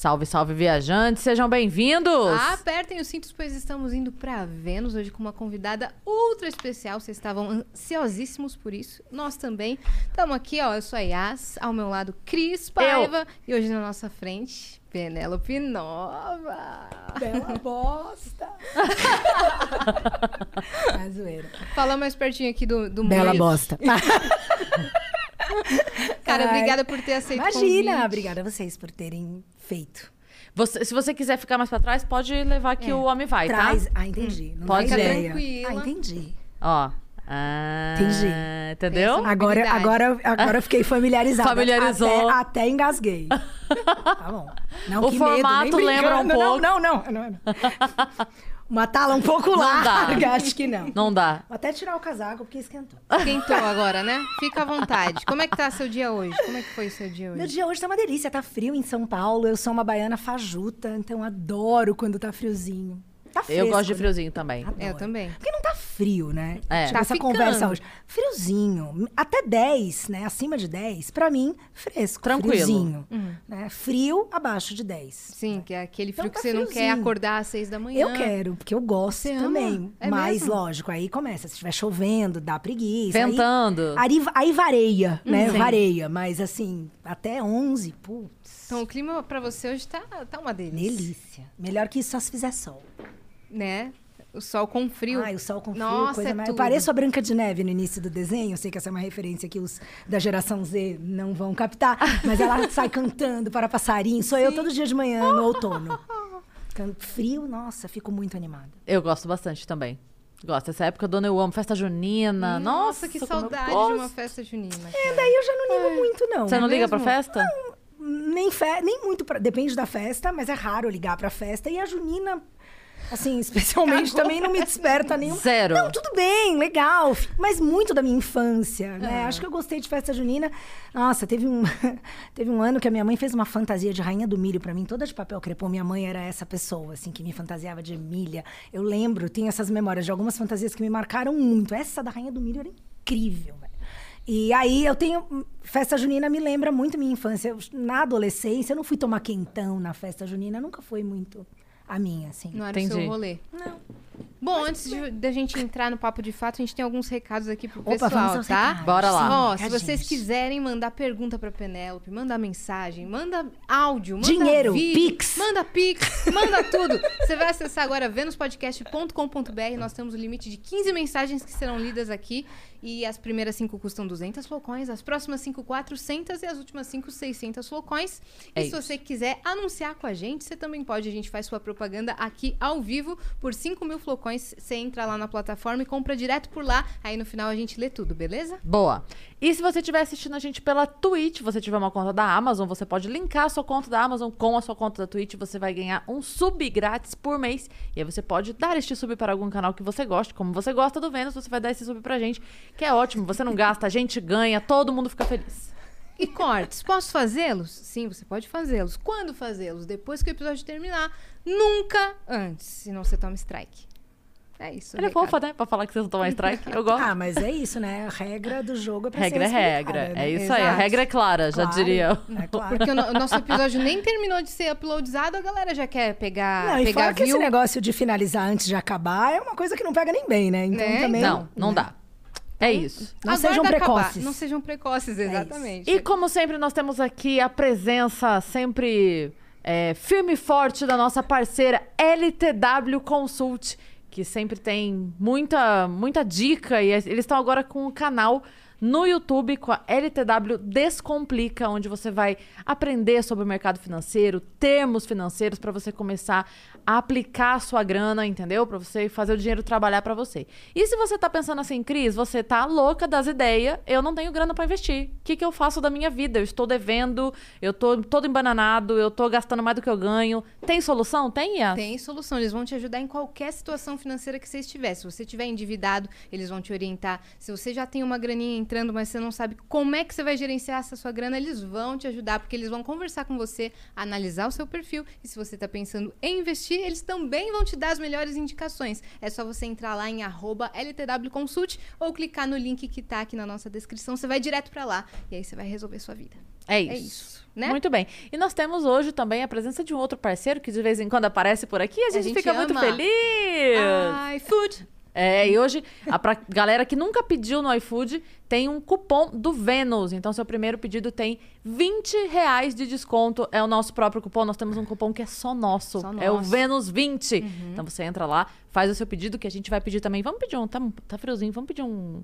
Salve, salve, viajantes, sejam bem-vindos! Apertem os cintos, pois estamos indo para Vênus hoje com uma convidada ultra especial. Vocês estavam ansiosíssimos por isso. Nós também. Estamos aqui, ó. Eu sou a Yas, ao meu lado, Cris Paiva. E hoje na nossa frente, Penélope Nova. Bela bosta. é zoeira. Fala mais pertinho aqui do, do Bela Murilo. bosta. Cara, Ai. obrigada por ter aceito o Imagina, obrigada a vocês por terem feito. Você- se você quiser ficar mais pra trás, pode levar que É. o homem vai, Traz. tá? Ah, entendi. Não Pode ideia. Tranquila. Ah, entendi. Ó. Ah, Entendi. Entendeu? Agora, agora, agora eu fiquei familiarizada. Familiarizou. Até, até engasguei. Tá bom. Não, O formato medo, lembra um pouco. Não, não, não. não, não. Uma tala um pouco Não dá. larga, acho que não. Não dá. Vou até tirar o casaco porque esquentou. Quentou agora, né? Fica à vontade. Como é que tá seu dia hoje? Como é que foi o seu dia Meu hoje? dia hoje tá uma delícia, tá frio em São Paulo. Eu sou uma baiana fajuta, então adoro quando tá friozinho. Tá fresco, Eu gosto de né? friozinho também. Adoro. Eu também. Porque não tá frio, né? É. Tive Tá essa ficando. conversa hoje. Friozinho. Até 10, né? Acima de 10, pra mim, fresco. Tranquilo. Friozinho. Né? Frio, abaixo de 10. Sim, que é aquele frio Então que tá você não quer friozinho. acordar às seis da manhã. Eu quero, porque eu gosto Você também. É Mas, mesmo? lógico, aí começa. Se estiver chovendo, dá preguiça. aí- Ventando. Aí, aí vareia, né? Sim. Vareia. Mas, assim, até 11, putz. Então o clima pra você hoje tá, tá uma delícia. Delícia. Melhor que isso só se fizer sol. Né? O sol com frio. Ai, o sol com frio, Nossa, coisa é mais... tudo. Eu pareço a Branca de Neve no início do desenho. Eu sei que essa é uma referência que os da geração Z não vão captar. Mas ela sai cantando para passarinho. Sou eu todo dia de manhã, no outono. Frio, nossa, fico muito animada. Eu gosto bastante também. Gosto. Essa época do ano eu amo. Festa junina. Nossa, que como eu saudade de uma festa junina. É, cara. daí eu já não ligo muito, não. Você não liga pra mesmo? festa? Nem, fe... Nem muito, pra... depende da festa, mas é raro ligar pra festa. E a junina, assim, especialmente, também não me desperta nenhum... Zero. Não, tudo bem, legal, mas muito da minha infância, né? Acho que eu gostei de festa junina. Nossa, teve um, teve um ano que a minha mãe fez uma fantasia de rainha do milho pra mim, toda de papel crepom. Minha mãe era essa pessoa, assim, que me fantasiava de Emília. Eu lembro, tenho essas memórias de algumas fantasias que me marcaram muito. Essa da rainha do milho era incrível, velho. E aí eu tenho. Festa junina me lembra muito minha infância. Eu, na adolescência, eu não fui tomar quentão na festa junina, nunca foi muito a minha, assim. Não era o Entendi. seu rolê. Não. Bom, antes de, da gente entrar no papo de fato, a gente tem alguns recados aqui pro Opa, pessoal, tá? recados. Bora lá. Ó, se vocês quiserem mandar pergunta pra Penélope, mandar mensagem, manda áudio, manda Dinheiro, vídeo, Pix. manda pix, manda tudo. Você vai acessar agora venuspodcast.com.br. Nós temos o limite de 15 mensagens que serão lidas aqui. E as primeiras cinco custam 200 flocões, as próximas cinco 400 e as últimas cinco 600 flocões. É e se isso. você quiser anunciar com a gente, você também pode. A gente faz sua propaganda aqui ao vivo por 5 mil flocões. Você entra lá na plataforma e compra direto por lá. Aí no final a gente lê tudo, beleza? Boa. E se você estiver assistindo a gente pela Twitch, você tiver uma conta da Amazon, você pode linkar a sua conta da Amazon com a sua conta da Twitch, você vai ganhar um sub grátis por mês. E aí você pode dar este sub para algum canal que você goste. Como você gosta do Vênus, você vai dar esse sub pra gente, que é ótimo. Você não gasta, a gente ganha, todo mundo fica feliz. E cortes, posso fazê-los? Sim, você pode fazê-los. Quando fazê-los? Depois que o episódio terminar. Nunca antes, senão você toma strike. É isso. Ela é fofa, né? Pra falar que vocês não tomam strike. Eu gosto. Ah, mas é isso, né? A regra do jogo é pra regra é ser regra. respeitada, É né? isso aí. A Exato. regra é clara, já Claro, diria eu. É claro. Porque o, no- o nosso episódio nem terminou de ser uploadizado, a galera já quer pegar, Não, e pegar fora que esse view. negócio de finalizar antes de acabar é uma coisa que não pega nem bem, né? Então Né? também. Não, não né? dá. É isso. Não Aguarda sejam acabar. precoces. Não sejam precoces, exatamente. E como sempre, nós temos aqui a presença sempre é, firme e forte da nossa parceira LTW Consult, que sempre tem muita, muita dica. E eles estão agora com o canal no YouTube com a LTW Descomplica, onde você vai aprender sobre o mercado financeiro, termos financeiros para você começar a aplicar a sua grana, entendeu? Para você fazer o dinheiro trabalhar para você. E se você tá pensando assim, Cris, você tá louca das ideias, eu não tenho grana para investir. O que, que eu faço da minha vida? Eu estou devendo, eu tô todo embananado, eu tô gastando mais do que eu ganho. Tem solução? Tem, Yas? Tem solução, eles vão te ajudar em qualquer situação financeira que você estiver. Se você estiver endividado, eles vão te orientar. Se você já tem uma graninha entrando, mas você não sabe como é que você vai gerenciar essa sua grana, eles vão te ajudar, porque eles vão conversar com você, analisar o seu perfil. E se você está pensando em investir, eles também vão te dar as melhores indicações. É só você entrar lá em arroba LTWconsult ou clicar no link que tá aqui na nossa descrição. Você vai direto para lá e aí você vai resolver sua vida. É isso. É isso, né? Muito bem. E nós temos hoje também a presença de um outro parceiro que de vez em quando aparece por aqui e a gente, gente fica muito ama. feliz. iFood. É, e hoje, a pra galera que nunca pediu no iFood, tem um cupom do Vênus. Então, seu primeiro pedido tem 20 reais de desconto. É o nosso próprio cupom. Nós temos um cupom que é só nosso. Só É o. Vênus 20. Então, você entra lá, faz o seu pedido, que a gente vai pedir também. Vamos pedir um... Tá, tá friozinho, vamos pedir um...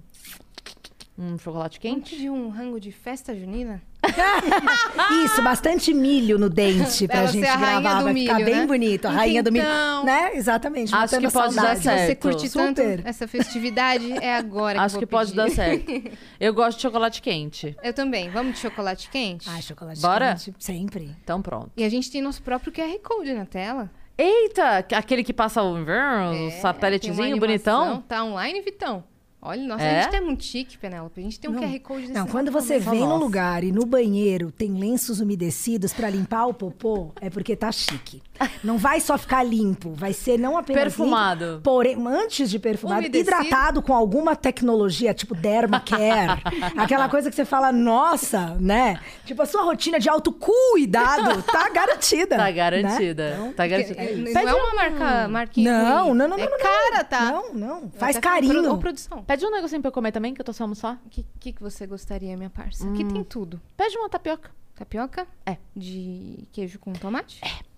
Um chocolate Vamos quente? pedir um rango de festa junina? Isso, bastante milho no dente pra Ela gente a gravar. Vai ficar milho, bem né? bonito. A rainha do milho. Então- Né? Exatamente. Acho que pode dar saudade. certo. Você curte tanto Super. essa festividade, é agora que Acho que vou pode pedir. dar certo. Eu gosto de chocolate quente. Eu também. Vamos de chocolate quente? Ai, chocolate Bora? quente. Sempre. Então, pronto. E a gente tem nosso próprio QR Code na tela. Eita, aquele que passa o inverno, o É, tem uma satélitezinho bonitão. Tá online, Vitão? Olha, nossa, É? a gente é muito chique, Penélope. A gente tem um Não. QR Code desse Não, quando você vem no lugar e no banheiro tem lenços umedecidos pra limpar o popô, é porque tá chique. Não vai só ficar limpo, vai ser não apenas Perfumado. limpo, porém, antes de perfumado, Umedecido. hidratado com alguma tecnologia, tipo Dermacare. aquela coisa que você fala, nossa, né? Tipo, a sua rotina de autocuidado tá garantida. Tá né? garantida. Então, tá garantida. É, não é um- uma marca, marquinha Não, ruim. não, não, É não, não, cara, tá? Não, não. Faz carinho. Produção. Pede um negocinho pra eu comer também, que eu tô sem almoçar. O que, que, que você gostaria, minha parça? Aqui Hum. tem tudo. Pede uma tapioca. Tapioca? É. De queijo com tomate? É.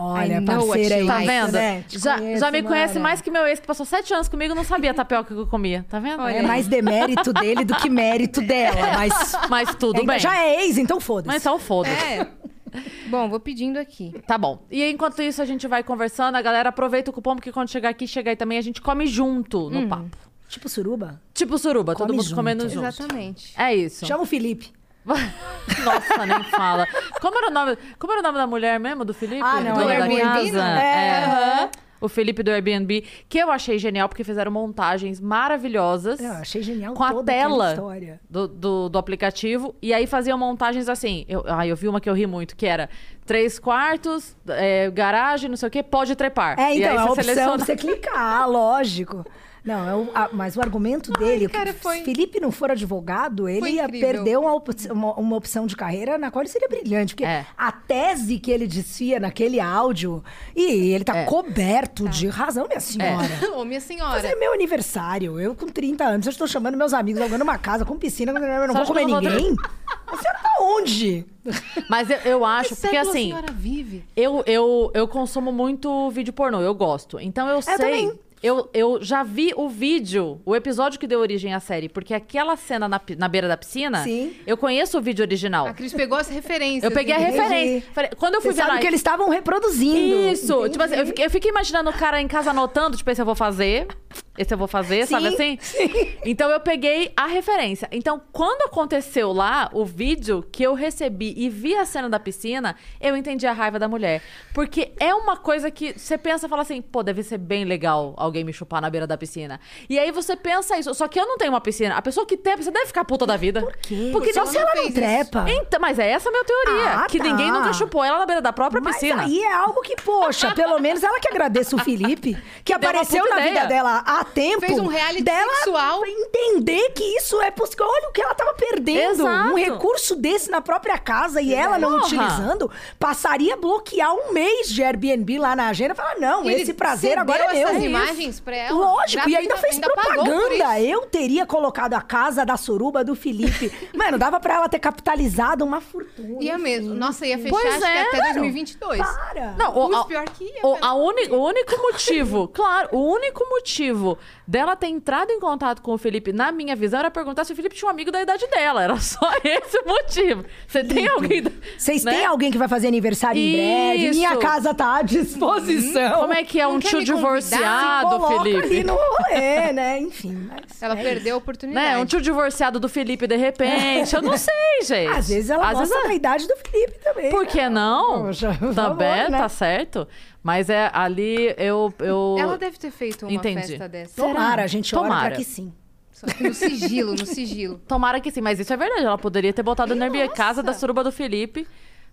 Olha, I know what parceira you aí. Tá like, vendo? né? Te Já, conheço, já me conhece mana. mais que meu ex, que passou sete anos comigo, não sabia a tapioca que eu comia. Tá vendo? Olha É aí. mais demérito dele do que mérito dela, mas Mas tudo ainda bem. já é ex, então foda-se. Mas só foda É. Bom, vou pedindo aqui. Tá bom. E enquanto isso, a gente vai conversando. A galera aproveita o cupom, porque quando chegar aqui, chegar aí também, a gente come junto no papo. Tipo suruba. Tipo suruba, todo Come mundo junto. comendo junto. Exatamente. É isso. Chama o Felipe. Nossa, nem fala. Como era, o nome, como era o nome da mulher mesmo, do Felipe? Ah, não, Dona do da casa? né? É, aham. O Felipe do Airbnb, que eu achei genial, porque fizeram montagens maravilhosas. Eu achei genial Com a tela. do, do, do aplicativo. E aí faziam montagens assim. Eu, ah, eu vi uma que eu ri muito, que era três quartos, é, garagem, não sei o quê, pode trepar. É, e então, aí é a você opção seleciona- você clicar, lógico. Não, é o- a- mas o argumento dele, o que cara, foi- Felipe não for advogado, ele ia perder uma, op- uma, uma opção de carreira na qual ele seria brilhante. Porque É. a tese que ele desfia naquele áudio, e ele tá É. coberto de razão, minha senhora. Ô, minha Mas é senhora. meu aniversário. Eu, com 30 anos, eu estou chamando meus amigos, alugando uma casa com piscina, eu não Só vou comer eu não vou- ninguém. A senhora tá onde? Mas eu, eu acho, Que porque assim. a senhora vive? Eu, eu, eu consumo muito vídeo pornô, eu gosto. Então eu sei. também. Eu, eu já vi o vídeo, o episódio que deu origem à série, porque aquela cena na, na beira da piscina, Sim. eu conheço o vídeo original. A Cris pegou as referências. Eu peguei a entendeu? referência. Falei- quando eu fui Você ver sabe lá- que eles estavam reproduzindo. Isso! Entendi. Tipo assim, eu fiquei, eu fiquei imaginando o cara em casa anotando, tipo, esse eu vou fazer, esse eu vou fazer, sabe Sim, assim? Então eu peguei a referência. Então, quando aconteceu lá o vídeo que eu recebi e vi a cena da piscina, eu entendi a raiva da mulher. Porque é uma coisa que você pensa e fala assim, pô, deve ser bem legal alguém me chupar na beira da piscina. E aí você pensa isso, só que eu não tenho uma piscina. A pessoa que tem, você deve ficar puta da vida. Por quê? Porque Só se ela não trepa. Então, mas é essa a minha teoria. Ah, que tá. ninguém nunca chupou ela na beira da própria Mas piscina. aí é algo que, poxa, pelo menos ela que agradeça o Felipe, que apareceu na ideia. vida dela há tempo. Fez um reality dela sexual. entender que isso é possível. Olha o que ela tava perdendo. Exato. Um recurso desse na própria casa e ela não Porra. utilizando, passaria a bloquear um mês de Airbnb lá na agenda. Falar, não, E ele esse prazer agora é meu. essas imagens pra ela. Lógico, e ainda fez ainda propaganda. Eu teria colocado a casa da suruba do Felipe. Mano, dava pra ela ter capitalizado uma fortuna. Ia mesmo. Nossa, ia fechar Pois acho que é. até 2022. Para. Não, o, a- pior que ia, o, a uni- o único motivo, claro, o único motivo dela ter entrado em contato com o Felipe, na minha visão, era perguntar se o Felipe tinha um amigo da idade dela. Era só esse o motivo. Você tem alguém. da- Vocês né? têm alguém que vai fazer aniversário em breve? Isso. Minha casa tá à disposição. Como é que é Não um tio divorciado, Coloca ali Felipe? no rolê, né? Enfim. mas Ela é perdeu a oportunidade. Né? Um tio divorciado do Felipe, de repente. Eu não sei, gente. isso. Às vezes ela Às gosta vezes da idade do Felipe também. Por que não? Poxa, Também, favor, né? tá certo. Mas é ali, eu. eu... Ela deve ter feito uma Entendi. festa dessa. Tomara, a gente ora Tomara. pra que sim. Só que no sigilo, no sigilo. Tomara que sim, mas isso é verdade. Ela poderia ter botado no Airbnb casa da suruba do Felipe,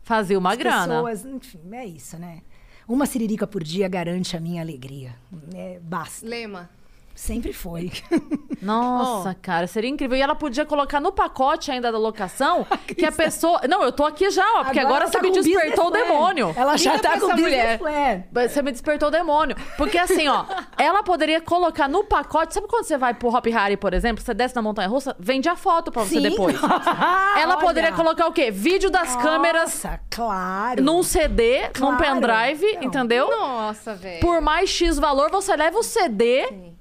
fazia uma As grana. pessoas, enfim, é isso, né? Uma siririca por dia garante a minha alegria. É, basta. Lema. Sempre foi. Nossa, cara, seria incrível. E ela podia colocar no pacote ainda da locação que a pessoa. Não, eu tô aqui já, ó, porque agora, ela você tá me despertou o demônio. Ela já Liga tá com mulher. plan. Você me despertou o demônio. Porque assim, ó, ela poderia colocar no pacote. Sabe quando você vai pro Hop Harry, por exemplo? Você desce na montanha russa, vende a foto pra você Sim. depois. Ela Olha. poderia colocar o quê? Vídeo das câmeras Nossa, claro. num CD, num Claro. pendrive, Não. entendeu? Nossa, velho. Por mais X valor, você leva o CD.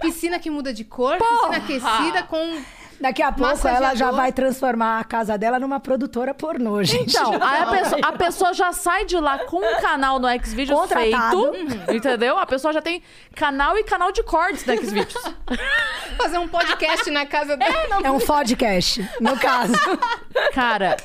Piscina que muda de cor, piscina aquecida com. Daqui a pouco ela já Massageador. vai transformar a casa dela numa produtora pornô, gente. Então, a pessoa, a pessoa já sai de lá com um canal no Xvideos Contratado. feito, entendeu? A pessoa já tem canal e canal de cortes no Xvideos. Fazer um podcast na casa dela. É um podcast, no caso. Cara,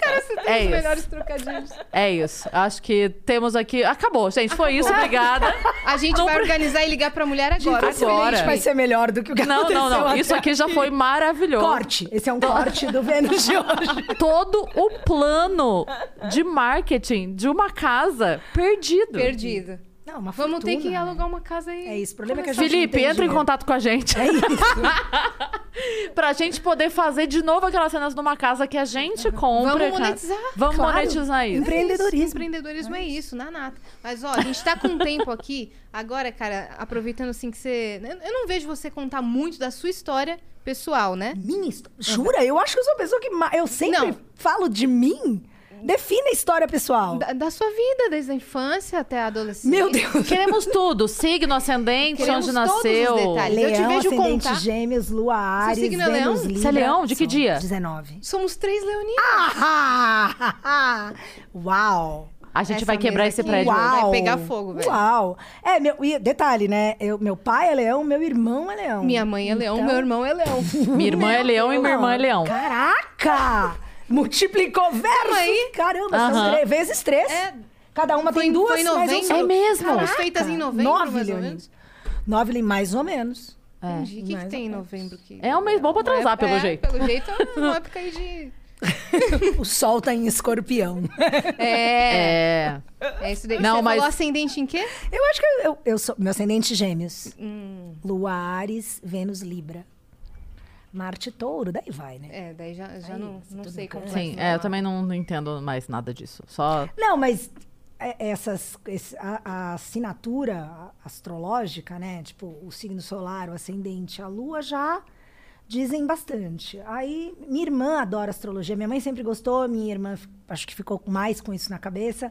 Cara, você tem É os isso. melhores trocadilhos. é isso. Acho que temos aqui... Acabou, gente. Foi isso. Obrigada. A gente Não vai pre- organizar e ligar pra mulher agora. Agora. Vai ser melhor do que o que Não, aconteceu não, não. até Isso aqui já foi maravilhoso. Corte. Esse é um corte do Vênus de hoje. Todo o plano de marketing de uma casa perdido. Perdido. Não, uma Vamos ter fortuna, que né? alugar uma casa aí. É isso. O problema é que a gente Felipe, entra em contato com a gente. É isso. pra gente poder fazer de novo aquelas cenas numa casa que a gente compra. Vamos cara. monetizar. Vamos Claro. monetizar isso. Empreendedorismo. Empreendedorismo é isso, na nata. Mas, ó, a gente tá com um tempo aqui. Agora, cara, aproveitando assim que você. Eu não vejo você contar muito da sua história pessoal, né? Minha história. Jura? Eu acho que eu sou a pessoa que. ma- Eu sempre Não. falo de mim. Defina a história pessoal. Da, da sua vida, desde a infância até a adolescência. Meu Deus. Queremos tudo. Signo, ascendente, Queremos onde todos os nasceu. detalhes. Eu te Leão, vejo ascendente contar. gêmeos, lua Ares, signo é leão? Libra. Você é leão? De que Sou dia? 19. Somos três leoninos. Ah! Uau! A gente Essa vai quebrar esse aqui prédio. vai Uau! pegar fogo, velho. Uau! É, meu, e detalhe, né? Eu, meu pai é leão, meu irmão é leão. Minha mãe é leão, Então- meu irmão é leão. Minha irmã é leão e minha irmã é leão. Caraca! Multiplicou versus. aí. Caramba, Aham. são três, vezes três. É, Cada uma foi, tem duas, foi mais um novembro. só. É mesmo? Caraca, feitas em novembro, nove mais ou leoninos. menos. Nove, mais ou menos. Entendi. O que, que tem em ou novembro? Que... É um mês bom pra transar, É, pelo é, jeito. Pelo jeito, é uma época aí de... O sol tá em escorpião. É, É. é isso daí. Não, Você mas- falou ascendente em quê? Eu acho que eu, eu sou. Meu ascendente gêmeos. Hum. Lua Ares, Vênus Libra. Marte Touro, daí vai, né? É, daí já, já Aí, não, não sei como Sim, é, eu também não, não entendo mais nada disso. Só. Não, mas é, essas, esse- a, a assinatura astrológica, né? Tipo, o signo solar, o ascendente, a lua já dizem bastante. Aí, minha irmã adora astrologia. Minha mãe sempre gostou, minha irmã acho que ficou mais com isso na cabeça.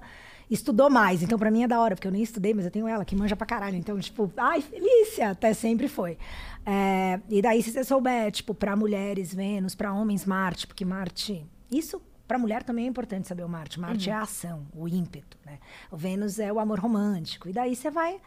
Estudou mais. Então, pra mim é da hora, porque eu nem estudei, mas eu tenho ela que manja pra caralho. Então, tipo, ai, Felícia, até sempre foi. É, e daí, se você souber, tipo, pra mulheres, Vênus, pra homens, Marte, porque Marte. Isso pra mulher também é importante saber o Marte. Marte é a ação, o ímpeto, né? O Vênus é o amor romântico. E daí você vai.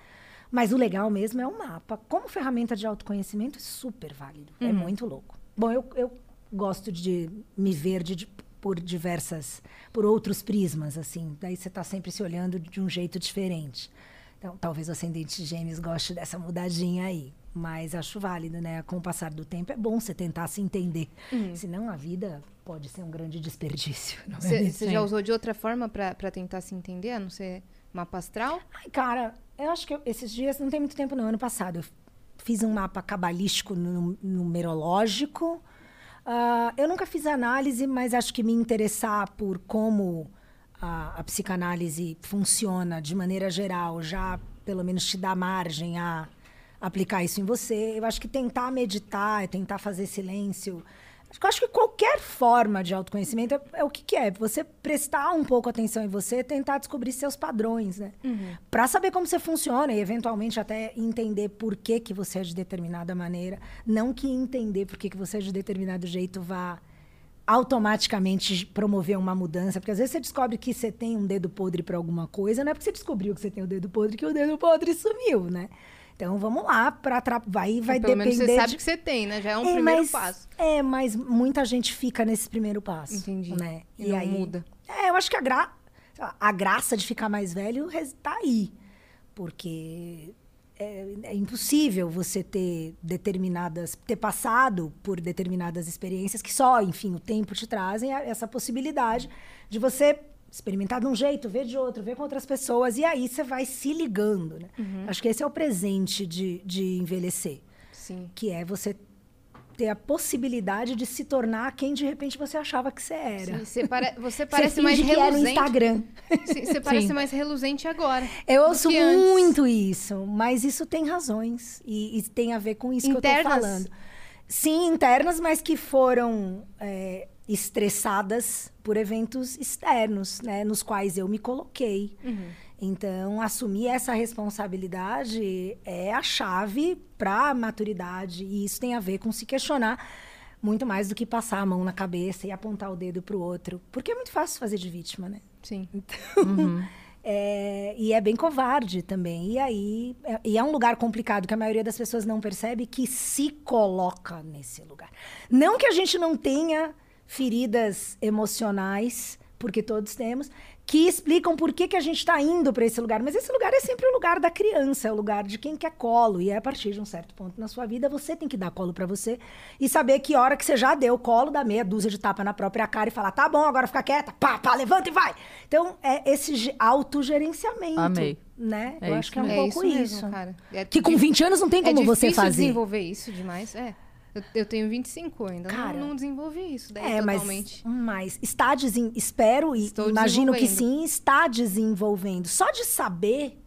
Mas o legal mesmo é o mapa. Como ferramenta de autoconhecimento, é super válido. É muito louco. Bom, eu, eu gosto de me ver de- de- por diversas, por outros prismas, assim. Daí você está sempre se olhando de um jeito diferente. Então, talvez o ascendente de gêmeos goste dessa mudadinha aí. Mas acho válido, né? Com o passar do tempo, é bom você tentar se entender. Senão a vida pode ser um grande desperdício. é Você você já usou de outra forma pra tentar se entender, a não ser mapa astral? Ai, cara, eu acho que eu- esses dias, não tem muito tempo, não. Ano passado, eu fiz um mapa cabalístico nu- numerológico. Ah, eu nunca fiz análise, mas acho que me interessar por como a, a psicanálise funciona de maneira geral já, pelo menos, te dá margem a aplicar isso em você. Eu acho que tentar meditar, tentar fazer silêncio. Eu acho que qualquer forma de autoconhecimento é, é o que, que é. Você prestar um pouco atenção em você, tentar descobrir seus padrões, né? Para saber como você funciona e eventualmente até entender por que, que você é de determinada maneira. Não que entender por que, que você é de determinado jeito vá automaticamente promover uma mudança, porque às vezes você descobre que você tem um dedo podre para alguma coisa, não é porque você descobriu que você tem o dedo podre que o dedo podre sumiu, né? Então vamos lá, para vai vai Pelo depender menos você sabe de... que você tem, né? Já é um É, primeiro mas- passo. É, mas muita gente fica nesse primeiro passo. Entendi. Né? E não muda. É, eu acho que a, gra... a graça de ficar mais velho res- tá aí. Porque é, é impossível você ter determinadas, ter passado por determinadas experiências que só, enfim, o tempo te trazem essa possibilidade de você experimentar de um jeito, ver de outro, ver com outras pessoas, e aí você vai se ligando, né? Acho que esse é o presente de, de envelhecer, Sim. que é você ter a possibilidade de se tornar quem de repente você achava que você era. Sim, Você, pare- você Você parece mais finge que é no reluzente. Instagram. Sim, Você parece Sim. mais reluzente agora. Eu ouço muito isso, mas isso tem razões. E, e tem a ver com isso que eu Internas? tô falando. Sim, internas, mas que foram é, estressadas por eventos externos, né? Nos quais eu me coloquei. Então, assumir essa responsabilidade é a chave para a maturidade. E isso tem a ver com se questionar muito mais do que passar a mão na cabeça e apontar o dedo pro outro. Porque é muito fácil fazer de vítima, né? Sim. É, e é bem covarde também. E aí, é, e é um lugar complicado que a maioria das pessoas não percebe que se coloca nesse lugar. Não que a gente não tenha feridas emocionais, porque todos temos, que explicam por que, que a gente está indo para esse lugar. Mas esse lugar é sempre o lugar da criança, é o lugar de quem quer colo. E é a partir de um certo ponto na sua vida, você tem que dar colo para você e saber que hora que você já deu colo, dá meia dúzia de tapa na própria cara e falar, tá bom, agora fica quieta, pá, pá, levanta e vai. Então, é esse ge- autogerenciamento. Amei. Né? É Eu acho que é um é pouco isso isso. mesmo, cara. É Que com di- 20 anos não tem como é você difícil fazer. desenvolver isso demais. É. Eu, eu tenho 25 ainda. não- Cara, não, desenvolvi isso daí É, mas, totalmente. mas está desen... espero e Estou imagino que desenvolvendo. sim, está desenvolvendo. Só de saber,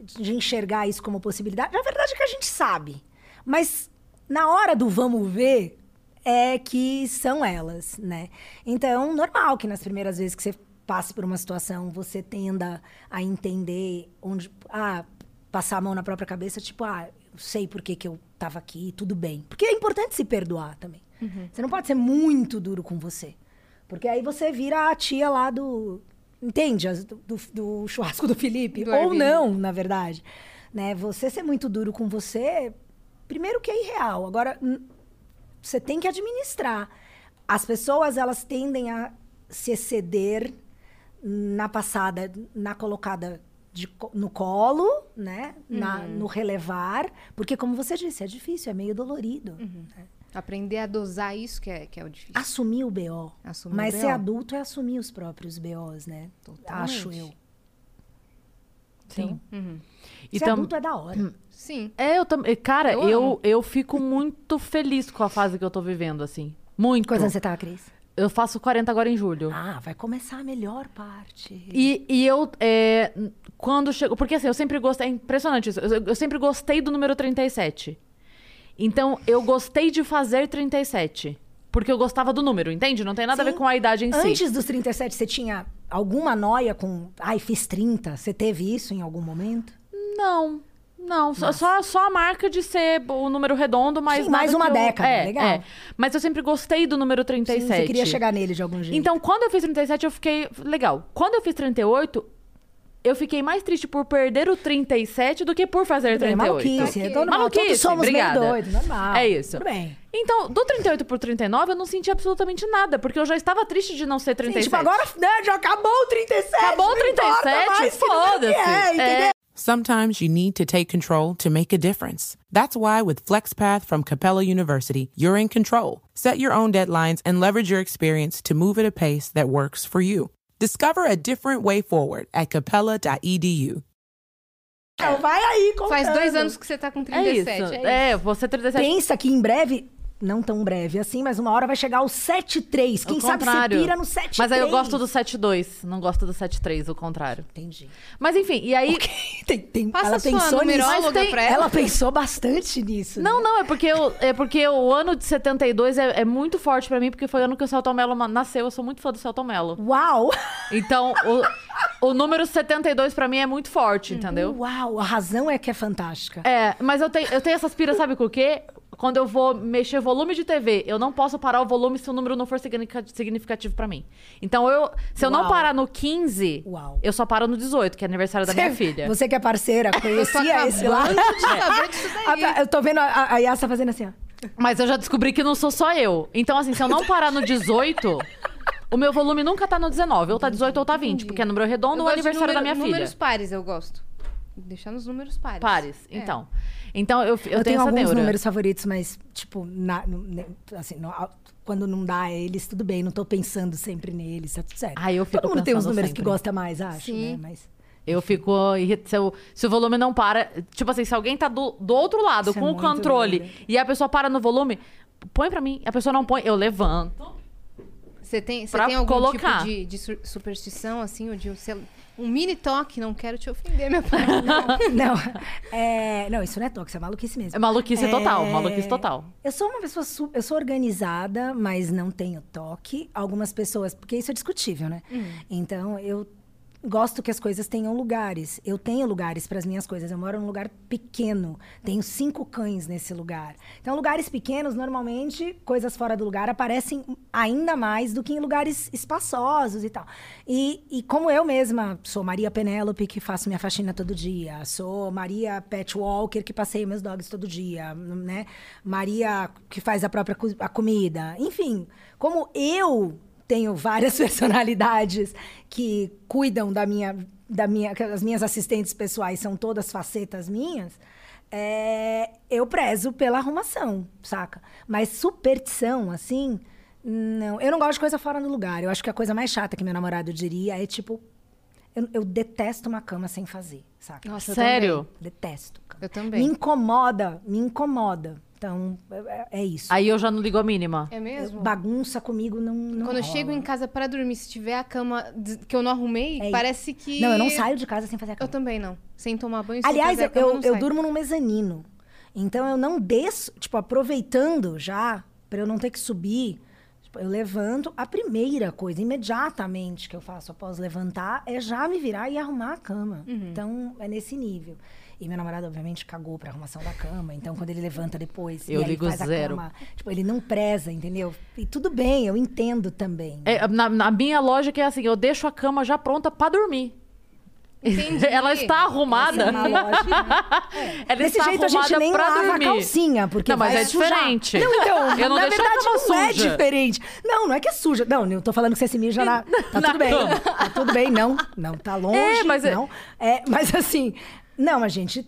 de enxergar isso como possibilidade, na verdade é que a gente sabe. Mas na hora do vamos ver, é que são elas, né? Então, normal que nas primeiras vezes que você passe por uma situação, você tenda a entender onde. Ah, passar a mão na própria cabeça, tipo, ah, eu sei por que, que eu tava aqui, tudo bem. Porque é importante se perdoar também. Você não pode ser muito duro com você. Porque aí você vira a tia lá do. Entende? Do, do- do churrasco do Felipe. Do Ou Airbnb. não, na verdade. Né? Você ser muito duro com você, primeiro que é irreal. Agora, você tem que administrar. As pessoas, elas tendem a se exceder na passada, na colocada de no colo, né? Na- Uhum. no relevar. Porque, como você disse, é difícil, é meio dolorido. Uhum. Aprender a dosar isso que é, que é o difícil. Assumir o BO. Assumir o Mas BO. ser adulto é assumir os próprios BOs, né? Totalmente. Acho eu. Sim. Uhum. E ser tam- adulto é da hora. Sim. É, eu também. Cara, Eu eu, eu, fico muito feliz com a fase que eu tô vivendo, assim. Muito. Quantos anos você tá, Cris? Eu faço 40 agora em julho. Ah, vai começar a melhor parte. E, e eu, é, quando chego. Porque assim, eu sempre gostei. É impressionante isso. Eu, eu sempre gostei do número 37. Então, eu gostei de fazer 37. Porque eu gostava do número, entende? Não tem nada a ver Sim. com a idade em si. Antes dos 37, você tinha alguma noia com. Ai, fiz 30. Você teve isso em algum momento? Não. Não, só, só, só a marca de ser o número redondo, mas. Sim, mais uma eu- década, é, legal. é. Mas eu sempre gostei do número 37. Sim, você queria chegar nele de algum jeito. Então, quando eu fiz 37, eu fiquei. Legal. Quando eu fiz 38, eu fiquei mais triste por perder o 37 do que por fazer bem, 38. maluquice. É normal, Maluquice, todos somos obrigada. meio doidos, normal. É isso. Tudo bem. Então, do 38 por 39, eu não senti absolutamente nada, porque eu já estava triste de não ser Sim, 37. tipo, agora né, já acabou o 37. Acabou o não importa 37, mais que número que foda-se. É, entendeu? Sometimes you need to take control to make a difference. That's why with FlexPath from Capella University, you're in control. Set your own deadlines and leverage your experience to move at a pace that works for you. Discover a different way forward at capella.edu. Então, vai aí, contando. Faz dois anos que você tá com É 37. isso. É isso. É, você 37. Pensa que em breve, não tão breve assim, mas uma hora vai chegar o 7-3. Quem sabe contrário. pira no 7-3. Mas aí eu gosto do 7-2, não gosto do 7-3, o contrário. Entendi. Mas enfim, e aí. Tem, tem, Passa ela pensou nisso. tem- pra ela. Ela pensou bastante nisso. Não, né? não, é porque, eu, é porque o ano de 72 é, é muito forte pra mim, porque foi o ano que o Celton Mello nasceu. Eu sou muito fã do Celton Mello. Uau! Então, o, o número 72 pra mim é muito forte, entendeu? Uau! A razão é que é fantástica. É, mas eu tenho, eu tenho essas piras, sabe com o quê? Quando eu vou mexer volume de TV, eu não posso parar o volume se o número não for significa- significativo pra mim. Então, eu, se eu não Uau. parar no 15, Uau. eu só paro no 18, que é aniversário da minha filha. Você que é parceira, conhecia esse lá. de tá, Eu tô vendo a, a Yassa fazendo assim, ó. Mas eu já descobri que não sou só eu. Então, assim, se eu não parar no 18, o meu volume nunca tá no 19. Ou tá 18 ou tá 20, porque é número redondo ou de aniversário da número- minha filha. Números pares eu gosto. Deixar nos números pares. Pares. É. Então. Então, eu, eu, Eu, tenho, tenho alguns neura. números favoritos, mas, tipo, na- assim, no- quando não dá eles, tudo bem, não tô pensando sempre neles, tá tudo certo. Ah, eu fico Todo mundo tem uns números sempre. que gosta mais, acho, Sim. né? Mas Eu fico irritada. Se, o- se o volume não para. Tipo assim, se alguém tá do, do outro lado Isso é com o muito controle doido. e a pessoa para no volume, põe pra mim. A pessoa não põe, eu levanto. Você tem, você tem algum colocar. tipo de, de su- superstição, assim, ou de um, mini toque? Não quero te ofender, minha pai. não, é, não, isso não é toque, isso é maluquice mesmo. É maluquice total, É, maluquice total. Eu sou uma pessoa, su- eu sou organizada, mas não tenho toque. Algumas pessoas, porque isso é discutível, né? Hum. Então, eu gosto que as coisas tenham lugares. Eu tenho lugares para as minhas coisas. Eu moro num lugar pequeno. Tenho cinco cães nesse lugar. Então, lugares pequenos, normalmente, coisas fora do lugar aparecem ainda mais do que em lugares espaçosos e tal. E, e como eu mesma sou Maria Penélope, que faço minha faxina todo dia. Sou Maria Pet Walker, que passeio meus dogs todo dia, né? Maria, que faz a própria a comida. Enfim, como eu tenho várias personalidades que cuidam da minha, da minha, que as minhas assistentes pessoais são todas facetas minhas. é, eu prezo pela arrumação, saca? Mas superstição, assim, não. Eu não gosto de coisa fora do lugar. Eu acho que a coisa mais chata que meu namorado diria é tipo. Eu, eu detesto uma cama sem fazer, saca? Nossa, eu Sério? Detesto. cara. Eu também. Me incomoda, me incomoda. Então, é, é isso. Aí eu já não ligo a mínima. É mesmo? Bagunça comigo não. não Quando eu rola. chego em casa pra dormir, se tiver a cama que eu não arrumei, É parece que. Não, eu não saio de casa sem fazer a Eu cama. também não. Sem tomar banho, sem Aliás, fazer a eu, cama, eu, não eu saio. durmo num mezanino. Então eu não desço, tipo, aproveitando já, pra eu não ter que subir. tipo, eu levanto. A primeira coisa, imediatamente, que eu faço após levantar, é já me virar e arrumar a cama. Uhum. Então, é nesse nível. E meu namorado, obviamente, cagou pra arrumação da cama. Então, quando ele levanta depois Eu e ligo faz zero. a cama, tipo, ele não preza, entendeu? E tudo bem, eu entendo também. É, na, na minha lógica é assim, eu deixo a cama já pronta pra dormir. Entendi. Ela está arrumada. É. Ela Desse está jeito a gente nem pra lava dormir. a calcinha, porque Não, mas é sujar. diferente. Não, então, Eu não na deixo a verdade cama não é suja. diferente. Não, não é que é suja. Não, eu tô falando que você se mija na... Tá Na tudo bem. cama. Tá tudo bem, não. Não, tá longe, É, mas é- não. É, mas assim, não, a gente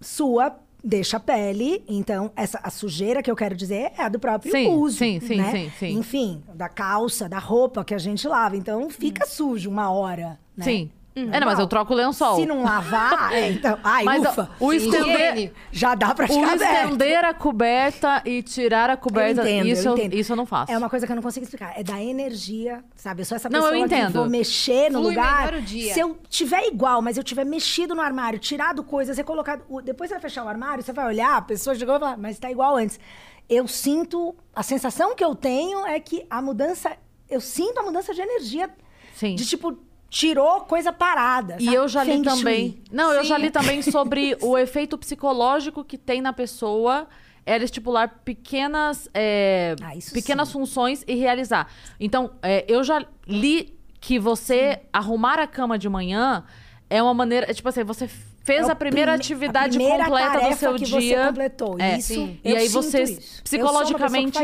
sua deixa a pele, então essa a sujeira que eu quero dizer é a do próprio Sim, uso, sim, sim, né? sim, sim. Enfim, da calça, da roupa que a gente lava, então fica sujo uma hora, né? Sim. É, não, mas eu troco o lençol. Se não lavar, é, então, ai, Mas ufa. o estender. Já dá pra o ficar aberto. estender a coberta e tirar a coberta, Eu entendo, isso, eu entendo. isso eu não faço. É uma coisa que eu não consigo explicar. É da energia, sabe? Eu sou essa Não, pessoa eu entendo. que vou mexer no Flui lugar. melhor o dia. Se eu tiver igual, mas eu tiver mexido no armário, tirado coisas, recolocado. o- Depois você vai fechar o armário, você vai olhar, a pessoa chegou e vai falar, mas tá igual antes. Eu sinto. A sensação que eu tenho é que a mudança. Eu sinto a mudança de energia. Sim. De tipo, tirou coisa parada. E sabe? eu já li Feng Shui. também. Não, eu já Sim. li também sobre o efeito psicológico que tem na pessoa ela estipular pequenas, é, Ah, pequenas sim. funções e realizar. Então, é, eu já li que você arrumar a cama de manhã é uma maneira. é Tipo assim, você fez É a primeira prime- atividade a primeira completa do seu que dia. Você completou. É. Isso, Sim. E aí você isso. Psicologicamente.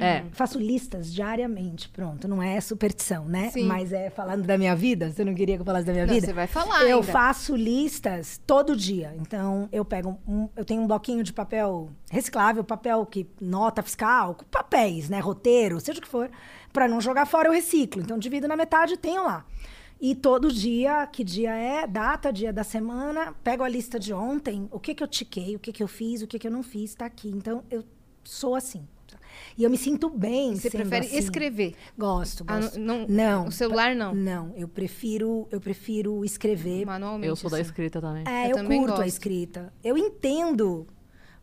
É. Faço listas diariamente, pronto. Não é superstição, né? Sim. Mas é falando da minha vida. Você não queria que eu falasse da minha Não, vida? você vai falar Eu ainda. faço listas todo dia. Então, eu pego um. Eu tenho um bloquinho de papel reciclável, papel que nota fiscal, com papéis, né? Roteiro, seja o que for. Pra não jogar fora, eu reciclo. Então, divido na metade e tenho lá. E todo dia, que dia é, data, dia da semana, pego a lista de ontem, o que que eu tiquei, o que que eu fiz, o que que eu não fiz, tá aqui. Então, eu sou assim. E eu me sinto bem Você sendo prefere assim. escrever? Gosto, Ah, gosto. não- não. o celular, não? Não, eu prefiro, eu prefiro escrever. Manualmente. Eu sou da assim. escrita também. É, Eu eu, também curto a gosto. escrita. Eu entendo,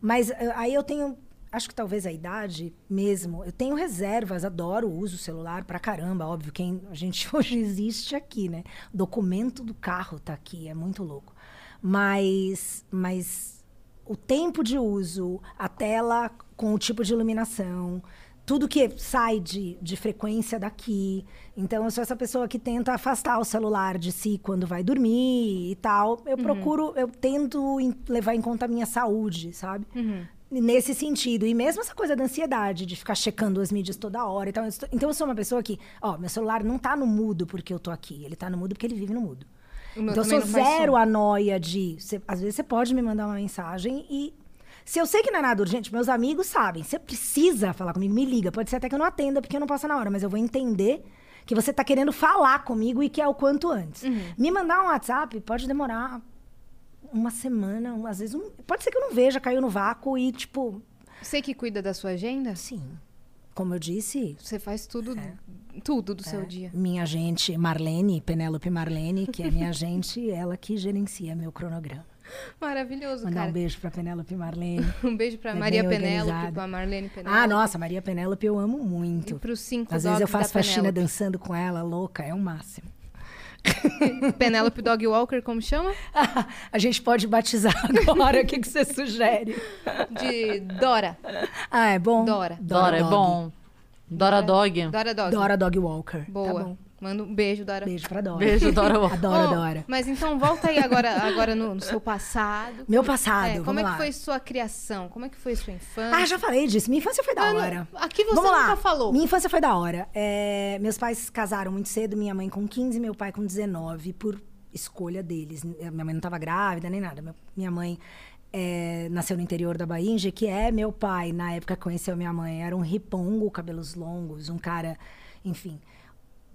mas eh, aí eu tenho, acho que talvez a idade mesmo. Eu tenho reservas, adoro, uso o celular pra caramba, óbvio. Quem a gente hoje existe aqui, né? O documento do carro tá aqui, é muito louco. Mas, mas o tempo de uso, a tela com o tipo de iluminação, tudo que sai de, de frequência daqui. Então, eu sou essa pessoa que tenta afastar o celular de si quando vai dormir e tal. Eu procuro, eu tento levar em conta a minha saúde, sabe? Nesse sentido. E mesmo essa coisa da ansiedade, de ficar checando as mídias toda hora e tal. Então, eu sou uma pessoa que, ó, meu celular não tá no mudo porque eu tô aqui. Ele tá no mudo porque ele vive no mudo. Então eu sou zero som. a noia de. cê- às vezes você pode me mandar uma mensagem e. Se eu sei que não é nada urgente, meus amigos sabem. Você precisa falar comigo, me liga. Pode ser até que eu não atenda, porque eu não posso na hora, mas eu vou entender que você tá querendo falar comigo e que é o quanto antes. Uhum. Me mandar um WhatsApp pode demorar uma semana, um- às vezes um. Pode ser que eu não veja, caiu no vácuo e, tipo, Você que cuida da sua agenda? sim. Como eu disse, Você faz tudo, É. tudo do seu dia. minha agente Marlene, Penélope Marlene, que é minha agente, ela que gerencia meu cronograma. Maravilhoso, Mandar cara. um beijo pra Penélope Marlene. Um beijo pra É Maria Penélope, pra Marlene Penélope. Ah, nossa, Maria Penélope eu amo E muito. pros cinco Às vezes eu faço faxina Penélope. dançando com ela, louca, é o máximo. Penélope Dog Walker, como chama? A gente pode batizar agora, o que, que você sugere? De Dora. Ah, é bom? Dora. Dora é Dog. bom. Dora Dog. Dora Dog. Dora Dog Walker. Boa. Tá bom. Manda um beijo, Dora. Beijo pra Dora. Beijo, Dora. Adoro Bom, Dora. Mas então volta aí agora, agora no, no seu passado. Meu passado, É, como vamos é que lá. foi sua criação? Como é que foi sua infância? Ah, já falei disso. Minha infância foi da Ah, não, hora. aqui você Vamos nunca lá. falou. Minha infância foi da hora. É, meus pais casaram muito cedo, minha mãe com 15, meu pai com 19, por escolha deles. Minha mãe não estava grávida nem nada. Minha mãe é, nasceu no interior da Bahia, em Jequié. Meu pai, na época conheceu minha mãe, era um ripongo, cabelos longos, um cara, enfim,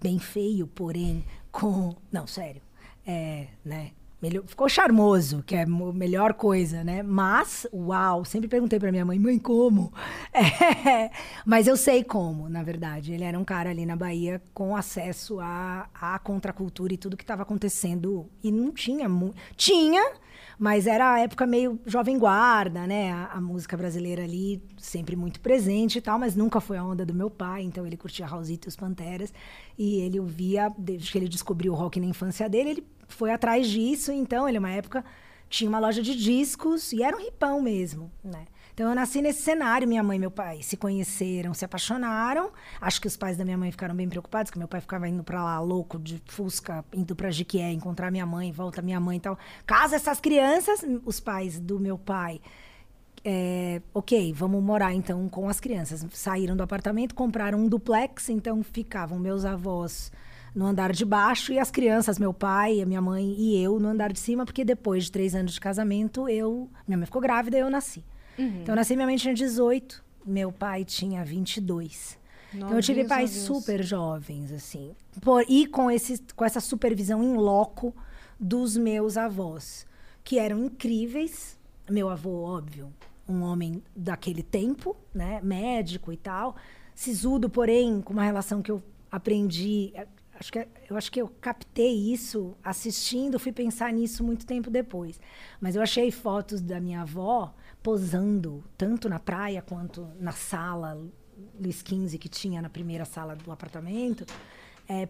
bem feio, porém, com. Não, sério. É, né? Melhor- ficou charmoso, que é a melhor coisa, né? Mas, uau, sempre perguntei pra minha mãe, mãe, como? É, mas eu sei como, na verdade. Ele era um cara ali na Bahia com acesso à, à contracultura e tudo que estava acontecendo. E não tinha muito. Tinha, mas era a época meio jovem guarda, né? A, a música brasileira ali sempre muito presente e tal, mas nunca foi a onda do meu pai, então ele curtia Raulzito e os Panteras. E ele ouvia, desde que ele descobriu o rock na infância dele, ele foi atrás disso, então ele, uma época, tinha uma loja de discos e era um ripão mesmo, né? Então eu nasci nesse cenário, minha mãe e meu pai se conheceram, se apaixonaram. Acho que os pais da minha mãe ficaram bem preocupados, que meu pai ficava indo pra lá louco de Fusca, indo pra Jiquié, encontrar minha mãe, volta minha mãe e tal. Casa essas crianças, os pais do meu pai é, ok, vamos morar então com as crianças. Saíram do apartamento, compraram um duplex, então ficavam meus avós no andar de baixo e as crianças, meu pai, a minha mãe e eu no andar de cima, porque depois de três anos de casamento, eu. Minha mãe ficou grávida e eu nasci. Então eu nasci, minha mãe tinha 18, meu pai tinha 22. então eu tive Novinhos, pais novinhos. super jovens, assim. Por, e com, esse, com essa supervisão em loco dos meus avós, que eram incríveis. Meu avô, óbvio, um homem daquele tempo, né? Médico e tal. Sisudo, porém, com uma relação que eu aprendi. Acho que, eu acho que eu captei isso assistindo, fui pensar nisso muito tempo depois. Mas eu achei fotos da minha avó posando, tanto na praia quanto na sala Luiz XV que tinha na primeira sala do apartamento,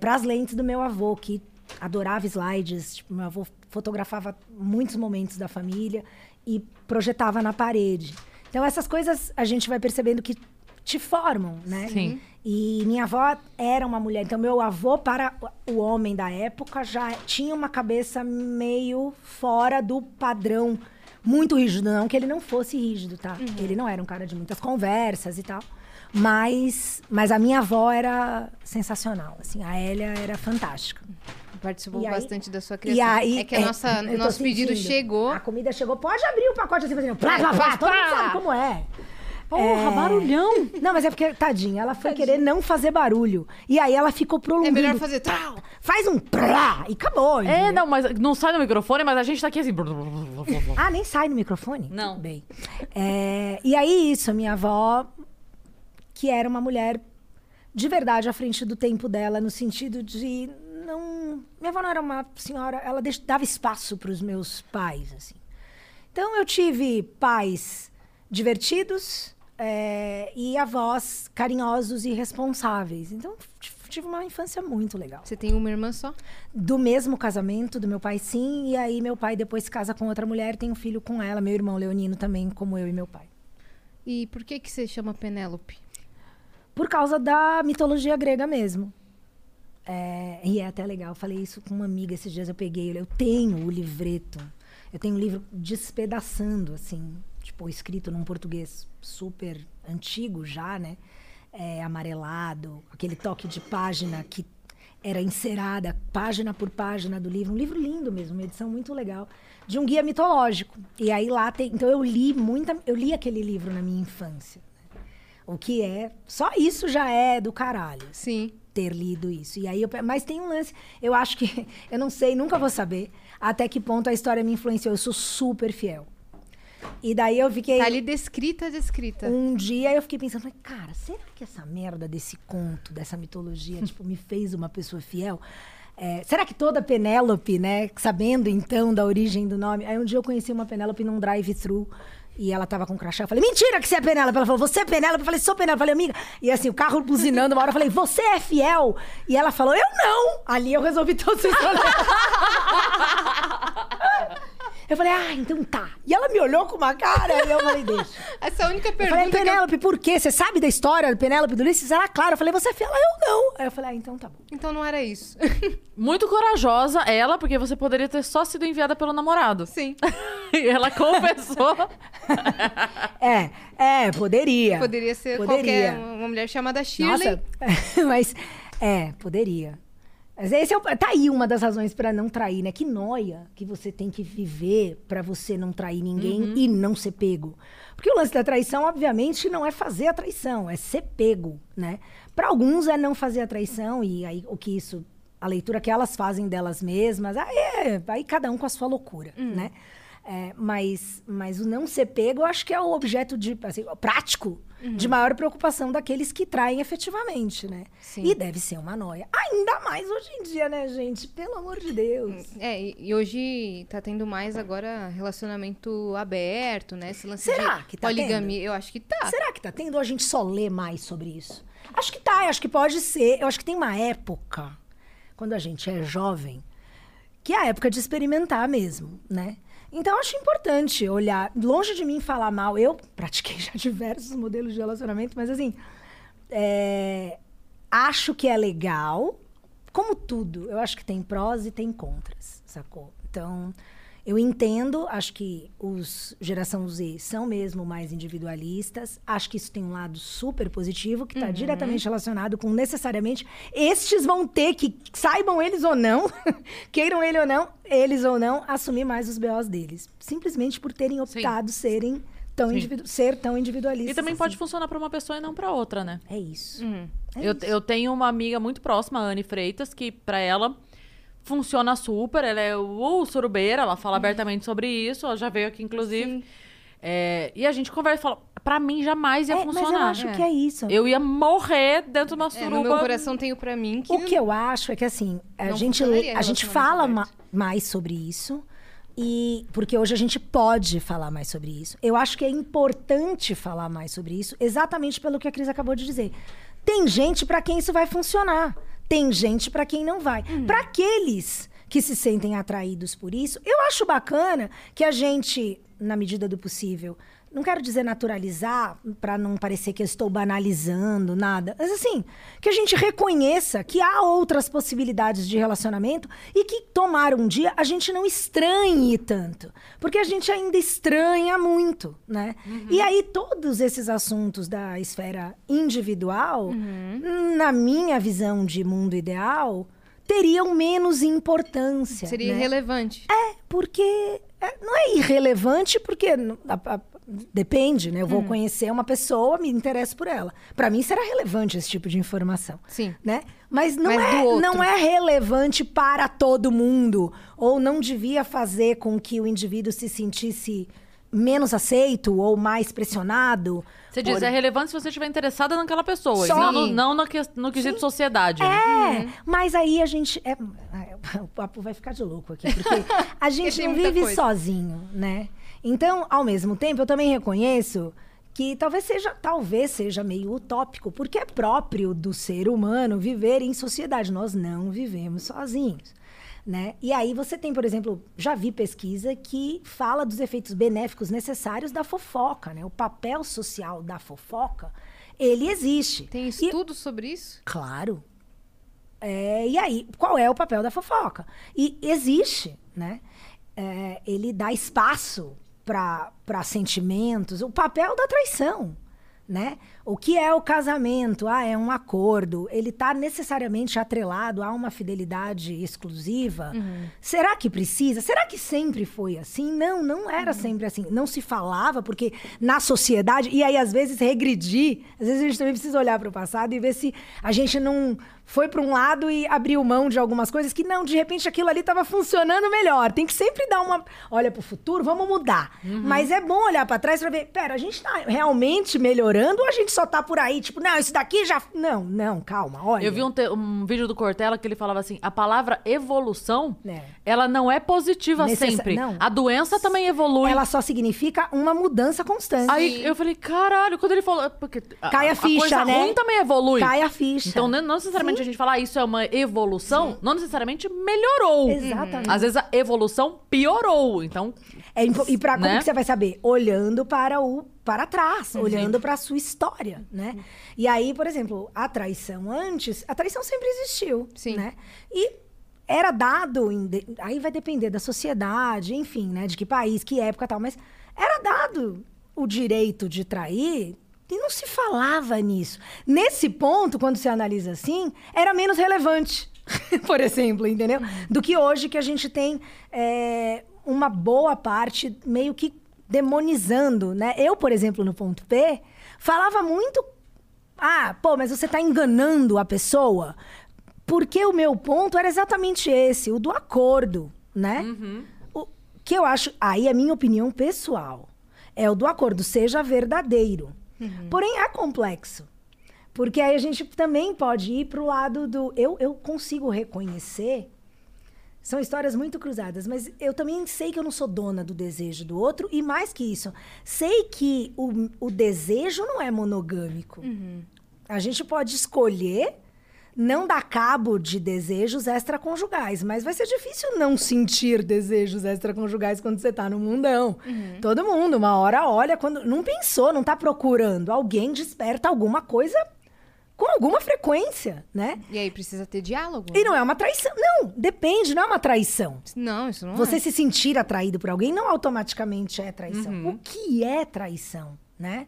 para as lentes do meu avô, que adorava slides. Tipo, meu avô fotografava muitos momentos da família e projetava na parede. Então, essas coisas a gente vai percebendo que te formam, né? Sim. E minha avó era uma mulher. Então, meu avô, para o homem da época, já tinha uma cabeça meio fora do padrão muito rígido. Não que ele não fosse rígido, tá? Ele não era um cara de muitas conversas e tal. Mas, mas a minha avó era sensacional. Assim, a Hélia era fantástica. Participou E aí- bastante da sua E criação. aí, é que a nossa, eu tô nosso pedido chegou. A comida chegou. Pode abrir o pacote assim, fazendo plá, plá, plá. Todo mundo sabe como é. Porra, barulhão. Não, mas é porque, tadinha, ela foi querer não fazer barulho. E aí ela ficou É prolongando. melhor fazer trau. Faz um plá e acabou. É, entendeu? não, mas não sai no microfone, mas a gente tá aqui assim. Ah, nem sai no microfone? Não. Tudo bem. É, e aí, isso, minha avó, que era uma mulher de verdade à frente do tempo dela, no sentido de não. Minha avó não era uma senhora, ela deix- dava espaço para os meus pais, assim. Então, eu tive pais divertidos é, e avós carinhosos e responsáveis. Então, tive uma infância muito legal. Você tem uma irmã só? Do mesmo casamento do meu pai, sim. E aí, meu pai depois se casa com outra mulher, tem um filho com ela. Meu irmão Leonino também, como eu e meu pai. E por que que você chama Penélope? Por causa da mitologia grega mesmo. É, e é até legal, eu falei isso com uma amiga esses dias, eu peguei, eu tenho o livreto. Eu tenho um livro despedaçando, assim, tipo, escrito num português super antigo já, né? É, amarelado, aquele toque de página que era encerada, página por página do livro. Um livro lindo mesmo, uma edição muito legal. De um guia mitológico. E aí lá tem. Então eu li muita. Eu li aquele livro na minha infância. né? O que é. Só isso já é do caralho Sim. ter lido isso. E aí eu, mas tem um lance, eu acho que eu não sei, nunca vou saber até que ponto a história me influenciou. Eu sou super fiel. E daí eu fiquei Tá ali descrita, descrita. um dia eu fiquei pensando, cara, será que essa merda desse conto, dessa mitologia, tipo, me fez uma pessoa fiel? É, será que toda Penélope, né, sabendo então da origem do nome? Aí um dia eu conheci uma Penélope num drive-thru e ela tava com crachá. Eu falei, mentira que você é Penélope. Ela falou, você é Penélope? Eu falei, sou Penélope. Eu falei, amiga. E assim, o carro buzinando uma hora, eu falei, você é fiel? E ela falou, eu não. Ali eu resolvi todos os problemas. Eu falei, ah, então tá. E ela me olhou com uma cara e eu falei, deixa. Essa é a única Eu pergunta falei, que eu... Penélope, por quê? Você sabe da história do Penélope do Ulisses? Ela, claro. Eu falei, você é fiel? Eu não. Aí eu falei, ah, então tá bom. Então não era isso. Muito corajosa ela, porque você poderia ter só sido enviada pelo namorado. Sim. E ela confessou. É, é, poderia. Poderia ser Poderia. qualquer uma mulher chamada Shirley. Nossa, mas é, poderia. Mas esse é o, tá aí uma das razões pra não trair, né? Que noia que você tem que viver pra você não trair ninguém e não ser pego. Porque o lance da traição, obviamente, não é fazer a traição, é ser pego, né? Pra alguns é não fazer a traição e aí o que isso a leitura que elas fazem delas mesmas, aí, é, aí cada um com a sua loucura, né? É, mas, mas o não ser pego, eu acho que é o objeto de assim, prático de maior preocupação daqueles que traem efetivamente, né? Sim. E deve ser uma noia. Ainda mais hoje em dia, né, gente? Pelo amor de Deus. É, e, hoje tá tendo mais agora relacionamento aberto, né? Esse lance Será de que tá poligamia. Eu acho que tá. Será que tá tendo ou a gente só lê mais sobre isso? Acho que tá, acho que pode ser. Eu acho que tem uma época, quando a gente é jovem, que é a época de experimentar mesmo, né? Então, acho importante olhar, longe de mim falar mal. Eu pratiquei já diversos modelos de relacionamento, mas assim, é, acho que é legal, como tudo. Eu acho que tem prós e tem contras, sacou? Então, eu entendo, acho que os geração Z são mesmo mais individualistas. Acho que isso tem um lado super positivo, que está diretamente relacionado com necessariamente estes vão ter que, saibam eles ou não, queiram ele ou não, eles ou não, assumir mais os BOs deles. Simplesmente por terem optado serem tão Sim. individu- ser tão individualistas. E também assim. pode funcionar pra uma pessoa e não pra outra, né? É isso. Hum. É eu, isso. eu tenho uma amiga muito próxima, a Anne Freitas, que pra ela funciona super. Ela é o surubeira, ela fala abertamente sobre isso. Ela já veio aqui, inclusive. É, e a gente conversa e fala, pra mim jamais ia É, mas eu funcionar. acho É. que é isso. Eu ia morrer dentro de uma É, suruba. no meu coração tenho pra mim que. O que eu acho é que assim, a gente, a gente fala ma- mais sobre isso. E porque hoje a gente pode falar mais sobre isso. Eu acho que é importante falar mais sobre isso, exatamente pelo que a Cris acabou de dizer. Tem gente pra quem isso vai funcionar. Tem gente pra quem não vai. Hum. Pra aqueles que se sentem atraídos por isso, eu acho bacana que a gente, na medida do possível, não quero dizer naturalizar pra não parecer que eu estou banalizando nada, mas assim, que a gente reconheça que há outras possibilidades de relacionamento e que tomar um dia a gente não estranhe tanto, porque a gente ainda estranha muito, né? E aí todos esses assuntos da esfera individual, na minha visão de mundo ideal, teriam menos importância. Seria né? irrelevante. É, porque é, não é irrelevante, porque a- a- depende, né? Eu Hum. vou conhecer uma pessoa, me interesso por ela. Pra mim será relevante esse tipo de informação, Sim. né? Mas não Mas é não é relevante para todo mundo ou não devia fazer com que o indivíduo se sentisse menos aceito ou mais pressionado. Você diz, por- é relevante se você estiver interessada naquela pessoa. Só. não no, não no, que- no quesito sociedade. né? É, mas aí a gente. é- o papo vai ficar de louco aqui, porque a gente não vive coisa. sozinho, né? Então, ao mesmo tempo, eu também reconheço que talvez seja, talvez seja meio utópico, porque é próprio do ser humano viver em sociedade. Nós não vivemos sozinhos. Né? E aí você tem, por exemplo, já vi pesquisa que fala dos efeitos benéficos necessários da fofoca, né? O papel social da fofoca, ele existe. Tem E- estudos sobre isso? Claro. É, e aí, qual é o papel da fofoca? E existe, né? É, ele dá espaço para sentimentos, o papel da traição. né? O que é o casamento? Ah, é um acordo. Ele está necessariamente atrelado a uma fidelidade exclusiva? Será que precisa? Será que sempre foi assim? Não, não era sempre assim. Não se falava, porque na sociedade. E aí, às vezes, regredir. Às vezes a gente também precisa olhar para o passado e ver se a gente não foi para um lado e abriu mão de algumas coisas que não, de repente aquilo ali estava funcionando melhor. Tem que sempre dar uma olha para o futuro, vamos mudar. Mas é bom olhar para trás para ver, pera, a gente está realmente melhorando ou a gente só tá por aí, tipo, não, isso daqui já não, não, calma, olha. Eu vi um, te- um vídeo do Cortella que ele falava assim: a palavra evolução, É. ela não é positiva Necessa- sempre. não. A doença também evolui. Ela só significa uma mudança constante. Aí eu falei, caralho, quando ele falou. Porque Cai a ficha, coisa né? ruim também evolui. Cai a ficha. Então, não não a gente falar isso é uma evolução, não necessariamente melhorou. Exatamente. Às vezes a evolução piorou. Então, É e para como Né? que você vai saber? Olhando para o para trás, olhando para a sua história, né? E aí, por exemplo, a traição antes, a traição sempre existiu, Sim. né? E era dado, em aí vai depender da sociedade, enfim, né? De que país, que época tal, mas era dado o direito de trair e não se falava nisso. Nesse ponto, quando você analisa assim, era menos relevante, por exemplo, entendeu? Do que hoje que a gente tem é, uma boa parte meio que demonizando, né? Eu, por exemplo, no ponto P, falava muito ah, pô, mas você tá enganando a pessoa. Porque o meu ponto era exatamente esse, o do acordo, né? O que eu acho, aí é minha opinião pessoal, é o do acordo, seja verdadeiro. Porém, é complexo. Porque aí a gente também pode ir pro lado do. Eu, eu consigo reconhecer. São histórias muito cruzadas, mas eu também sei que eu não sou dona do desejo do outro, e mais que isso, sei que o, o desejo não é monogâmico. A gente pode escolher não dar cabo de desejos extraconjugais, mas vai ser difícil não sentir desejos extraconjugais quando você tá no mundão. Todo mundo, uma hora olha, quando não pensou, não tá procurando, alguém desperta alguma coisa com alguma frequência, né? E aí precisa ter diálogo. E não é uma traição. Não, depende, não é uma traição. Não, isso não Você é. se sentir atraído por alguém não automaticamente é traição. O que é traição, né?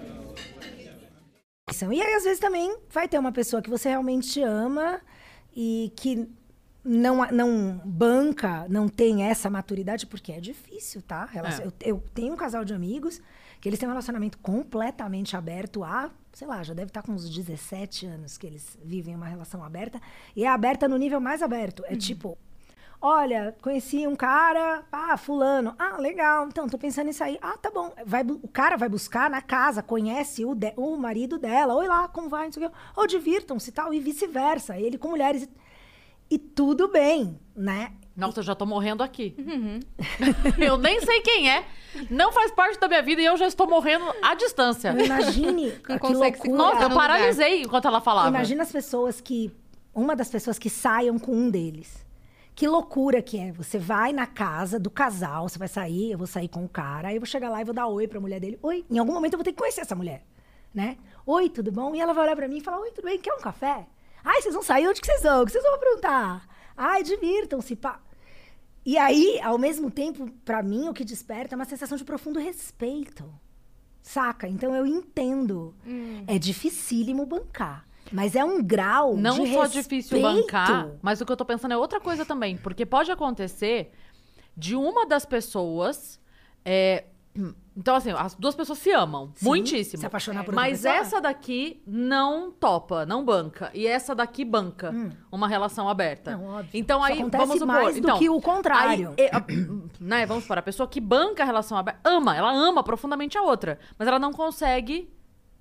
E aí, às vezes, também vai ter uma pessoa que você realmente ama e que não, não banca, não tem essa maturidade, porque é difícil, tá? Relacion- É. Eu, eu tenho um casal de amigos que eles têm um relacionamento completamente aberto há, sei lá, já deve estar com uns 17 anos que eles vivem uma relação aberta. E é aberta no nível mais aberto. É tipo, olha, conheci um cara, ah, fulano, ah, legal, então tô pensando nisso aí. Ah, tá bom. Vai, o cara vai buscar na casa, conhece o, de- o marido dela, oi lá, como vai, não sei o quê. Ou divirtam-se e tal, e vice-versa. Ele com mulheres. E, e tudo bem, né? nossa, eu já tô morrendo aqui. eu nem sei quem é. Não faz parte da minha vida e eu já estou morrendo à distância. Imagine Não que consegue se. Nossa, eu paralisei enquanto ela falava. Imagina as pessoas que. Uma das pessoas que saiam com um deles. Que loucura que é. Você vai na casa do casal, você vai sair, eu vou sair com o cara, aí eu vou chegar lá e vou dar oi pra mulher dele. Oi, em algum momento eu vou ter que conhecer essa mulher, né? Oi, tudo bom? E ela vai olhar pra mim e falar: Oi, tudo bem? Quer um café? Ai, vocês vão sair? Onde que vocês vão? O que vocês vão perguntar? Ai, divirtam-se, pá. E aí, ao mesmo tempo, pra mim, o que desperta é uma sensação de profundo respeito. Saca? Então eu entendo. É dificílimo bancar. Mas é um grau Não de só respeito. difícil bancar, mas o que eu tô pensando é outra coisa também. Porque pode acontecer de uma das pessoas. é, Então, assim, as duas pessoas se amam. Sim, muitíssimo. se apaixonar por outra Mas pessoa. essa daqui não topa, não banca. E essa daqui banca uma relação aberta. Não, óbvio. Então Isso aí, vamos supor. mais do então, que o contrário. aí, é, a- né, vamos supor, a pessoa que banca a relação aberta ama, ela ama profundamente a outra. Mas ela não consegue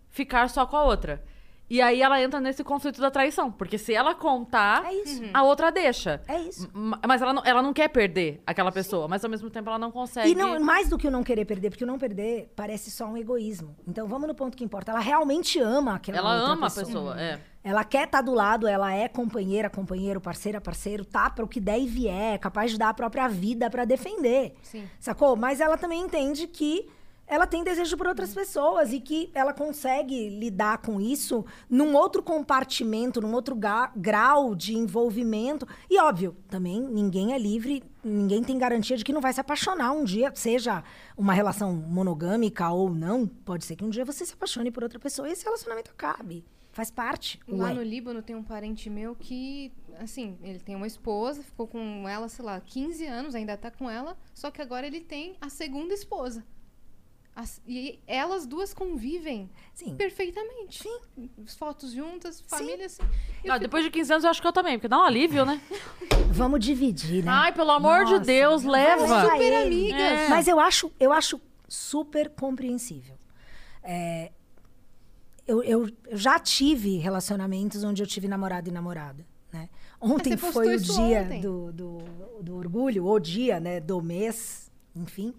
ficar só com a outra. E aí ela entra nesse conflito da traição. Porque se ela contar, É isso. a outra deixa. É isso. M- Mas ela não, ela não quer perder aquela pessoa, mas ao mesmo tempo ela não consegue. E não, mais do que o não querer perder, porque o não perder parece só um egoísmo. Então vamos no ponto que importa. Ela realmente ama aquela ela outra ama pessoa. a pessoa, é. Ela quer estar do lado, ela é companheira, companheiro, parceira, parceiro, tá para o que der e vier, é capaz de dar a própria vida pra defender. Sim. Sacou? Mas ela também entende que ela tem desejo por outras pessoas e que ela consegue lidar com isso num outro compartimento, num outro grau de envolvimento. E óbvio, também ninguém é livre, ninguém tem garantia de que não vai se apaixonar um dia, seja uma relação monogâmica ou não. Pode ser que um dia você se apaixone por outra pessoa e esse relacionamento acabe. Faz parte. Lá Ué. no Líbano tem um parente meu que, assim, ele tem uma esposa, ficou com ela, sei lá, 15 anos, ainda tá com ela, só que agora ele tem a segunda esposa. As- e elas duas convivem Sim. perfeitamente. Sim. Fotos juntas, família assim. Eu Ah, fico- depois de 15 anos eu acho que eu também, porque dá um alívio, né? Vamos dividir, né? Ai, pelo amor de Nossa, Deus, não leva. deixar Super amigas. É. Mas eu acho, eu acho super compreensível. É, eu, eu eu já tive relacionamentos onde eu tive namorado e namorada, né? Ontem foi o dia do, do, do orgulho, o dia, né, do mês, enfim.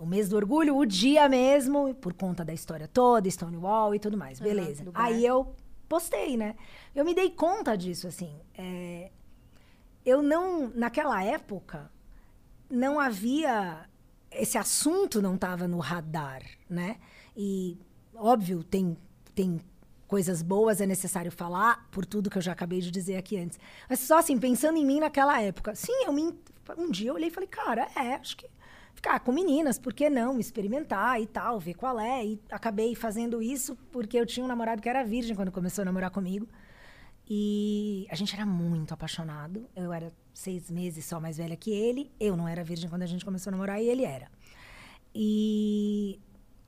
O mês do orgulho, o dia mesmo, por conta da história toda, Stonewall e tudo mais, beleza. bar. Aí eu postei, né? Eu me dei conta disso, assim. é, eu não, naquela época, não havia esse assunto não estava no radar, né? E óbvio tem tem coisas boas é necessário falar por tudo que eu já acabei de dizer aqui antes. Mas só assim pensando em mim naquela época, sim, eu me um dia eu olhei e falei, cara, é, acho que ficar com meninas, por que não experimentar e tal, ver qual é? E acabei fazendo isso porque eu tinha um namorado que era virgem quando começou a namorar comigo. E a gente era muito apaixonado. Eu era seis meses só mais velha que ele. Eu não era virgem quando a gente começou a namorar e ele era. E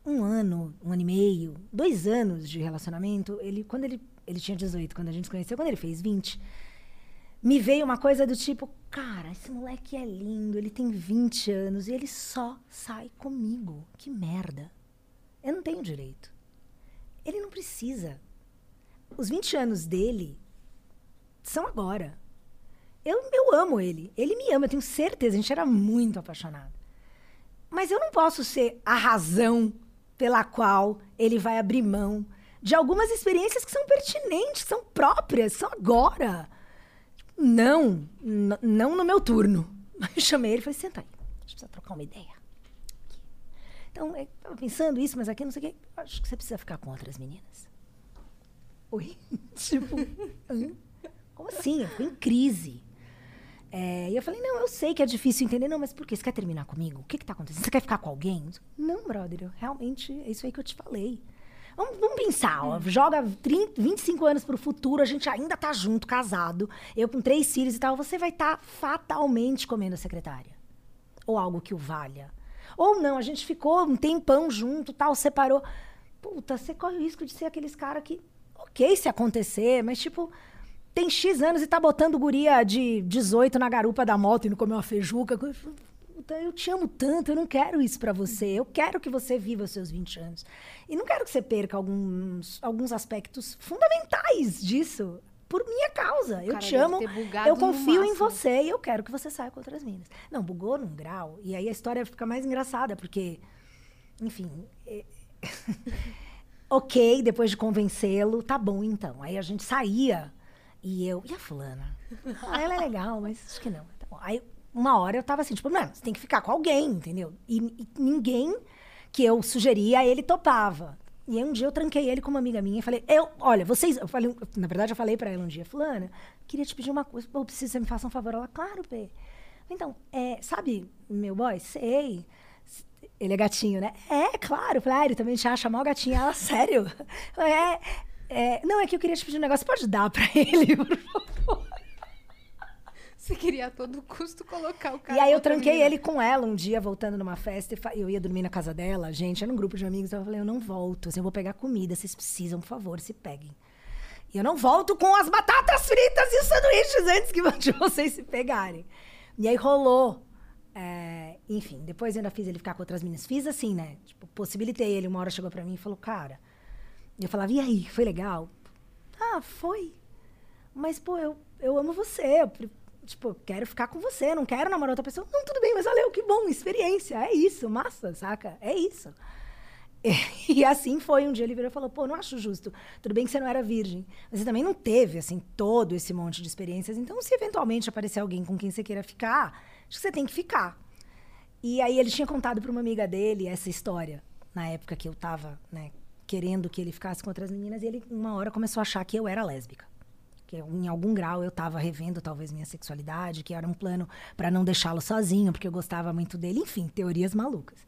um ano, um ano e meio, dois anos de relacionamento, ele, quando ele, ele tinha 18, quando a gente se conheceu, quando ele fez 20, me veio uma coisa do tipo, cara, esse moleque é lindo, ele tem 20 anos e ele só sai comigo. Que merda. Eu não tenho direito. Ele não precisa. Os 20 anos dele são agora. Eu, eu amo ele. Ele me ama, eu tenho certeza. A gente era muito apaixonado. Mas eu não posso ser a razão pela qual ele vai abrir mão de algumas experiências que são pertinentes, são próprias, são agora. Não, não no meu turno. Eu chamei ele e falei, senta aí, a gente precisa trocar uma ideia. Então, eu tava pensando isso, mas aqui não sei o quê. Acho que você precisa ficar com outras meninas. Oi? tipo, como assim? Eu fico em crise. É, e eu falei, não, eu sei que é difícil entender. Não, mas por quê? Você quer terminar comigo? O que que tá acontecendo? Você quer ficar com alguém? Não, brother, eu, realmente é isso aí que eu te falei. Vamos, vamos pensar, ó, joga 30, 25 anos pro futuro, a gente ainda tá junto, casado, eu com três filhos e tal, você vai estar fatalmente comendo a secretária. Ou algo que o valha. Ou não, a gente ficou um tempão junto, tal, separou. Puta, você corre o risco de ser aqueles caras que, ok se acontecer, mas tipo, tem X anos e tá botando guria de 18 na garupa da moto e não comeu uma feijuca. Eu te amo tanto, eu não quero isso pra você. Eu quero que você viva os seus 20 anos. E não quero que você perca alguns, alguns aspectos fundamentais disso. Por minha causa. Eu cara te amo. Eu confio em você e eu quero que você saia com outras minas. Não, bugou num grau. E aí a história fica mais engraçada, porque, enfim. é- ok, depois de convencê-lo, tá bom então. Aí a gente saía e eu. E a fulana? Ah, ela é legal, mas acho que não. Tá. Aí uma hora eu tava assim, tipo, não, você tem que ficar com alguém, entendeu? E, e ninguém que eu sugeria, ele topava. E aí um dia eu tranquei ele com uma amiga minha e falei, eu, olha, vocês. Eu falei, na verdade, eu falei pra ela um dia, fulana, queria te pedir uma coisa, eu preciso que você me faça um favor. Ela, claro, P. Então, é, sabe, meu boy, sei. Ele é gatinho, né? É, claro. Eu falei, ah, ele também te acha mal gatinho. Ela, sério? É, é, não, é que eu queria te pedir um negócio. Pode dar pra ele, por favor? Você queria a todo custo colocar o cara. E aí eu tranquei menina. ele com ela um dia, voltando numa festa. e Eu ia dormir na casa dela, gente, era um grupo de amigos. Eu falei, eu não volto, assim, eu vou pegar comida, vocês precisam, por favor, se peguem. E eu não volto com as batatas fritas e os sanduíches antes que de vocês se pegarem. E aí rolou. é, enfim, depois eu ainda fiz ele ficar com outras meninas. Fiz assim, né? Tipo, possibilitei ele. Uma hora chegou pra mim e falou, cara. E eu falava, e aí, foi legal? Ah, foi. Mas, pô, eu, eu amo você. Eu, tipo, quero ficar com você, não quero namorar outra pessoa. Não, tudo bem, mas valeu, que bom, experiência. É isso, massa, saca? É isso. E assim foi. Um dia ele virou e falou: pô, não acho justo. Tudo bem que você não era virgem, mas você também não teve, assim, todo esse monte de experiências. Então, se eventualmente aparecer alguém com quem você queira ficar, acho que você tem que ficar. E aí ele tinha contado para uma amiga dele essa história, na época que eu tava, né, querendo que ele ficasse com outras meninas, e ele, uma hora, começou a achar que eu era lésbica. Em algum grau eu tava revendo, talvez, minha sexualidade, que era um plano para não deixá-lo sozinho, porque eu gostava muito dele. Enfim, teorias malucas.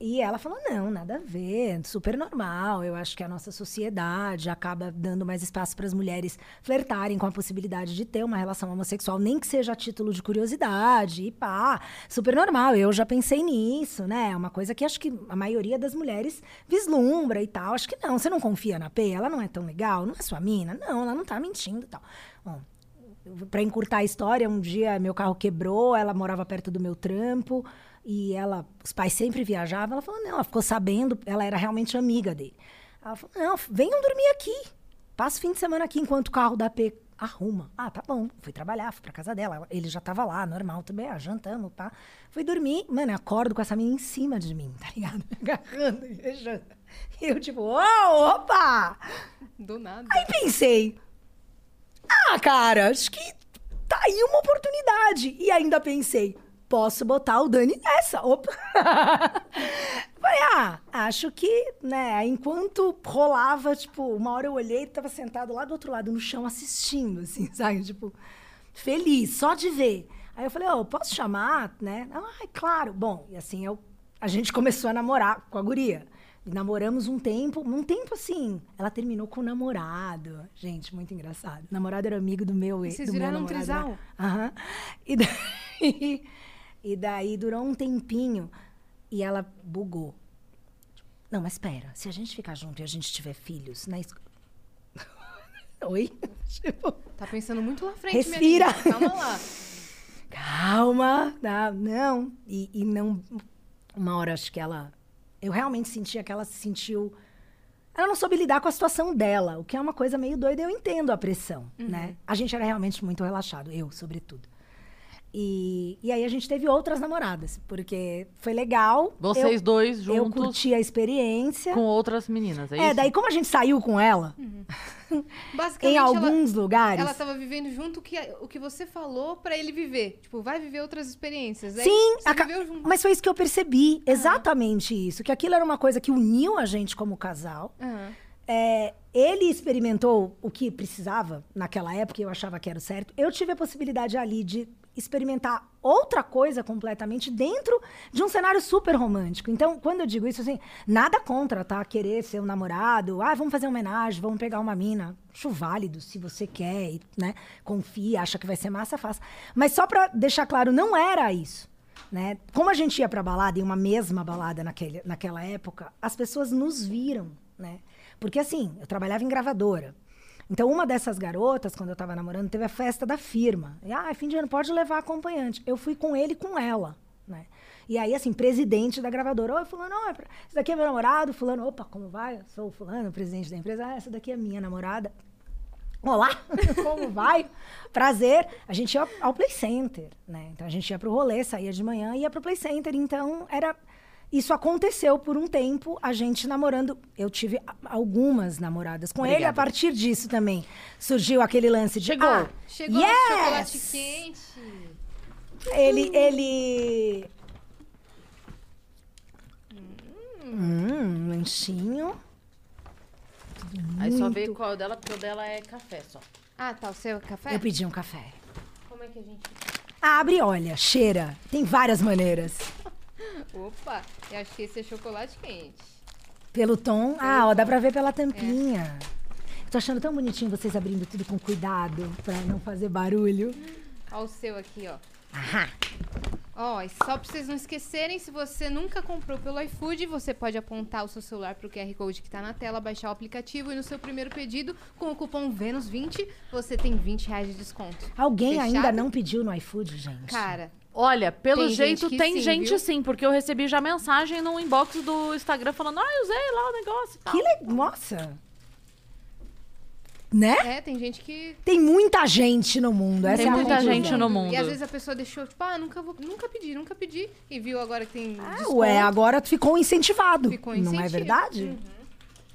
E ela falou: não, nada a ver, super normal. Eu acho que a nossa sociedade acaba dando mais espaço para as mulheres flertarem com a possibilidade de ter uma relação homossexual, nem que seja a título de curiosidade, e pá, super normal. Eu já pensei nisso, né? É uma coisa que acho que a maioria das mulheres vislumbra e tal. Acho que não, você não confia na P, ela não é tão legal, não é sua mina? Não, ela não tá mentindo e tal. Bom, para encurtar a história, um dia meu carro quebrou, ela morava perto do meu trampo e ela, os pais sempre viajavam. Ela falou: "Não, ela ficou sabendo, ela era realmente amiga dele". Ela falou: "Não, venham dormir aqui. Passa o fim de semana aqui enquanto o carro da P arruma". Ah, tá bom. Fui trabalhar, fui pra casa dela. Ele já tava lá, normal também, ah, jantando, tá? Fui dormir, mano, acordo com essa menina em cima de mim, tá ligado? Me Agarrando e beijando. E eu tipo: "Ô, opa!" Do nada. Aí pensei, ah, cara, acho que tá aí uma oportunidade. E ainda pensei, posso botar o Dani nessa. Opa! Falei, ah, acho que, né, enquanto rolava, tipo, uma hora eu olhei e tava sentado lá do outro lado, no chão, assistindo, assim, sabe? Tipo, feliz, só de ver. Aí eu falei, ô, posso chamar, né? Ah, claro. Bom, e assim, eu, a gente começou a namorar com a guria. E namoramos um tempo, um tempo assim. Ela terminou com o namorado. Gente, muito engraçado. O namorado era amigo do meu ex. Vocês do meu viraram um namorado trisal? Aham. E daí, e daí durou um tempinho e ela bugou. Não, mas espera, se a gente ficar junto e a gente tiver filhos na escola. Oi? Tipo, Tá pensando muito lá frente, Respira. minha. Calma lá. calma, tá? Não. E, e não. Uma hora acho que ela. Eu realmente sentia que ela se sentiu. Ela não soube lidar com a situação dela, o que é uma coisa meio doida. Eu entendo a pressão, né? A gente era realmente muito relaxado, eu, sobretudo. E, e aí a gente teve outras namoradas, porque foi legal. Vocês eu, dois Eu juntos curti a experiência. com outras meninas, é, É, isso? daí como a gente saiu com ela, Basicamente, em ela- alguns lugares. Ela tava vivendo junto o que, o que você falou pra ele viver. Tipo, vai viver outras experiências. Aí Sim, junto. mas foi isso que eu percebi. Exatamente isso. Que aquilo era uma coisa que uniu a gente como casal. Aham. É, ele experimentou o que precisava naquela época, e eu achava que era o certo. Eu tive a possibilidade ali de experimentar outra coisa completamente dentro de um cenário super romântico. Então, quando eu digo isso, assim, nada contra, tá? Querer ser um namorado, ah, vamos fazer uma homenagem, vamos pegar uma mina. Acho válido, se você quer, né? Confia, acha que vai ser massa, faça. Mas só pra deixar claro, não era isso. Né? Como a gente ia pra balada, em uma mesma balada naquele, naquela época, as pessoas nos viram, né? Porque assim, eu trabalhava em gravadora. Então, uma dessas garotas, quando eu tava namorando, teve a festa da firma. E, ah, fim de ano, pode levar acompanhante. Eu fui com ele e com ela, né? E aí, assim, presidente da gravadora. Oi, fulano, ó, esse daqui é meu namorado. Fulano, opa, como vai? Eu sou o fulano, presidente da empresa. Ah, essa daqui é minha namorada. Olá, como vai? Prazer. A gente ia ao Play Center, né? Então a gente ia pro rolê, saía de manhã e ia pro Play Center. Então era. Isso aconteceu por um tempo, a gente namorando. Eu tive algumas namoradas com ele. A Obrigada. partir disso também surgiu aquele lance de. Chegou. Ah, Chegou yes! o chocolate quente. Ele. ele... Hum, lanchinho. Aí só veio qual dela, porque o dela é café só. Ah, tá. O seu é café? Eu pedi um café. Como é que a gente... Abre olha, cheira. Tem várias maneiras. Opa, eu acho que esse é chocolate quente. Pelo tom. Ah, ó, dá pra ver pela tampinha. Tô achando tão bonitinho vocês abrindo tudo com cuidado pra não fazer barulho. Ó o seu aqui, ó. Aham. Ó, e só pra vocês não esquecerem, se você nunca comprou pelo iFood, você pode apontar o seu celular pro QR Code que tá na tela, baixar o aplicativo e no seu primeiro pedido, com o cupom VENUS20, você tem 20 reais de desconto. Alguém Fechado? ainda não pediu no iFood, gente? Cara, Olha, pelo Tem jeito gente tem sim, gente viu? sim, porque eu recebi já mensagem no inbox do Instagram falando, ah, eu usei lá o negócio e tal. que legal. Nossa. né? É, tem gente que. Tem muita gente no mundo. Essa Tem é a muita gente no mundo. E às vezes a pessoa deixou, tipo, ah, nunca, vou, nunca pedi, nunca pedi. E viu agora que tem. Ah, desconto. Ué, agora ficou incentivado. Ficou Não é verdade?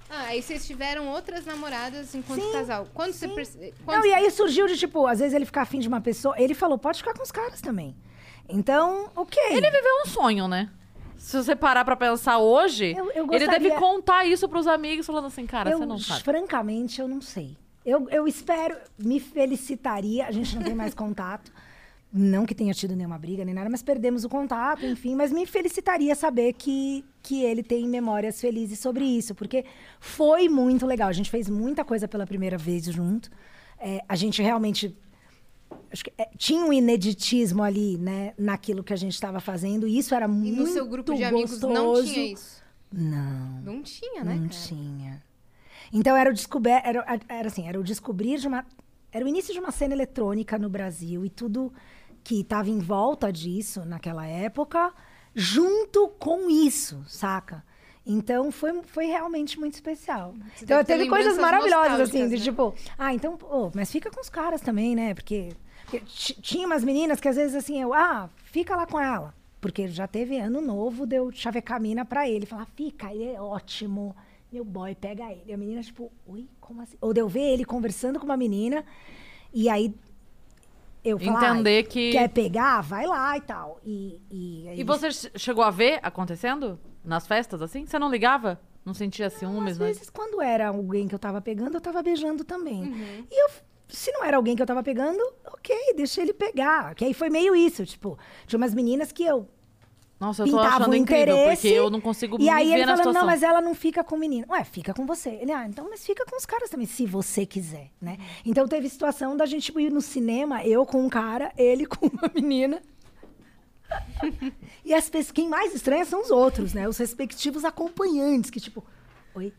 Ah, aí vocês tiveram outras namoradas enquanto casal. Quando você percebe. Não, e aí surgiu de, tipo, às vezes ele ficar afim de uma pessoa. Ele falou, pode ficar com os caras também. Então, ok. Ele viveu um sonho, né? Se você parar pra pensar hoje, Eu- eu ele deve gostaria- contar isso pros amigos, falando assim, cara, eu, você não sabe. francamente, eu não sei. Eu, eu espero, me felicitaria. A gente não tem mais contato. Não que tenha tido nenhuma briga nem nada, mas perdemos o contato, enfim. Mas me felicitaria saber que, que ele tem memórias felizes sobre isso, porque foi muito legal. A gente fez muita coisa pela primeira vez junto. É, a gente realmente acho que, é, tinha um ineditismo ali, né, naquilo que a gente estava fazendo, e isso era E muito no seu grupo de amigos não gostoso. tinha isso. Não. Não tinha, né, Não cara? tinha. Então era o descober, era, era assim, era o descobrir de uma, era o início de uma cena eletrônica no Brasil e tudo que estava em volta disso naquela época, junto com isso, saca? Então foi, foi realmente muito especial. Você então teve coisas maravilhosas assim, de né? tipo, ah, então, pô, mas fica com os caras também, né? Porque, tinha umas meninas que às vezes assim, eu, ah, fica lá com ela. Porque já teve ano novo, deu chavecar a mina pra ele. Falar, fica, ele é ótimo. Meu boy, pega ele. E a menina, tipo, ui, como assim? Ou deu ver ele conversando com uma menina, e aí eu falar, Entender que- Quer pegar? Vai lá e tal. E, e, E você che- chegou a ver acontecendo? Nas festas, assim? Você não ligava? Não sentia ciúmes, Às né? vezes, quando era alguém que eu tava pegando, eu tava beijando também. E eu, se não era alguém que eu tava pegando, ok, deixa ele pegar. Que aí foi meio isso, tipo, tinha umas meninas que eu Nossa, eu tô achando incrível, porque eu não consigo E me aí ver ele falando, não, mas ela não fica com o menino. Ué, fica com você. Ele, ah, então, mas fica com os caras também, se você quiser, né? Então teve situação da gente ir no cinema, eu com um cara, ele com uma menina. e as pessoas, quem mais estranha são os outros, né? Os respectivos acompanhantes, que tipo, oi,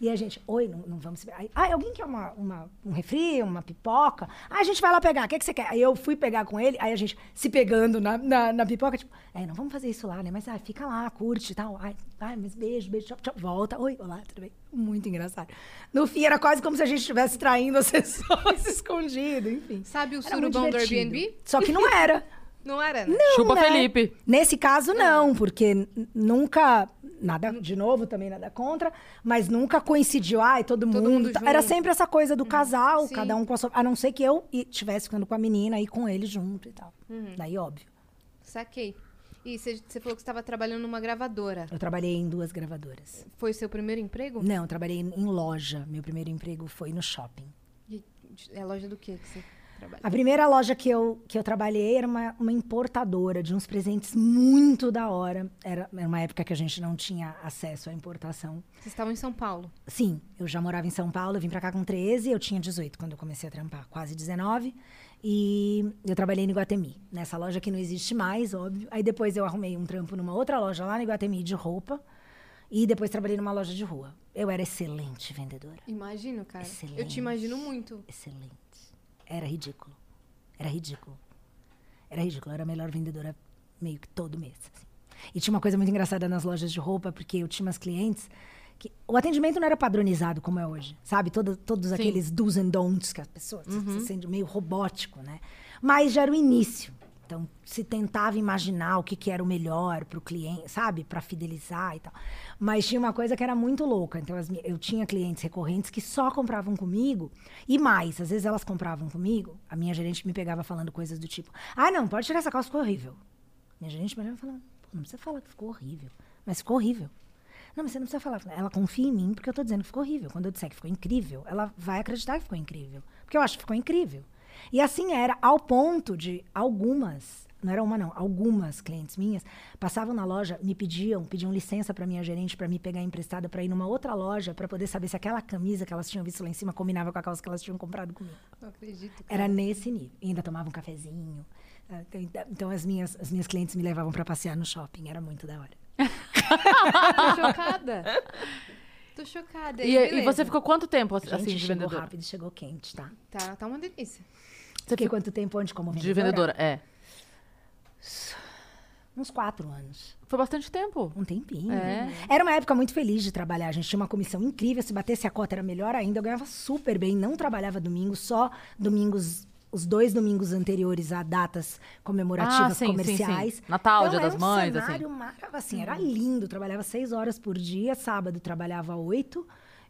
e a gente, oi, não, não vamos. Aí, ah, alguém quer uma, uma, um refri, uma pipoca? Ah, a gente vai lá pegar, o que, é que você quer? Aí eu fui pegar com ele, aí a gente se pegando na, na, na pipoca, tipo, é, não vamos fazer isso lá, né? Mas ah, fica lá, curte e tal. Ai, ai, mas beijo, beijo, tchau, tchau, volta. Oi, olá, tudo bem? Muito engraçado. No fim, era quase como se a gente estivesse traindo as pessoas escondido, enfim. Sabe o surubão do. Airbnb? Só que não era. Não era, né? Não, Chupa né? Felipe. Nesse caso, não, porque n- nunca. Nada, de novo, também nada contra, mas nunca coincidiu, ai, todo, mundo. mundo tá- Era sempre essa coisa do casal, Sim. cada um com a sua. A não ser que eu estivesse ficando com a menina e com ele junto e tal. Daí, óbvio. Saquei. E você falou que estava trabalhando numa gravadora. Eu trabalhei em duas gravadoras. Foi o seu primeiro emprego? Não, eu trabalhei em loja. Meu primeiro emprego foi no shopping. E- É loja do que que você A primeira loja que eu, que eu trabalhei era uma, uma importadora de uns presentes muito da hora. Era, era uma época que a gente não tinha acesso à importação. Vocês estavam em São Paulo. Sim, eu já morava em São Paulo, eu vim pra cá com 13, eu tinha 18 quando eu comecei a trampar, quase 19. E eu trabalhei no Iguatemi, nessa loja que não existe mais, óbvio. Aí depois eu arrumei um trampo numa outra loja lá no Iguatemi de roupa. E depois trabalhei numa loja de rua. Eu era excelente vendedora. Imagino, cara. Eu Excelente. te imagino muito. Excelente. Era ridículo. Era ridículo. Era ridículo. Eu era a melhor vendedora meio que todo mês. assim. E tinha uma coisa muito engraçada nas lojas de roupa, porque eu tinha umas clientes que o atendimento não era padronizado como é hoje, sabe? Todo, todos aqueles do's and don'ts que as pessoas se sentem meio robótico, né? Mas já era o início. Então, se tentava imaginar o que, que era o melhor para o cliente, sabe? Para fidelizar e tal. Mas tinha uma coisa que era muito louca. Então, as eu tinha clientes recorrentes que só compravam comigo. E mais, às vezes elas compravam comigo. A minha gerente me pegava falando coisas do tipo: Ah, não, pode tirar essa calça, ficou horrível. Minha gerente me Pô, não precisa falar que ficou horrível. Mas ficou horrível. Não, mas você não precisa falar. Ela confia em mim porque eu tô dizendo que ficou horrível. Quando eu disser que ficou incrível, ela vai acreditar que ficou incrível. Porque eu acho que ficou incrível. E assim era, ao ponto de algumas, não era uma não, algumas clientes minhas passavam na loja, me pediam, pediam licença para minha gerente para me pegar emprestada para ir numa outra loja para poder saber se aquela camisa que elas tinham visto lá em cima combinava com a calça que elas tinham comprado comigo. Não acredito. Era nesse nível. E ainda tomava um cafezinho. Ah, Então, então as minhas as minhas clientes me levavam para passear no shopping, era muito da hora. Tô chocada. Tô chocada. E, e você ficou quanto tempo assim Gente, de chegou vendedora? rápido, chegou quente, tá? Tá, tá uma delícia. Fiquei quanto tempo onde como vendedora? De vendedora, é. Uns quatro anos. Foi bastante tempo. Um tempinho. É. Era uma época muito feliz de trabalhar. A gente tinha uma comissão incrível. Se batesse a cota era melhor ainda. Eu ganhava super bem. Não trabalhava domingo, só domingos. Os dois domingos anteriores a datas comemorativas Ah, sim, sim, comerciais. sim. Natal, então, Dia das um Mães, assim. cenário maravilhoso, assim. Era lindo. Trabalhava seis horas por dia. Sábado trabalhava oito.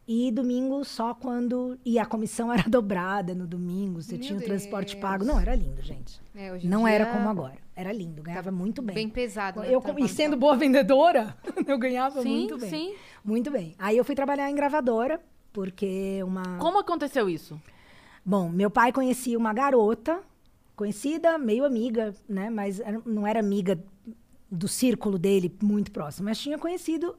E domingo só quando. E a comissão era dobrada no domingo. Você Meu tinha o transporte Deus. pago. Não, era lindo, gente. É, Não era como agora. Era lindo. Ganhava muito bem. Bem pesado. né, Eu, trabalho e sendo boa vendedora, eu ganhava Sim, muito bem. sim. Muito bem. Aí eu fui trabalhar em gravadora, porque uma. Como aconteceu isso? Bom, meu pai conhecia uma garota, conhecida, meio amiga, né? Mas não era amiga do círculo dele muito próximo, mas tinha conhecido.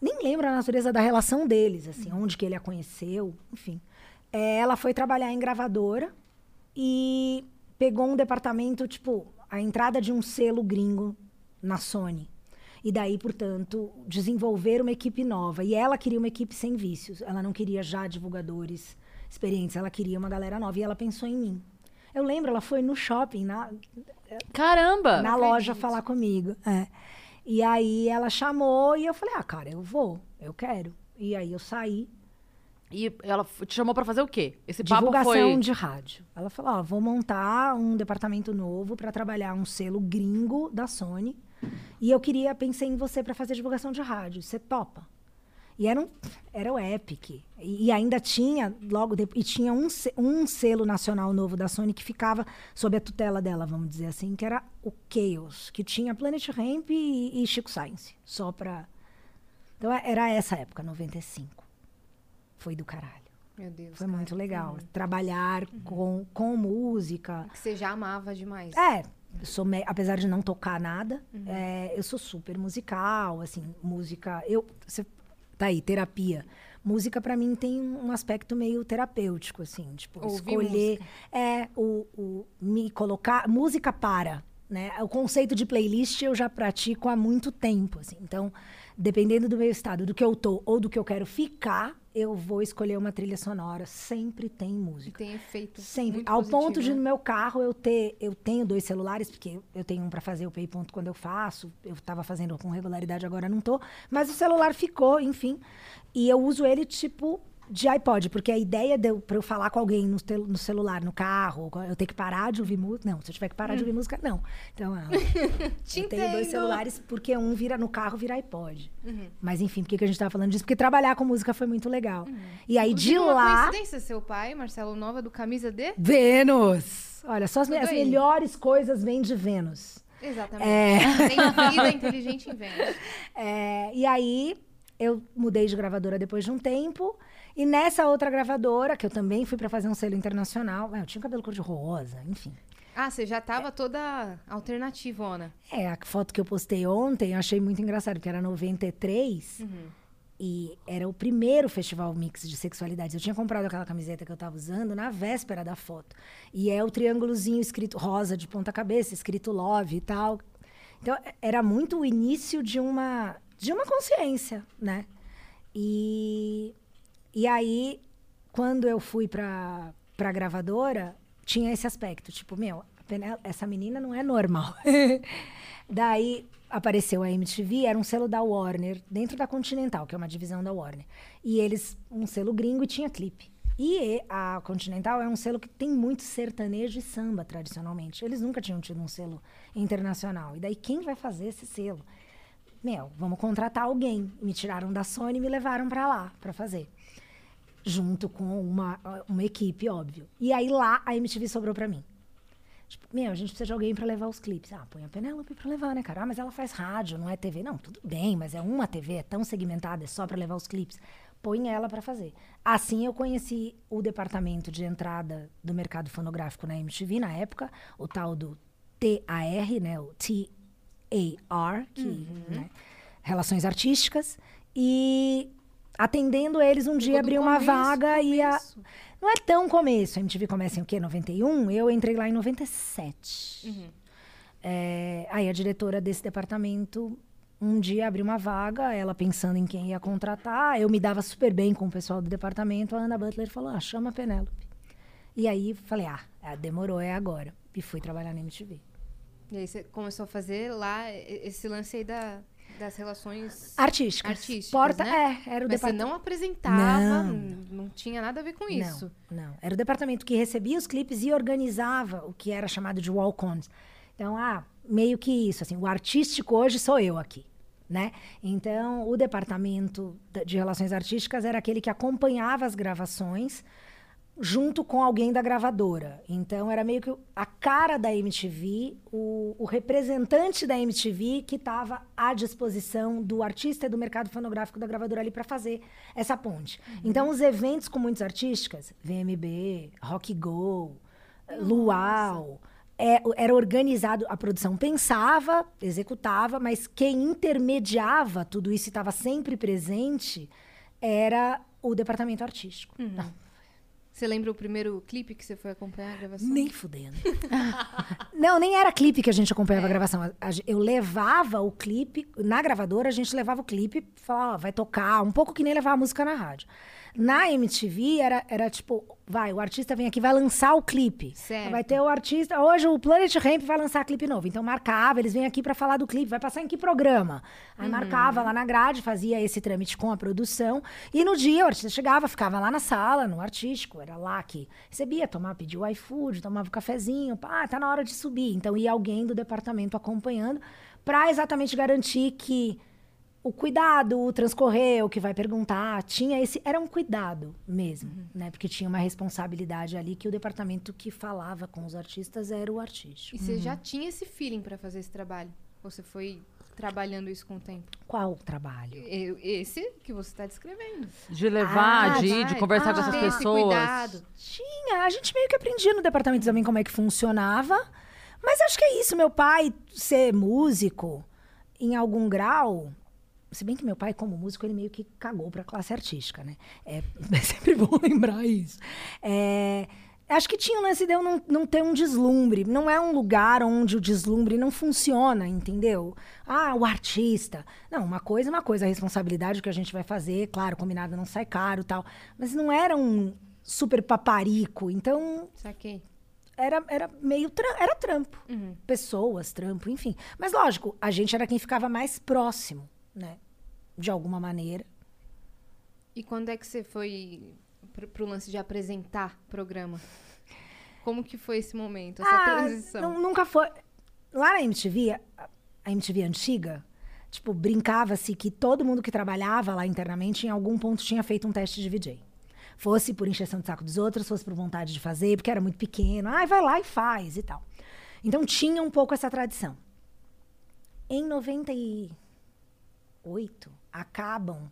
Nem lembro a natureza da relação deles, assim, onde que ele a conheceu, enfim. É, ela foi trabalhar em gravadora e pegou um departamento, tipo, a entrada de um selo gringo na Sony. E daí, portanto, desenvolver uma equipe nova. E ela queria uma equipe sem vícios. Ela não queria já divulgadores experientes, ela queria uma galera nova. E ela pensou em mim. Eu lembro, ela foi no shopping, na, Caramba! na loja falar comigo. é. E aí ela chamou e eu falei, ah, cara, eu vou, eu quero. E aí eu saí, E ela te chamou pra fazer o quê? Esse papo divulgação foi... de rádio. Ela falou, ó, vou montar um departamento novo para trabalhar um selo gringo da Sony. E eu queria, pensei em você para fazer divulgação de rádio. Você topa? E era, um, era o Epic. E, e ainda tinha, logo depois, e tinha um, um selo nacional novo da Sony que ficava sob a tutela dela, vamos dizer assim, que era o Chaos, que tinha Planet Ramp e, e Chico Science. Só pra. Então é- era essa época, 95. Foi do caralho. Meu Deus. Foi cara. muito legal. Trabalhar com, com música. Que você já amava demais. É, eu sou me- apesar de não tocar nada, é, eu sou super musical, assim, música. Eu, você, tá aí, terapia. Música pra mim tem um aspecto meio terapêutico, assim, tipo, Ouvir escolher, é, o, o me colocar, música para, né? O conceito de playlist eu já pratico há muito tempo, assim. Então, dependendo do meu estado, do que eu tô ou do que eu quero ficar, eu vou escolher uma trilha sonora. Sempre tem E música. tem efeito. Sempre. Ao positivo, ponto de né? no meu carro eu ter, eu tenho dois celulares, porque eu tenho um para fazer o pay ponto quando eu faço. Eu estava fazendo com regularidade, agora não tô. Mas o celular ficou, enfim. E eu uso ele tipo de iPod, porque a ideia de eu, pra eu falar com alguém no, tel- no celular, no carro, eu ter que parar de ouvir música. Não, se eu tiver que parar de ouvir música, não. Então, ah, Te eu tenho dois celulares porque um vira no carro, vira iPod. Mas enfim, por que que a gente tava falando disso? Porque trabalhar com música foi muito legal. E aí de uma lá. coincidência, seu pai, Marcelo Nova, do Camisa D? Vênus! Olha, só as, as melhores coisas vêm de Vênus. Exatamente. É. Tem vida inteligente em Vênus. É, e aí, eu mudei de gravadora depois de um tempo. E nessa outra gravadora, que eu também fui pra fazer um selo internacional, é, eu tinha um cabelo cor-de-rosa, enfim. Ah, você já tava toda alternativona. É, a foto que eu postei ontem eu achei muito engraçado, porque era 93 e era o primeiro festival mix de sexualidades. Eu tinha comprado aquela camiseta que eu tava usando na véspera da foto. E é o triângulozinho escrito rosa de ponta cabeça, escrito love e tal. Então é- era muito o início de uma de uma consciência, né? E e aí quando eu fui pra para gravadora, tinha esse aspecto, tipo, meu, essa menina não é normal. Daí apareceu a MTV, era um selo da Warner, dentro da Continental, que é uma divisão da Warner. E eles, um selo gringo e tinha clipe. E a Continental é um selo que tem muito sertanejo e samba, tradicionalmente. Eles nunca tinham tido um selo internacional. E daí, quem vai fazer esse selo? Meu, vamos contratar alguém. Me tiraram da Sony e me levaram para lá para fazer junto com uma, uma equipe, óbvio. E aí lá a MTV sobrou pra mim. Tipo, meu, a gente precisa de alguém pra levar os clipes. Ah, põe a Penélope pra levar, né, cara? Ah, mas ela faz rádio, não é TV. Não, tudo bem, mas é uma TV, é tão segmentada, é só pra levar os clipes. Põe ela pra fazer. Assim eu conheci o departamento de entrada do mercado fonográfico na MTV na época, o tal do TAR, né, o T-A-R, que, né, Relações Artísticas. E atendendo eles, um dia abriu uma vaga e a, não é tão começo. A MTV começa em o quê? 91? Eu entrei lá em 97. É, aí a diretora desse departamento um dia abriu uma vaga, ela pensando em quem ia contratar. Eu me dava super bem com o pessoal do departamento. A Ana Butler falou: ah, chama a Penélope. E aí falei: ah, ah, demorou, é agora. E fui trabalhar na MTV. E aí você começou a fazer lá esse lance aí da, das relações Artísticas. artísticas, Porta, né? é, era o Mas você departamento. não apresentava, Não. não tinha nada a ver com isso. Não, não. Era o departamento que recebia os clipes e organizava o que era chamado de walk-ons. Então, ah, meio que isso, assim, o artístico hoje sou eu aqui, né? Então, o departamento de relações artísticas era aquele que acompanhava as gravações junto com alguém da gravadora. Então, era meio que a cara da MTV, o, o representante da MTV que estava à disposição do artista e do mercado fonográfico da gravadora ali para fazer essa ponte. Então, os eventos com muitas artísticas, VMB, Rock Go, Luau, é, era organizado, a produção pensava, executava, mas quem intermediava tudo isso e estava sempre presente era o departamento artístico. Não, Você lembra o primeiro clipe que você foi acompanhar a gravação? nem fudendo. não, nem era clipe que a gente acompanhava a gravação. A- a- Eu levava o clipe, na gravadora a gente levava o clipe, falava, ó, vai tocar, um pouco que nem levar a música na rádio. Na MTV era, era tipo, vai, o artista vem aqui, vai lançar o clipe. Certo. Vai ter o artista, hoje o Planet Ramp vai lançar clipe novo. Então marcava, eles vêm aqui pra falar do clipe, vai passar em que programa? Aí marcava lá na grade, fazia esse trâmite com a produção. E no dia o artista chegava, ficava lá na sala, no artístico, era lá que recebia, tomava, pedia o iFood, tomava o cafezinho, pá, tá na hora de subir. Então ia alguém do departamento acompanhando pra exatamente garantir que o cuidado, o transcorrer, o que vai perguntar, tinha esse. Era um cuidado mesmo, né? Porque tinha uma responsabilidade ali que o departamento que falava com os artistas era o artístico. E você já tinha esse feeling pra fazer esse trabalho? Ou você foi trabalhando isso com o tempo? Qual o trabalho? Eu- Esse que você está descrevendo. De levar, Ah, de ir, de conversar com Ah, essas ter esse pessoas. cuidado. Tinha, a gente meio que aprendia no departamento também como é que funcionava. Mas acho que é isso, meu pai ser músico em algum grau. Se bem que meu pai, como músico, ele meio que cagou pra classe artística, né? É, é sempre bom lembrar isso. É, acho que tinha o lance de eu não, não ter um deslumbre. Não é um lugar onde o deslumbre não funciona, entendeu? Ah, o artista. Não, uma coisa é uma coisa, a responsabilidade que a gente vai fazer, claro, combinado não sai caro tal. Mas não era um super paparico. Então, Saquei. era, era meio tra- era trampo. Pessoas, trampo, enfim. Mas lógico, a gente era quem ficava mais próximo, né? De alguma maneira. E quando é que você foi pro, pro lance de apresentar programa? Como que foi esse momento, essa Ah, transição? não- nunca foi. Lá na MTV, a- MTV antiga, tipo, brincava-se que todo mundo que trabalhava lá internamente, em algum ponto, tinha feito um teste de VJ. Fosse por encheção de saco dos outros, fosse por vontade de fazer, porque era muito pequeno. Ai, vai lá e faz e tal. Então tinha um pouco essa tradição. Em 98, acabam.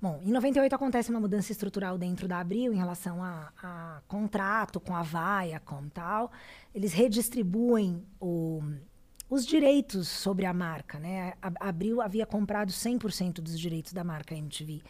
Bom, em 98 acontece uma mudança estrutural dentro da Abril em relação a, a contrato com a Viacom e tal. Eles redistribuem o- os direitos sobre a marca, né? A a Abril havia comprado 100% dos direitos da marca MTV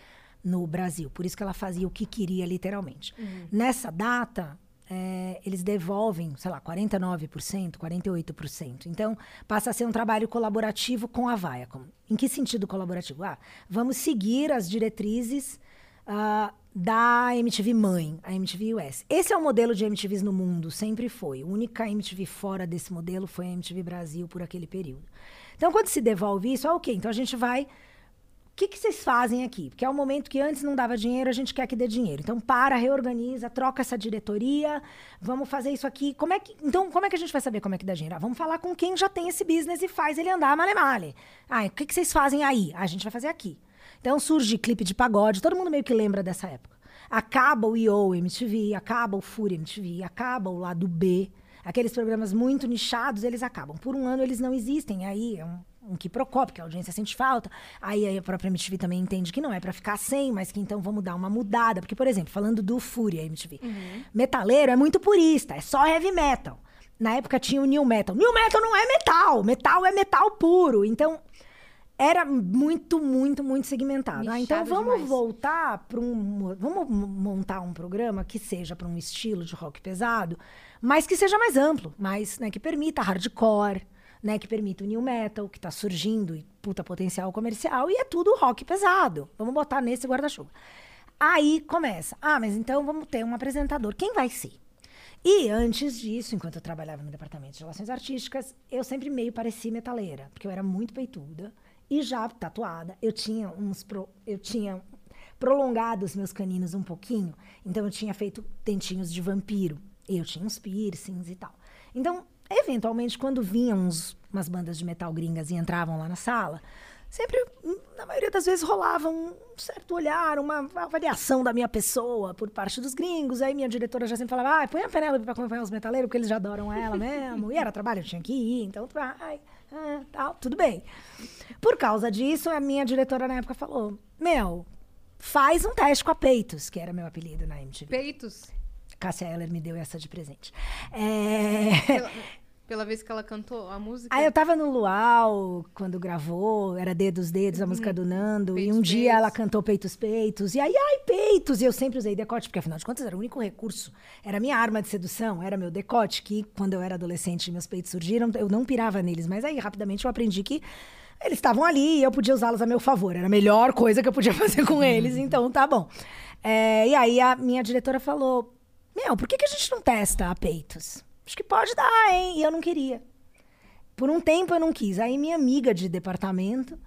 no Brasil, por isso que ela fazia o que queria, literalmente. Nessa data, é, eles devolvem, sei lá, 49%, 48%. Então, passa a ser um trabalho colaborativo com a Viacom. Em que sentido colaborativo? Ah, vamos seguir as diretrizes ah, da MTV mãe, a MTV US. Esse é o modelo de MTVs no mundo, sempre foi. A única MTV fora desse modelo foi a MTV Brasil por aquele período. Então, quando se devolve isso, ah, ok, então a gente vai que, que vocês fazem aqui? Porque é um momento que antes não dava dinheiro, a gente quer que dê dinheiro. Então, para, reorganiza, troca essa diretoria, vamos fazer isso aqui. Como é que, então, como é que a gente vai saber como é que dá dinheiro? Ah, vamos falar com quem já tem esse business e faz ele andar male-male. Ah, o que, que vocês fazem aí? Ah, a gente vai fazer aqui. Então, surge clipe de pagode, todo mundo meio que lembra dessa época. Acaba o IO MTV, acaba o Fúria MTV, acaba o lado B. Aqueles programas muito nichados, eles acabam. Por um ano, eles não existem. Aí é um um quiprocó, porque a audiência sente falta. Aí a própria MTV também entende que não é pra ficar sem, mas que então vamos dar uma mudada. Porque, por exemplo, falando do Fúria MTV, metaleiro é muito purista, é só heavy metal. Na época tinha o new metal. New metal não é metal, metal é metal puro. Então, era muito, muito, muito segmentado. Ah, então vamos demais. voltar para um. Vamos montar um programa que seja para um estilo de rock pesado, mas que seja mais amplo, mais, né, que permita hardcore, né, que permita o new metal, que está surgindo e puta potencial comercial, e é tudo rock pesado. Vamos botar nesse guarda-chuva. Aí começa. Ah, mas então vamos ter um apresentador. Quem vai ser? E antes disso, enquanto eu trabalhava no departamento de relações artísticas, eu sempre meio parecia metaleira, porque eu era muito peituda e já tatuada. Eu tinha uns pro, eu tinha prolongado os meus caninos um pouquinho, então eu tinha feito dentinhos de vampiro. Eu tinha uns piercings e tal. Então, eventualmente, quando vinham uns, umas bandas de metal gringas e entravam lá na sala, sempre, na maioria das vezes, rolava um certo olhar, uma avaliação da minha pessoa por parte dos gringos. Aí minha diretora já sempre falava, ah, põe a Penélope pra acompanhar os metaleiros, porque eles já adoram ela mesmo. E era trabalho, eu tinha que ir, então, vai, ah, tal, tudo bem. Por causa disso, a minha diretora na época falou, meu, faz um teste com a Peitos, que era meu apelido na MTV. Peitos. Cássia Eller me deu essa de presente. É... Pela, pela vez que ela cantou a música. Aí eu tava no Luau, quando gravou, era Dedos Dedos, a música do Nando. e Peitos, um dia peitos. ela cantou Peitos Peitos. E aí, ai, peitos! E eu sempre usei decote, porque afinal de contas era o único recurso. Era minha arma de sedução, era meu decote, que quando eu era adolescente e meus peitos surgiram, eu não pirava neles. Mas aí, rapidamente, eu aprendi que eles estavam ali e eu podia usá-los a meu favor. Era a melhor coisa que eu podia fazer com eles, então tá bom. É, e aí a minha diretora falou: Meu, por que, que a gente não testa a peitos? Acho que pode dar, hein? E eu não queria. Por um tempo eu não quis. Aí minha amiga de departamento,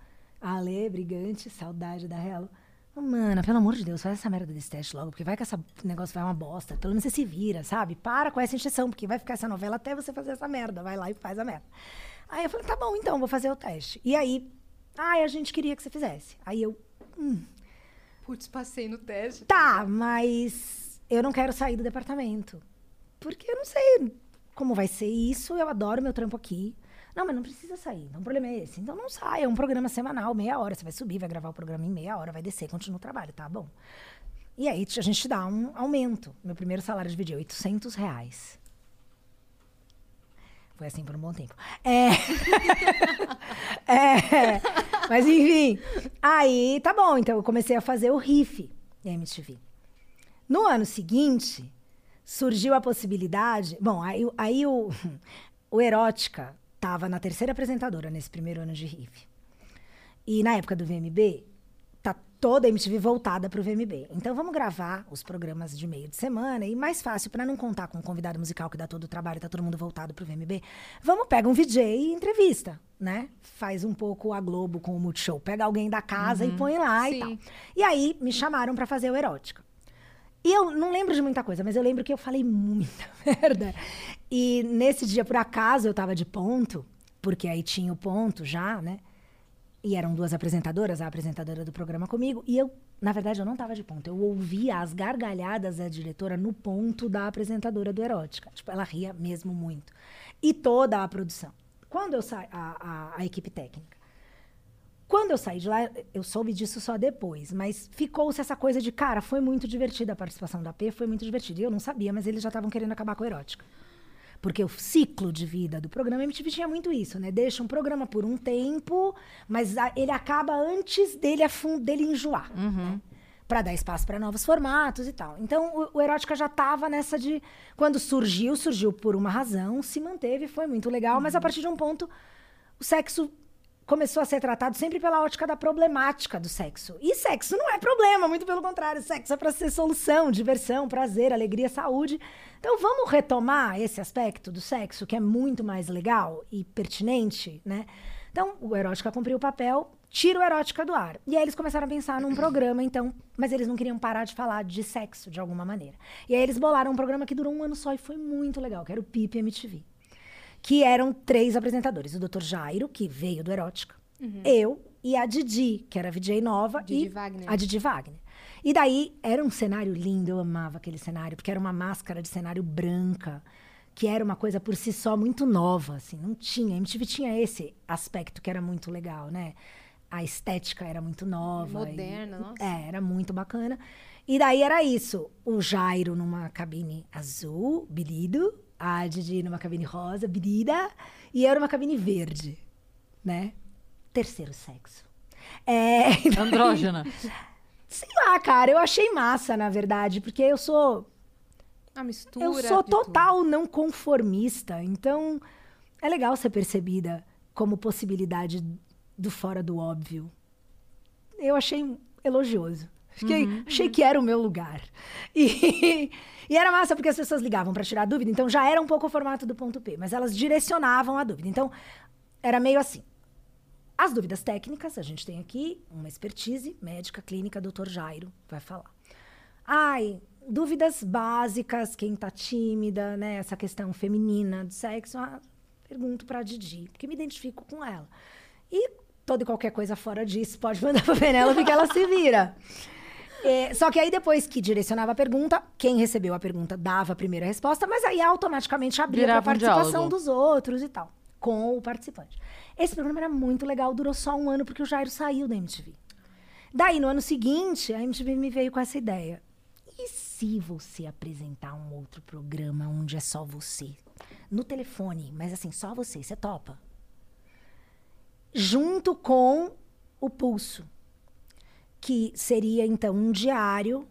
a Ale, brigante, saudade da Hello. Mana, pelo amor de Deus, faz essa merda desse teste logo, porque vai que esse negócio vai uma bosta. Pelo menos você se vira, sabe? Para com essa injeção, porque vai ficar essa novela até você fazer essa merda. Vai lá e faz a merda. Aí eu falei, tá bom, então, vou fazer o teste. E aí, ai, a gente queria que você fizesse. Aí eu, Putz, passei no teste. tá, mas eu não quero sair do departamento. Porque eu não sei como vai ser isso, eu adoro meu trampo aqui. Não, mas não precisa sair, então o problema é esse. Então não sai, é um programa semanal, meia hora. Você vai subir, vai gravar o programa em meia hora, vai descer, continua o trabalho, tá bom. E aí a gente dá um aumento. Meu primeiro salário vídeo, 800 reais. Foi assim por um bom tempo. É. É. Mas enfim. Aí, tá bom. Então eu comecei a fazer o riff da MTV. No ano seguinte, surgiu a possibilidade. Bom, aí, o- aí o, o Erótica tava na terceira apresentadora nesse primeiro ano de riff. E na época do VMB, tá toda a MTV voltada pro VMB. Então vamos gravar os programas de meio de semana e mais fácil para não contar com um convidado musical que dá todo o trabalho, tá todo mundo voltado pro VMB. Vamos pega um VJ e entrevista, né? Faz um pouco a Globo com o Multishow, pega alguém da casa e põe lá e Sim. tal. E aí me chamaram para fazer o erótica. E eu não lembro de muita coisa, mas eu lembro que eu falei muita merda. E nesse dia, por acaso, eu tava de ponto, porque aí tinha o ponto já, né? E eram duas apresentadoras, a apresentadora do programa comigo, e eu, na verdade, eu não tava de ponto. Eu ouvia as gargalhadas da diretora no ponto da apresentadora do Erótica. Tipo, ela ria mesmo muito. E toda a produção. Quando eu saí, a, a, a equipe técnica. Quando eu saí de lá, eu soube disso só depois, mas ficou-se essa coisa de, cara, foi muito divertida a participação da P, foi muito divertida. E eu não sabia, mas eles já estavam querendo acabar com a erótica. Porque o ciclo de vida do programa, a MTV tinha muito isso, né? Deixa um programa por um tempo, mas a- ele acaba antes dele, dele enjoar. Né? Pra dar espaço para novos formatos e tal. Então, o, o Erótica já tava nessa de. Quando surgiu, surgiu por uma razão, se manteve, foi muito legal, mas a partir de um ponto, o sexo começou a ser tratado sempre pela ótica da problemática do sexo. E sexo não é problema, muito pelo contrário. Sexo é para ser solução, diversão, prazer, alegria, saúde. Então vamos retomar esse aspecto do sexo que é muito mais legal e pertinente, né? Então o erótica cumpriu o papel, tira o erótica do ar. E aí eles começaram a pensar num programa, então, mas eles não queriam parar de falar de sexo de alguma maneira. E aí eles bolaram um programa que durou um ano só e foi muito legal, que era o Pipe MTV que eram três apresentadores. O Dr. Jairo, que veio do Erótica, eu e a Didi, que era VJ nova, Didi e Wagner. a Didi Wagner. E daí era um cenário lindo, eu amava aquele cenário, porque era uma máscara de cenário branca, que era uma coisa por si só muito nova, assim, não tinha. A MTV tinha esse aspecto que era muito legal, né? A estética era muito nova. e- Moderna, nossa. É, era muito bacana. E daí era isso. O Jairo numa cabine azul, birido. A Didi numa cabine rosa, birida. E eu numa cabine verde, né? Terceiro sexo. É, Andrógena. sei lá, cara, eu achei massa, na verdade, porque eu sou A mistura. eu sou total não conformista, então é legal ser percebida como possibilidade do fora do óbvio. Eu achei elogioso. Fiquei, achei que era o meu lugar. E, e era massa porque as pessoas ligavam para tirar dúvida, então já era um pouco o formato do ponto P, mas elas direcionavam a dúvida. Então, era meio assim. As dúvidas técnicas, a gente tem aqui uma expertise médica clínica, doutor Jairo vai falar. Ai, dúvidas básicas, quem tá tímida, né? Essa questão feminina do sexo, ah, pergunto pra Didi, porque me identifico com ela. E toda e qualquer coisa fora disso pode mandar pra Penélope que ela se vira. É, só que aí depois que direcionava a pergunta, quem recebeu a pergunta dava a primeira resposta, mas aí automaticamente abria para um participação diálogo. dos outros e tal, com o participante. Esse programa era muito legal, durou só um ano porque o Jairo saiu da MTV. Daí, no ano seguinte, a MTV me veio com essa ideia. E se você apresentar um outro programa onde é só você? No telefone, mas assim, só você, você topa? Junto com o Pulso, que seria então um diário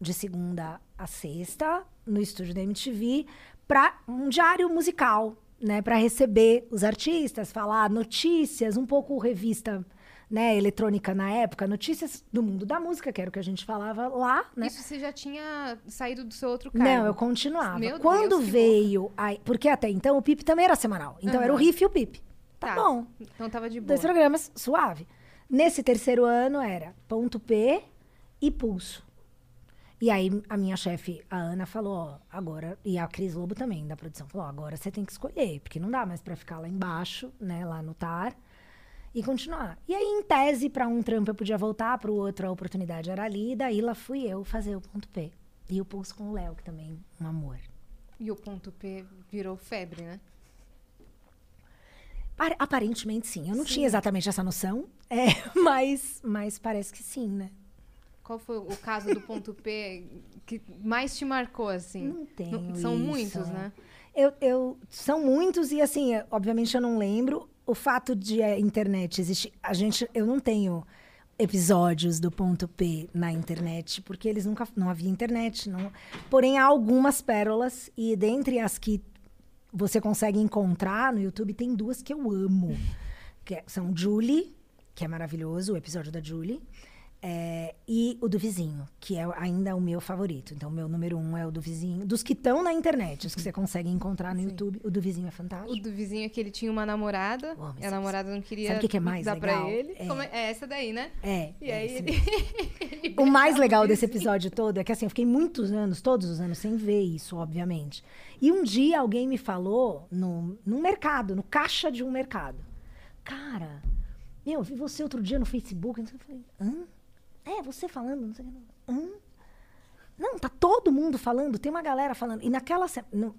de segunda a sexta no estúdio da MTV para um diário musical, né, para receber os artistas, falar notícias, um pouco revista, né, eletrônica na época, notícias do mundo da música, que era o que a gente falava lá, né? Isso você já tinha saído do seu outro cargo. Não, eu continuava. Meu Quando Deus, veio, a- porque até então o PIP também era semanal. Então era o. Riff e o PIP. Tá, bom. Então tava de boa. Dois programas, suave. Nesse terceiro ano era ponto P e pulso. E aí a minha chefe, a Ana, falou, ó, agora, e a Cris Lobo também, da produção, falou, ó, agora você tem que escolher, porque não dá mais pra ficar lá embaixo, né, lá no TAR, e continuar. E aí, em tese, pra um trampo eu podia voltar, pro outro a oportunidade era ali, e daí lá fui eu fazer o ponto P. E o pulso com o Léo, que também, um amor. E o ponto P virou febre, né? Par- Aparentemente sim. Eu não tinha exatamente essa noção, é, mas, mas parece que sim, né? Qual foi o caso do ponto P que mais te marcou, assim? Não tenho São isso, muitos, é. né? Eu, eu- são muitos e assim, é, obviamente eu não lembro. O fato de a internet existir, a gente, eu não tenho episódios do ponto P na internet, porque eles nunca, não havia internet, não. Porém há algumas pérolas e dentre as que você consegue encontrar no YouTube tem duas que eu amo, que é- são Julie, que é maravilhoso, o episódio da Julie. É, e o do vizinho, que é ainda o meu favorito. Então, o meu número um é o do vizinho. Dos que estão na internet, os que você consegue encontrar no YouTube, o do vizinho é O fantástico. do vizinho é que ele tinha uma namorada, Oh, e a namorada não queria sabe o que que é mais dar legal? pra ele. É. É? é essa daí, né? É. E aí ele... O mais legal desse episódio todo é que assim, eu fiquei muitos anos, todos os anos, sem ver isso, obviamente. E um dia alguém me falou no, num mercado, no caixa de um mercado. Cara, meu, eu vi você outro dia no Facebook. o que. Eu falei, hã? É, você falando, não sei o que. Hã? Não, tá todo mundo falando, tem uma galera falando. E naquela.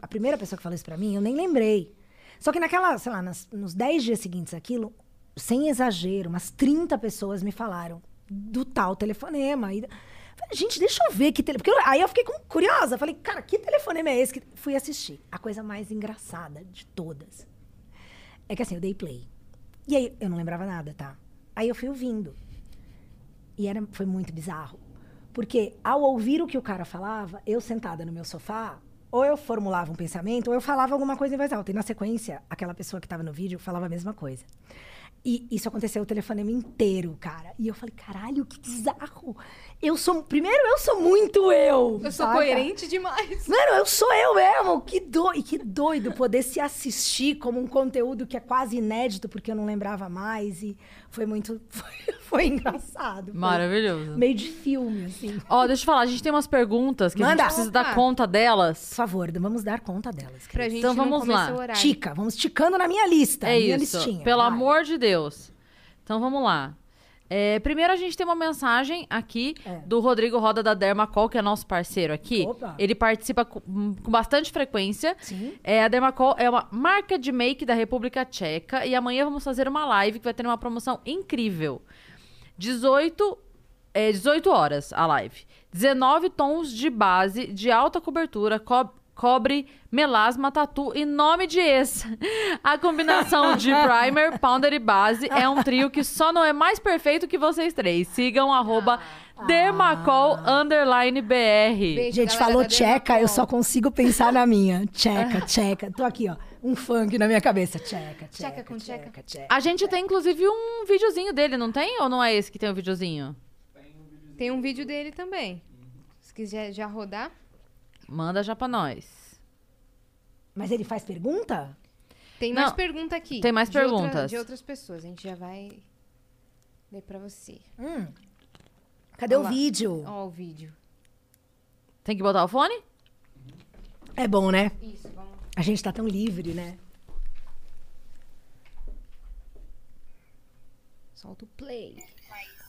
a primeira pessoa que falou isso pra mim, eu nem lembrei. Só que naquela, sei lá, nas- nos 10 dias seguintes aquilo, sem exagero, umas 30 pessoas me falaram do tal telefonema. E, gente, deixa eu ver que tele... Porque eu- aí eu fiquei curiosa. Falei, cara, que telefonema é esse? Que... Fui assistir. A coisa mais engraçada de todas. É que assim, eu dei play. E aí, eu não lembrava nada, tá? Aí eu fui ouvindo. E era, foi muito bizarro. Porque ao ouvir o que o cara falava, eu sentada no meu sofá, ou eu formulava um pensamento, ou eu falava alguma coisa em voz alta. E na sequência, aquela pessoa que estava no vídeo falava a mesma coisa. E isso aconteceu o telefonema inteiro, cara. E eu falei, caralho, que bizarro. Eu sou. Primeiro, eu sou muito eu. Eu sou saca? coerente demais. Mano, eu sou eu mesmo. Que doido, que doido poder se assistir como um conteúdo que é quase inédito, porque eu não lembrava mais. E foi muito. Foi, foi engraçado. Foi Maravilhoso. Meio de filme, assim. Ó, deixa eu falar, a gente tem umas perguntas que a Manda. gente precisa Opa. dar conta delas. Por favor, vamos dar conta delas. Pra gente Então não vamos lá. Tica, vamos ticando na minha lista. É minha isso. listinha. Pelo vai. amor de Deus. Então vamos lá. É, primeiro a gente tem uma mensagem aqui É. do Rodrigo Roda da Dermacol, que é nosso parceiro aqui. Opa. Ele participa com, com bastante frequência. Sim. É, a Dermacol é uma marca de make da República Tcheca e amanhã vamos fazer uma live que vai ter uma promoção incrível. 18, é, 18 horas a live. 19 tons de base de alta cobertura, co- cobre, melasma, tatu e nome de ex. A combinação de primer, powder e base é um trio que só não é mais perfeito que vocês três. Sigam arroba dermacol underline BR. Beijo, Gente, galera falou da tcheca, eu só consigo pensar na minha. Tcheca, tcheca. Tô aqui, ó. Um funk na minha cabeça. Tcheca, tcheca. Tcheca com tcheca. tcheca. A gente tem, inclusive, um videozinho dele, não tem? Ou não é esse que tem o videozinho? Tem um vídeo dele também. Se quiser já rodar. Manda já pra nós. Mas ele faz pergunta? Tem Não, mais pergunta aqui. tem mais de outra- perguntas. de outras pessoas. A gente já vai ler pra você. Hum. Cadê Olha o lá. vídeo? Ó o vídeo. Tem que botar o fone? É bom, né? Isso, vamos. A gente tá tão livre, né? Solta o play.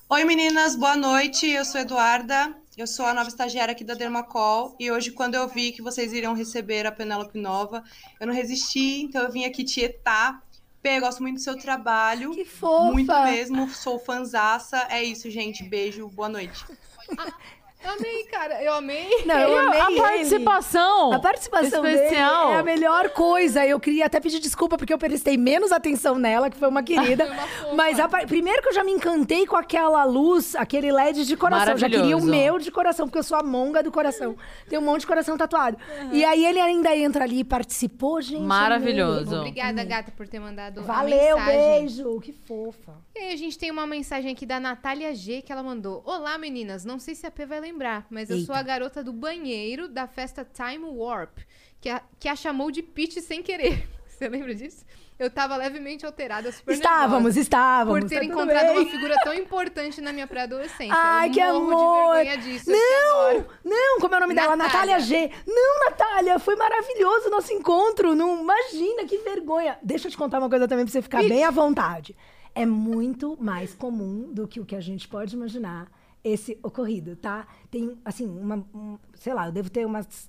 Oi meninas, boa noite. Eu sou Eduarda, eu sou a nova estagiária aqui da Dermacol e hoje quando eu vi que vocês iriam receber a Penélope Nova, eu não resisti, então eu vim aqui tietar. Pê, gosto muito do seu trabalho. Que fofa! Muito mesmo, sou fanzaça. É isso, gente. Beijo, boa noite. Amei, cara. Eu amei. Não, eu amei a ele. participação! A participação especial. dele é a melhor coisa. Eu queria até pedir desculpa porque eu prestei menos atenção nela, que foi uma querida. Foi uma. Mas a par- primeiro que eu já me encantei com aquela luz, aquele LED de coração. Eu já queria o Maravilhoso. meu de coração, porque eu sou a monga do coração. Tem um monte de coração tatuado. E aí ele ainda entra ali e participou, gente. Maravilhoso. amei. Obrigada, gata, por ter mandado a Valeu, beijo. Que fofa. E aí a gente tem uma mensagem aqui da Natália G que ela mandou. Olá, meninas. Não sei se a P vai lembrar, mas eu sou a garota do banheiro da festa Time Warp, que a, que a chamou de Peach sem querer. Você lembra disso? Eu tava levemente alterada, super Estávamos, estávamos. Por ter tá encontrado bem. uma figura tão importante na minha pré-adolescência. Ai, eu que morro amor! de disso. Não, não, como é o nome dela? Natália. Natália G. Não, Natália, foi maravilhoso o nosso encontro. Não, imagina, que vergonha. Deixa eu te contar uma coisa também pra você ficar bem à vontade. É muito mais comum do que o que a gente pode imaginar esse ocorrido, tá? Tem, assim, uma, um- sei lá, eu devo ter umas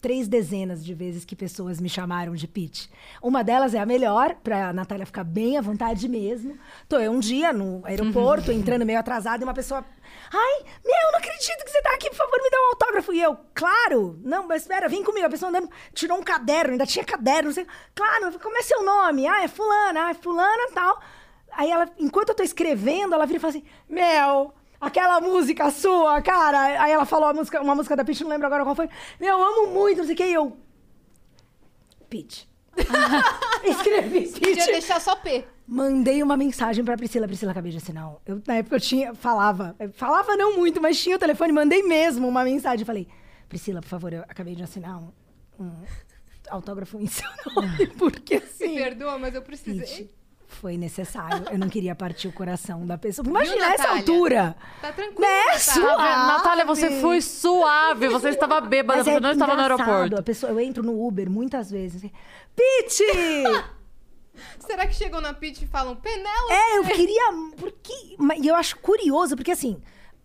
três dezenas de vezes que pessoas me chamaram de Pete. Uma delas é a melhor, pra Natália ficar bem à vontade mesmo. Tô eu um dia no aeroporto, entrando meio atrasada, e uma pessoa. Ai, meu, não acredito que você tá aqui, por favor, me dá um autógrafo. E eu, claro, não, mas espera, vem comigo. A pessoa andando, tirou um caderno, ainda tinha caderno, não sei. Claro, como é seu nome? Ah, é fulana, ah, é fulana tal. Aí ela, enquanto eu tô escrevendo, ela vira e fala assim: Mel, aquela música sua, cara. Aí ela falou a música, uma música da Peach, não lembro agora qual foi. Meu, eu amo muito, não sei o que. E eu. Peach. Escrevi Podia Peach. deixar só P. Mandei uma mensagem pra Priscila. Priscila, acabei de assinar. Eu, na época eu tinha. Falava. Falava não muito, mas tinha o telefone. Mandei mesmo uma mensagem. Falei, Priscila, por favor, eu acabei de assinar um, um autógrafo em seu nome. Porque Me assim. perdoa, mas eu precisei. Foi necessário. Eu não queria partir o coração da pessoa. Imagina essa altura. Tá tranquilo, Né? Natália. Suave. Natália, você foi suave. Você estava bêbada, Mas você é não estava no aeroporto. A pessoa, eu entro no Uber muitas vezes. Pete! Será que chegam na Peach e falam Penélope? É, eu queria. Porque, e eu acho curioso, porque assim.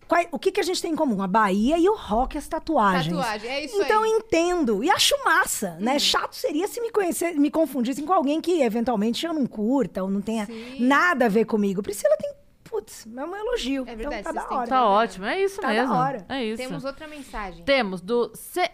Qual- o que, que a gente tem em comum? A Bahia e o rock e as tatuagens. Tatuagem, é isso Então aí. eu entendo. E acho massa, né? Chato seria se me conhecer, me confundissem com alguém que eventualmente eu não curta ou não tenha Sim. nada a ver comigo. Priscila tem. Putz, é um elogio. É verdade, então tá da hora. Tá ótimo, é isso Tá da mesmo. hora. É isso. Temos outra mensagem. Temos do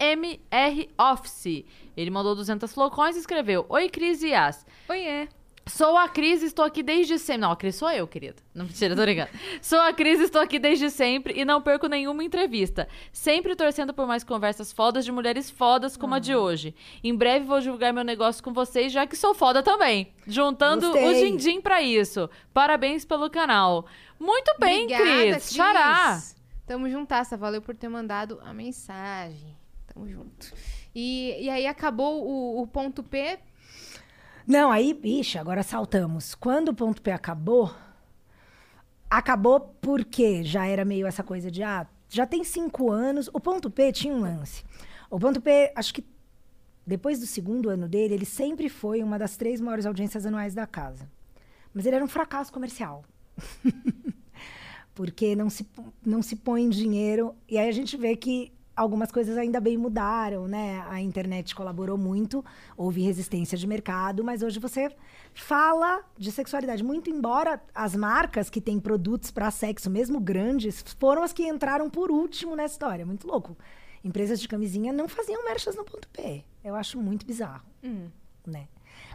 CMR Office. Ele mandou 200 flocões e escreveu: Oi, Cris e Yas. Oiê. Sou a Cris e estou aqui desde sempre. Não, a Cris sou eu, querida. Não, mentira, tô ligando. Sou a Cris e estou aqui desde sempre e não perco nenhuma entrevista. Sempre torcendo por mais conversas fodas de mulheres fodas como a de hoje. Em breve vou divulgar meu negócio com vocês, já que sou foda também. Juntando Gostei. o din-din pra isso. Parabéns pelo canal. Muito bem, Obrigada, Cris. Xará. Tamo juntaça, valeu por ter mandado a mensagem. Tamo junto. E, e aí acabou o, o ponto P. Não, aí, bicha, agora saltamos. Quando o ponto P acabou, acabou porque já era meio essa coisa de, ah, já tem cinco anos. O ponto P tinha um lance. O ponto P, acho que depois do segundo ano dele, ele sempre foi uma das três maiores audiências anuais da casa. Mas ele era um fracasso comercial. porque não se, não se põe dinheiro. E aí a gente vê que algumas coisas ainda bem mudaram, né? A internet colaborou muito, houve resistência de mercado, mas hoje você fala de sexualidade. Muito embora as marcas que têm produtos para sexo, mesmo grandes, foram as que entraram por último nessa história. Muito louco. Empresas de camisinha não faziam merchas no ponto P. Eu acho muito bizarro né?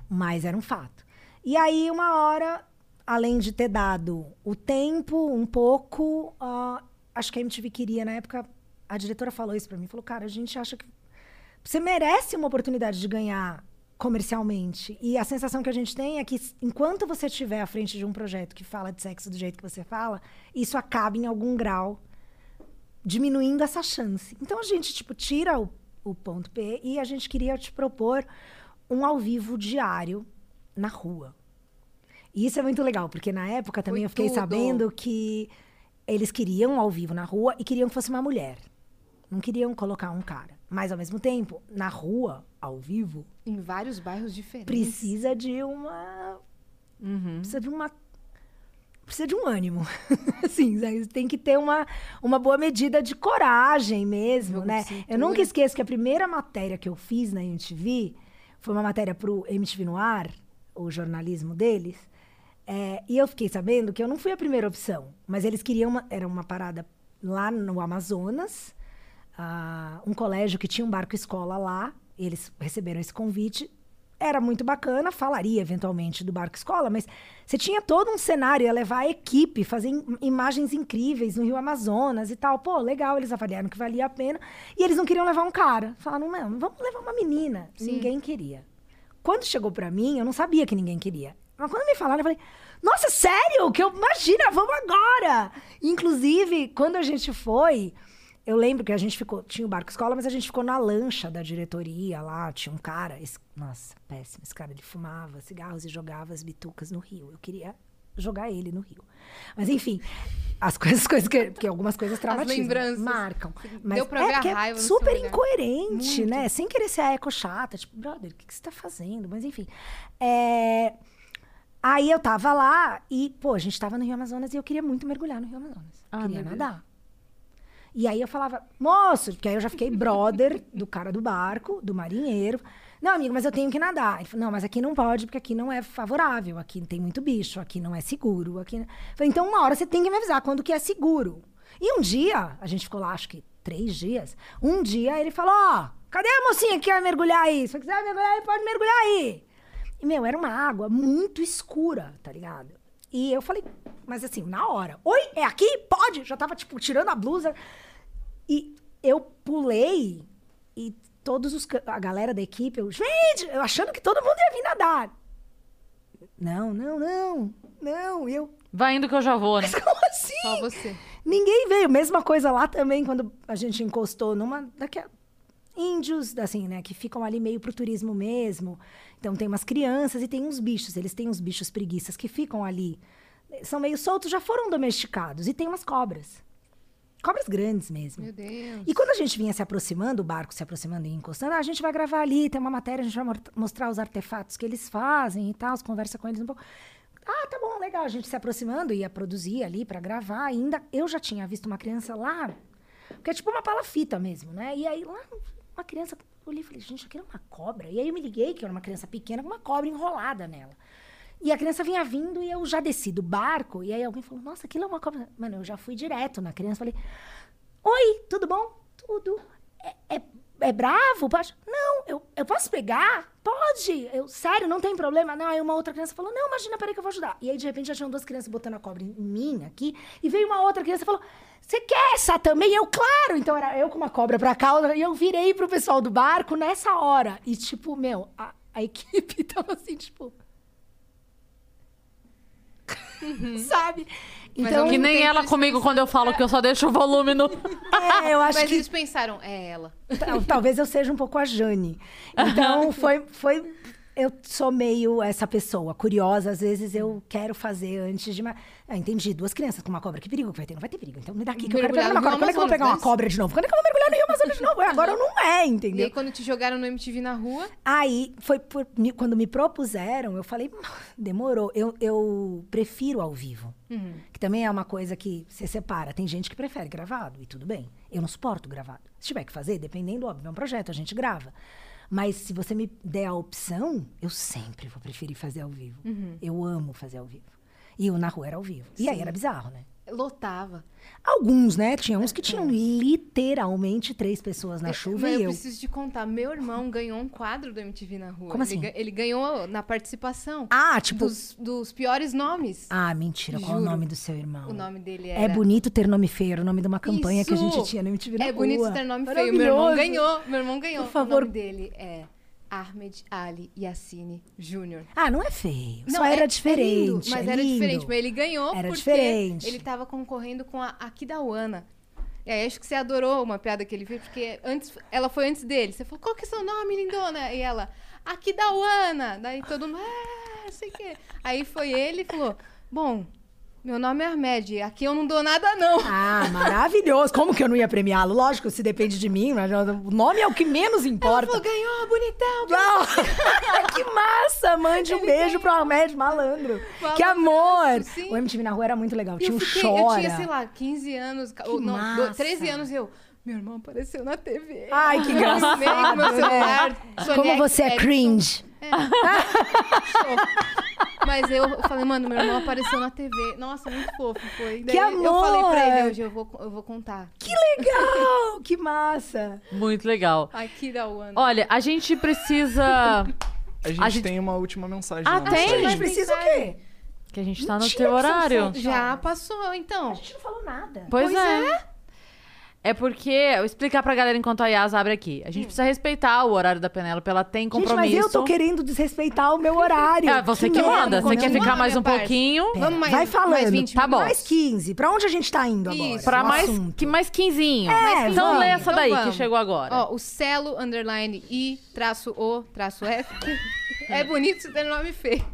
Mas era um fato. E aí, uma hora, além de ter dado o tempo, um pouco, ah, acho que a MTV queria, na época, a diretora falou isso pra mim, falou, cara, a gente acha que você merece uma oportunidade de ganhar comercialmente. E a sensação que a gente tem é que, enquanto você estiver à frente de um projeto que fala de sexo do jeito que você fala, isso acaba em algum grau diminuindo essa chance. Então a gente, tipo, tira o, o ponto P e a gente queria te propor um ao vivo diário na rua. E isso é muito legal, porque na época também Foi eu fiquei tudo. sabendo que eles queriam ao vivo na rua e queriam que fosse uma mulher. Não queriam colocar um cara. Mas ao mesmo tempo, na rua, ao vivo, Em vários bairros diferentes. precisa de uma. Precisa de uma. Precisa de um ânimo. assim, sabe? tem que ter uma, uma boa medida de coragem mesmo, Jogo né? Eu nunca esqueço que a primeira matéria que eu fiz na MTV foi uma matéria pro MTV no ar, o jornalismo deles. É, e eu fiquei sabendo que eu não fui a primeira opção, mas eles queriam uma, era uma parada lá no Amazonas, um colégio que tinha um barco escola lá, eles receberam esse convite. Era muito bacana, falaria eventualmente do barco escola, mas você tinha todo um cenário, ia levar a equipe, fazer im- imagens incríveis no Rio Amazonas e tal. Pô, legal, eles avaliaram que valia a pena. E eles não queriam levar um cara. Falaram, não, vamos levar uma menina. Ninguém queria. Quando chegou pra mim, eu não sabia que ninguém queria. Mas quando me falaram, eu falei, nossa, sério? Que eu imagina, vamos agora! Inclusive, quando a gente foi, eu lembro que a gente ficou, tinha o barco escola, mas a gente ficou na lancha da diretoria lá, tinha um cara, esse- nossa, péssimo, esse cara ele fumava cigarros e jogava as bitucas no rio. Eu queria jogar ele no rio. Mas enfim, as coisas, coisas que, porque algumas coisas traumatizam, marcam. Mas Deu pra é ver a é raiva seu super incoerente, né? Sem querer ser a eco chata, tipo, brother, o que, que você tá fazendo? Mas enfim. É... Aí eu tava lá e, pô, a gente tava no Rio Amazonas e eu queria muito mergulhar no Rio Amazonas. Ah, queria nadar. E aí eu falava, moço, porque aí eu já fiquei brother do cara do barco, do marinheiro. Não, amigo, mas eu tenho que nadar. Ele falou, não, mas aqui não pode, porque aqui não é favorável, aqui tem muito bicho, aqui não é seguro. Aqui... Eu Falei, então uma hora você tem que me avisar quando que é seguro. E um dia, a gente ficou lá, acho que três dias, um dia ele falou, ó, cadê a mocinha que vai mergulhar aí? Se você quiser mergulhar aí, pode mergulhar aí. E, meu, era uma água muito escura, tá ligado? E eu falei, mas assim, na hora, oi, é aqui? Pode? Já tava, tipo, tirando a blusa. E eu pulei e todos os a galera da equipe, eu, gente, eu achando que todo mundo ia vir nadar. Não, não, não, não. E eu, Vai indo que eu já vou, né? como assim? Só você. Ninguém veio. Mesma coisa lá também, quando a gente encostou numa. Daqui índios, assim, né? Que ficam ali meio pro turismo mesmo. Então tem umas crianças e tem uns bichos. Eles têm uns bichos preguiças que ficam ali. São meio soltos, já foram domesticados. E tem umas cobras. Cobras grandes mesmo. Meu Deus. E quando a gente vinha se aproximando, o barco se aproximando e encostando, ah, a gente vai gravar ali, tem uma matéria, a gente vai mo- mostrar os artefatos que eles fazem e tal, conversa com eles um pouco. Ah, tá bom, legal. A gente se aproximando, ia produzir ali pra gravar. Ainda eu já tinha visto uma criança lá, que é tipo uma palafita mesmo, né? E aí lá, uma criança, eu olhei e falei, gente, aquilo é uma cobra. E aí eu me liguei que era uma criança pequena com uma cobra enrolada nela. E a criança vinha vindo e eu já desci do barco. E aí alguém falou, nossa, aquilo é uma cobra. Mano, eu já fui direto na criança. Falei, oi, tudo bom? Tudo. É, é, é bravo? Pode? Não, eu, eu posso pegar? Pode. Eu, sério, não tem problema. Não, aí uma outra criança falou, não, imagina, peraí que eu vou ajudar. E aí, de repente, já tinham duas crianças botando a cobra em mim aqui. E veio uma outra criança e falou, você quer essa também? Eu, claro. Então, era eu com uma cobra pra cá. E eu virei pro pessoal do barco nessa hora. E, tipo, meu, a, a equipe tava assim, tipo... Sabe? Mas Então, Que nem ela comigo quando eu falo que eu só deixo o volume no. é, eu acho Mas que eles pensaram, é ela. Tal- Talvez eu seja um pouco a Jane. Então, foi, foi. Eu sou meio essa pessoa, curiosa. Às vezes eu quero fazer antes de. ma- Ah, entendi. Duas crianças com uma cobra. Que perigo que vai ter? Não vai ter perigo. Então me dá aqui que eu quero pegar uma cobra. Quando é que eu vou pegar uma né? cobra de novo? Quando é que eu vou mergulhar no Rio Amazonas de novo? Agora não é, E aí, entendeu? quando te jogaram no MTV na rua, Aí, foi por- quando me propuseram, eu falei, "Hum, demorou. Eu, eu prefiro ao vivo. Que também é uma coisa que você separa. Tem gente que prefere gravado, e tudo bem. Eu não suporto gravado. Se tiver que fazer, dependendo, óbvio, é um projeto, a gente grava. Mas se você me der a opção, eu sempre vou preferir fazer ao vivo. Eu amo fazer ao vivo. E o na rua era ao vivo. E aí era bizarro, né? Lotava. Alguns, né? Tinha uns que tinham literalmente três pessoas na chuva Mas e eu eu. preciso te contar, meu irmão ganhou um quadro do MTV na rua. Como Ele assim? ga- Ele, ganhou na participação Ah, tipo. dos, dos piores nomes. Ah, mentira. Qual é o Juro. nome do seu irmão? O nome dele É era... bonito ter nome feio, era o nome de uma campanha que a gente tinha no MTV na É bonito rua. ter nome feio. Meu irmão Maravilhoso. ganhou. Meu irmão ganhou. Por favor. O nome dele é Ahmed Ali Yassine Jr. Ah, não é feio. Só Não, era é- diferente. é lindo, mas é era lindo. diferente. Mas ele ganhou Era porque diferente. ele tava concorrendo com a Akidawana. É, acho que você adorou uma piada que ele fez, porque antes, ela foi antes dele. Você falou, qual que é seu nome, lindona? E ela, aqui da Uana. Daí todo mundo, ah, sei o quê. Aí foi ele e falou, bom, meu nome é Ahmed, aqui eu não dou nada não. Ah, maravilhoso. Como que eu não ia premiá-lo? Lógico, se depende de mim, mas o nome é o que menos Ela importa. falou, ganhou, bonitão. Não. que massa! Mande um beijo pro Ahmed Malandro. Malandro, que amor! sim. O MTV na rua era muito legal. E Tinha eu, um fiquei, chora. eu tinha, sei lá, 15 anos, ou não, massa. 13 anos e eu, meu irmão apareceu na TV. Ai, que engraçado. Meu celular, Sony Como você é Ericsson. Cringe. Mas eu falei, mano, meu irmão apareceu na TV. Nossa, muito fofo foi. Que Eu falei pra amor! ele hoje, eu vou, eu vou contar. Que legal! que massa! Muito legal. Aqui da One. Olha, a gente precisa. A gente, A gente- tem uma última mensagem Ah, no tem? A gente precisa o quê? Que a gente tá no Mentira teu que são horário. Já passou, então. A gente não falou nada. Pois, Pois é. é. Porque, eu vou explicar pra galera enquanto a Yas abre aqui. A gente precisa respeitar o horário da Penélope, ela tem Gente, compromisso. mas eu tô querendo desrespeitar o meu horário. É, você que merda. manda. Você quer ficar mais um parça. pouquinho? Vamos mais, Vai falando. mais 20 Tá bom. Mais 15. Pra onde a gente tá indo agora? Isso. Pra mais, assunto. que, mais quinzinho. É, então vamos. lê essa Então daí que vamos. chegou agora. Ó, o Celo, underline, I, traço O, traço F. é bonito se ter nome feio.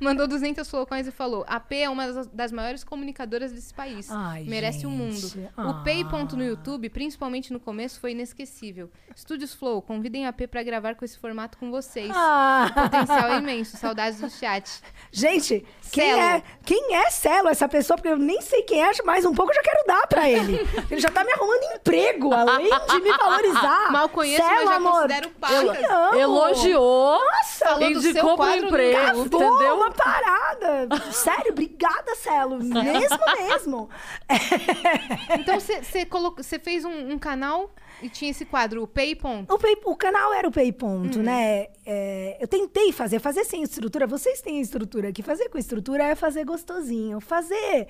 Mandou 200 flowcoins e falou: a P é uma das, das maiores comunicadoras desse país. Ai, Merece o mundo. Ah. O Pay ponto no YouTube, principalmente no começo, foi inesquecível. Estúdios Flow, convidem a P pra gravar com esse formato com vocês. Ah. Potencial é imenso. Saudades do chat. Gente, quem é, quem é Celo, essa pessoa? Porque eu nem sei quem é, mais um pouco eu já quero dar pra ele. Ele já tá me arrumando emprego, além de me valorizar. Mal conheço, Celo, mas já amor, considero pacas. eu te amo. Elogiou, Falou do seu indicou pro emprego, entendeu? Uma parada. Sério, obrigada, Celo. Mesmo, mesmo. Então você colocou, você fez um, um canal e tinha esse quadro, o Pay ponto. O, Pay- o canal era o Pay Ponto, Uhum. né? É, eu tentei fazer, fazer sem estrutura. Vocês têm estrutura aqui. Fazer com estrutura é fazer gostosinho. Fazer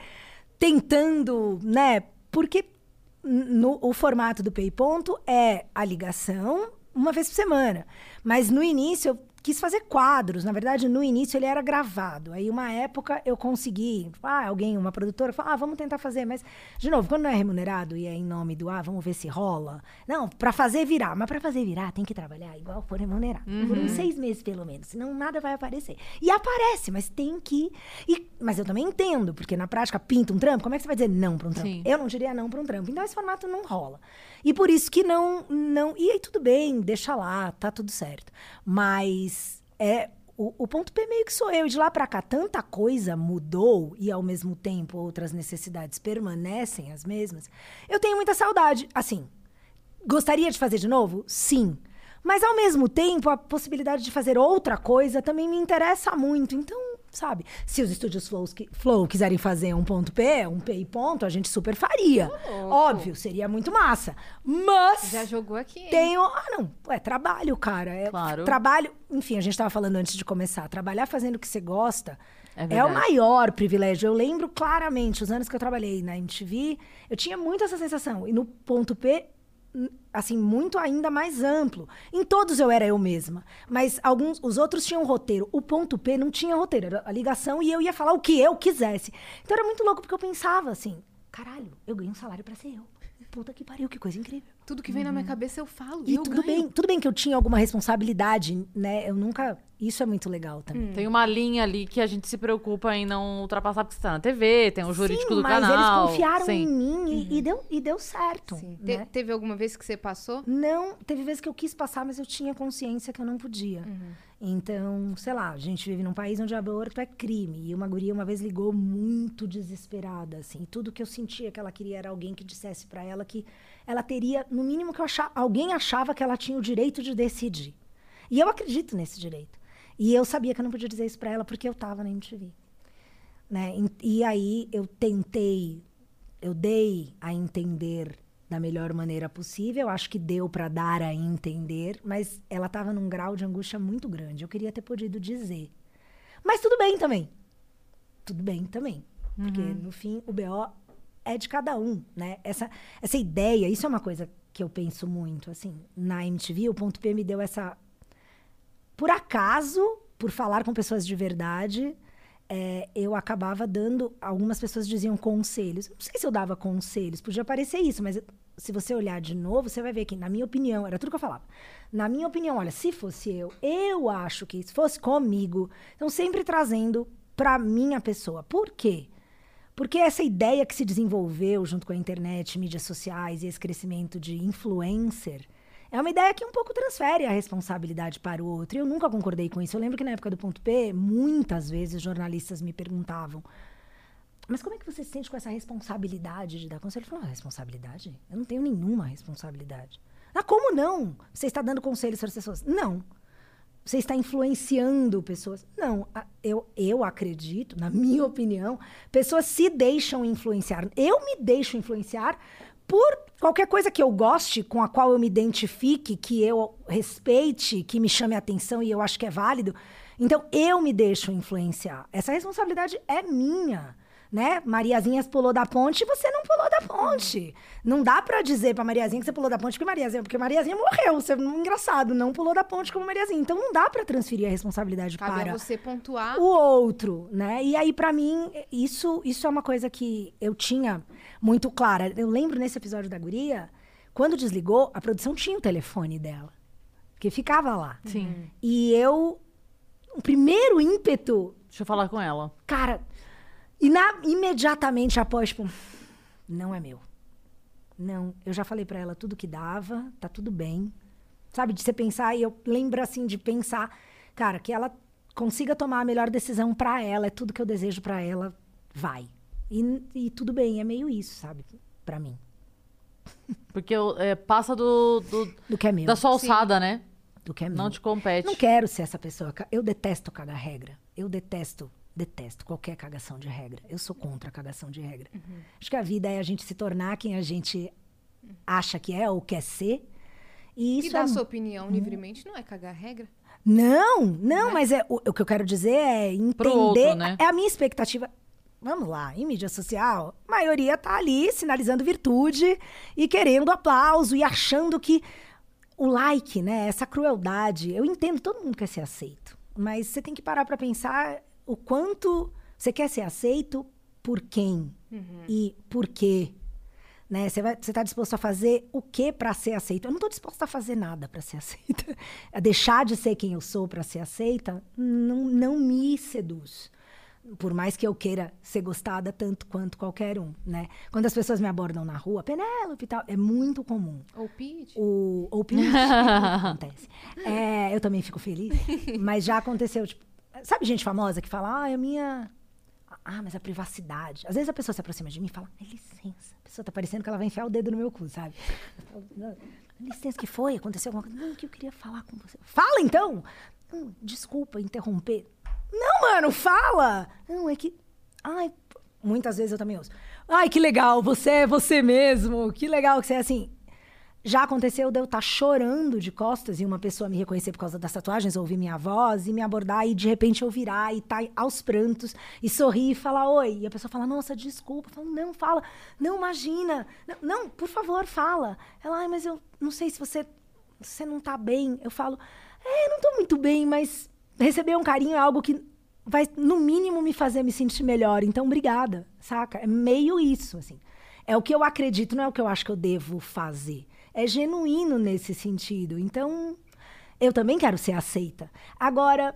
tentando, né? Porque no, o formato do Pay Ponto é a ligação uma vez por semana. Mas no início eu quis fazer quadros. Na verdade, no início ele era gravado. Aí, uma época, eu consegui. Ah, alguém, uma produtora, falou: ah, vamos tentar fazer. Mas, de novo, quando não é remunerado e é em nome do, ah, vamos ver se rola. Não, pra fazer virar. Mas pra fazer virar, tem que trabalhar igual for remunerado. Por uns seis meses, pelo menos. Senão nada vai aparecer. E aparece, mas tem que. E, mas eu também entendo, porque na prática, pinta um trampo. Como é que você vai dizer não pra um trampo? Sim. Eu não diria não pra um trampo. Então, esse formato não rola. E por isso que não. não e aí, tudo bem, deixa lá, tá tudo certo. Mas é. O, o ponto P meio que sou eu. De lá pra cá, tanta coisa mudou e ao mesmo tempo outras necessidades permanecem as mesmas. Eu tenho muita saudade. Assim, gostaria de fazer de novo? Sim. Mas ao mesmo tempo, a possibilidade de fazer outra coisa também me interessa muito. Então, sabe, se os estúdios Flows qui- Flow quiserem fazer um ponto P, um P e ponto, a gente super faria. Óbvio, seria muito massa. Mas Já jogou aqui. hein? tenho. Ah, não. É trabalho, cara. É Claro. Trabalho. Enfim, a gente tava falando antes de começar. Trabalhar fazendo o que você gosta É é, o maior privilégio. Eu lembro claramente, os anos que eu trabalhei na MTV, eu tinha muito essa sensação. E no ponto P, assim, muito ainda mais amplo. Em todos eu era eu mesma. Mas alguns, os outros tinham roteiro. O ponto P não tinha roteiro. Era a ligação e eu ia falar o que eu quisesse. Então era muito louco, porque eu pensava assim, caralho, eu ganho um salário pra ser eu. Puta que pariu, que coisa incrível. Tudo que vem na minha cabeça eu falo. E eu tudo ganho. bem, tudo bem que eu tinha alguma responsabilidade, né? Eu nunca. Isso é muito legal também. Tem uma linha ali que a gente se preocupa em não ultrapassar porque você tá na TV, tem o jurídico Sim, do mas canal. eles confiaram Sim. em mim e, e deu, e deu certo. Sim. Te- né? teve alguma vez que você passou? Não, teve vezes que eu quis passar, mas eu tinha consciência que eu não podia. Uhum. Então, sei lá, a gente vive num país onde aborto é crime. E uma guria uma vez ligou muito desesperada, assim. Tudo que eu sentia que ela queria era alguém que dissesse pra ela que ela teria, no mínimo que eu achava, alguém achava que ela tinha o direito de decidir. E eu acredito nesse direito. E eu sabia que eu não podia dizer isso pra ela porque eu tava na MTV. Né? E, e aí eu tentei, eu dei a entender da melhor maneira possível. Acho que deu para dar a entender, mas ela estava num grau de angústia muito grande. Eu queria ter podido dizer. Mas tudo bem também. Tudo bem também. Porque, no fim, o BO é de cada um, né? Essa, essa ideia, isso é uma coisa que eu penso muito, assim. Na MTV, o Ponto P me deu essa... Por acaso, por falar com pessoas de verdade, é, eu acabava dando. Algumas pessoas diziam conselhos. Não sei se eu dava conselhos, podia parecer isso, mas se você olhar de novo, você vai ver que, na minha opinião, era tudo que eu falava. Na minha opinião, olha, se fosse eu, eu acho que se fosse comigo. Então, sempre trazendo para minha pessoa. Por quê? Porque essa ideia que se desenvolveu junto com a internet, mídias sociais e esse crescimento de influencer é uma ideia que um pouco transfere a responsabilidade para o outro. E eu nunca concordei com isso. Eu lembro que na época do ponto P, muitas vezes jornalistas me perguntavam: mas como é que você se sente com essa responsabilidade de dar conselho? Eu falei, ah, responsabilidade? Eu não tenho nenhuma responsabilidade. Ah, como não? Você está dando conselhos para as pessoas? Não. Você está influenciando pessoas? Não. Eu, eu acredito, na minha opinião, pessoas se deixam influenciar. Eu me deixo influenciar por qualquer coisa que eu goste, com a qual eu me identifique, que eu respeite, que me chame a atenção e eu acho que é válido. Então, eu me deixo influenciar. Essa responsabilidade é minha né? Mariazinha pulou da ponte e você não pulou da ponte. Não dá para dizer pra Mariazinha que você pulou da ponte porque Mariazinha, porque Mariazinha morreu. Você, engraçado, não pulou da ponte como Mariazinha. Então não dá para transferir a responsabilidade Cabe para você pontuar o outro, né? E aí para mim isso isso é uma coisa que eu tinha muito clara. Eu lembro nesse episódio da guria, quando desligou, a produção tinha o telefone dela, que ficava lá. Sim. E eu o primeiro ímpeto, Deixa eu falar com ela. cara, e na, imediatamente após, tipo, não é meu. Não, eu já falei pra ela tudo que dava, tá tudo bem. Sabe, de você pensar, e eu lembro assim de pensar, cara, que ela consiga tomar a melhor decisão pra ela, é tudo que eu desejo pra ela, vai. E, e tudo bem, é meio isso, sabe, Pra mim. Porque é, passa do, do- Do que é meu. da sua alçada, né? Do que é meu. Não te compete. Não quero ser essa pessoa. Eu detesto cagar regra. Eu detesto, detesto qualquer cagação de regra. Eu sou contra a cagação de regra. Acho que a vida é a gente se tornar quem a gente acha que é ou quer ser. E e isso dar é... sua opinião livremente não é cagar regra. Não, não, mas é o, o que eu quero dizer é entender. Outro, né? É a minha expectativa. Vamos lá, em mídia social, a maioria tá ali sinalizando virtude e querendo aplauso e achando que o like, né, essa crueldade, eu entendo, todo mundo quer ser aceito, mas você tem que parar para pensar o quanto você quer ser aceito por quem e por quê. Né? Você, vai, você tá disposto a fazer o que para ser aceito? Eu não tô disposta a fazer nada para ser aceita. A deixar de ser quem eu sou para ser aceita não, não me seduz. Por mais que eu queira ser gostada tanto quanto qualquer um, né? Quando as pessoas me abordam na rua, Penélope e tal, é muito comum. Ou Pete. O, ou pinche, acontece. É, eu também fico feliz. Mas já aconteceu, tipo, sabe gente famosa que fala, ah, é a minha. Ah, mas a privacidade. Às vezes a pessoa se aproxima de mim e fala, "Dá licença. A pessoa tá parecendo que ela vai enfiar o dedo no meu cu, sabe? Eu falo, "Não, dá licença, que foi? Aconteceu alguma coisa? Não, que eu queria falar com você. Fala então! Não, desculpa interromper. Não, mano, fala! Não, é que. Ai, muitas vezes eu também ouço. Ai, que legal, você é você mesmo. Que legal que você é assim. Já aconteceu de eu estar chorando de costas e uma pessoa me reconhecer por causa das tatuagens, ouvir minha voz e me abordar e de repente eu virar e tá aos prantos e sorrir e falar oi. E a pessoa fala, nossa, desculpa. Eu falo, não, fala. Não, imagina. Não, não, por favor, fala. Ela, ai, mas eu não sei se você, você não tá bem. Eu falo, é, não tô muito bem, mas receber um carinho é algo que vai, no mínimo, me fazer me sentir melhor. Então, obrigada, saca? É meio isso, assim. É o que eu acredito, não é o que eu acho que eu devo fazer. É genuíno nesse sentido. Então, eu também quero ser aceita. Agora,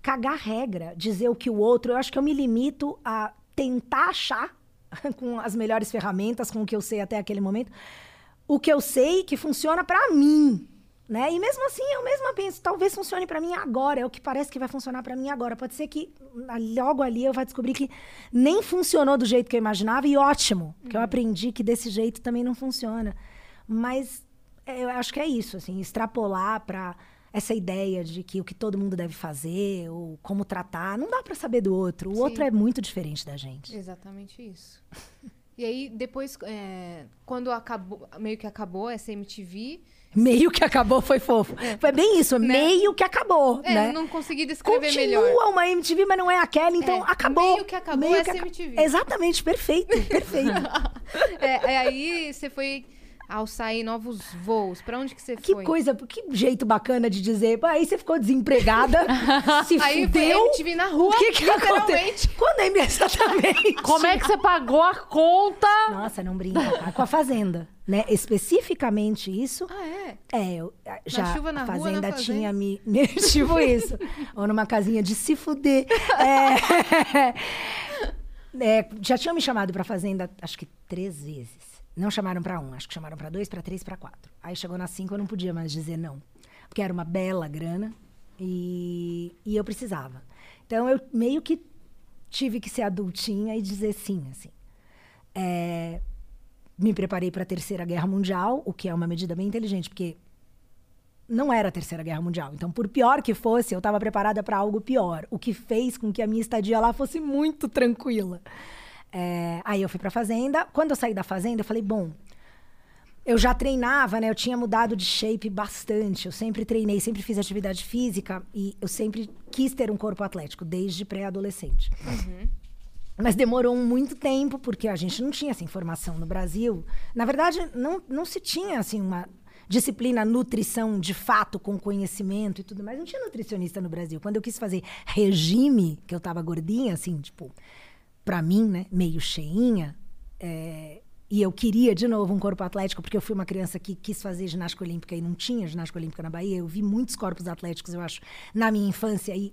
cagar regra, dizer o que o outro, eu acho que eu me limito a tentar achar, com as melhores ferramentas, com o que eu sei até aquele momento, o que eu sei que funciona pra mim. Né? E mesmo assim, eu mesma penso, talvez funcione pra mim agora, é o que parece que vai funcionar pra mim agora. Pode ser que logo ali eu vá descobrir que nem funcionou do jeito que eu imaginava e ótimo, que eu aprendi que desse jeito também não funciona. Mas é, eu acho que é isso, assim, extrapolar pra essa ideia de que o que todo mundo deve fazer ou como tratar, não dá pra saber do outro. O Sim. outro é muito diferente da gente. Exatamente isso. E aí, depois, é, quando acabou, meio que acabou essa MTV, Meio que acabou foi fofo. Foi bem isso, meio que acabou, é, né? eu não consegui descrever Continua melhor. uma MTV, mas não é aquela, então É, acabou. meio que acabou essa MTV. Exatamente, perfeito, perfeito. É, é, aí você foi ao sair novos voos? Pra onde que você Que foi? coisa, que jeito bacana de dizer. "Pô, Aí você ficou desempregada, se Aí fudeu. MTV na rua, O que que aconteceu? literalmente. Quando é exatamente? Como é que você pagou a conta? Nossa, não brinca, tá? Com a Fazenda, né? Especificamente isso. Ah, é? É, eu, já chuva, na a rua, Fazenda na tinha fazenda. me... Tipo isso. Ou numa casinha de se fuder. É... É, já tinham me chamado pra Fazenda, acho que três vezes. Não chamaram pra um, acho que chamaram pra dois, pra três, pra quatro. Aí chegou na cinco, eu não podia mais dizer não. Porque era uma bela grana e, e eu precisava. Então, eu meio que tive que ser adultinha e dizer sim, assim. É, me preparei para a Terceira Guerra Mundial, o que é uma medida bem inteligente, porque não era a Terceira Guerra Mundial. Então, por pior que fosse, eu estava preparada para algo pior, o que fez com que a minha estadia lá fosse muito tranquila. É, aí eu fui para a fazenda. Quando eu saí da fazenda, eu falei, bom, eu já treinava, né? Eu tinha mudado de shape bastante. Eu sempre treinei, sempre fiz atividade física e eu sempre quis ter um corpo atlético desde pré-adolescente. Mas demorou muito tempo, porque a gente não tinha essa informação no Brasil. Na verdade, não, não se tinha assim uma disciplina nutrição de fato com conhecimento e tudo mais. Não tinha nutricionista no Brasil. Quando eu quis fazer regime, que eu tava gordinha, assim, tipo, pra mim, né, meio cheinha, é, e eu queria de novo um corpo atlético, porque eu fui uma criança que quis fazer ginástica olímpica e não tinha ginástica olímpica na Bahia. Eu vi muitos corpos atléticos, eu acho, na minha infância e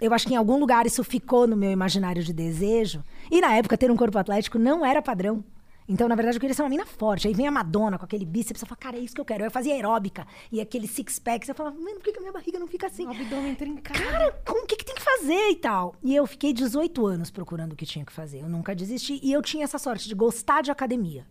eu acho que em algum lugar isso ficou no meu imaginário de desejo. E na época, ter um corpo atlético não era padrão. Então, na verdade, eu queria ser uma mina forte. Aí vem a Madonna com aquele bíceps, eu falo, cara, é isso que eu quero. Eu fazia aeróbica e aquele six-pack. Eu falava, mano, por que, que a minha barriga não fica assim? O abdômen trincado. Cara, como, o que, que tem que fazer e tal? E eu fiquei 18 anos procurando o que tinha que fazer. Eu nunca desisti. E eu tinha essa sorte de gostar de academia.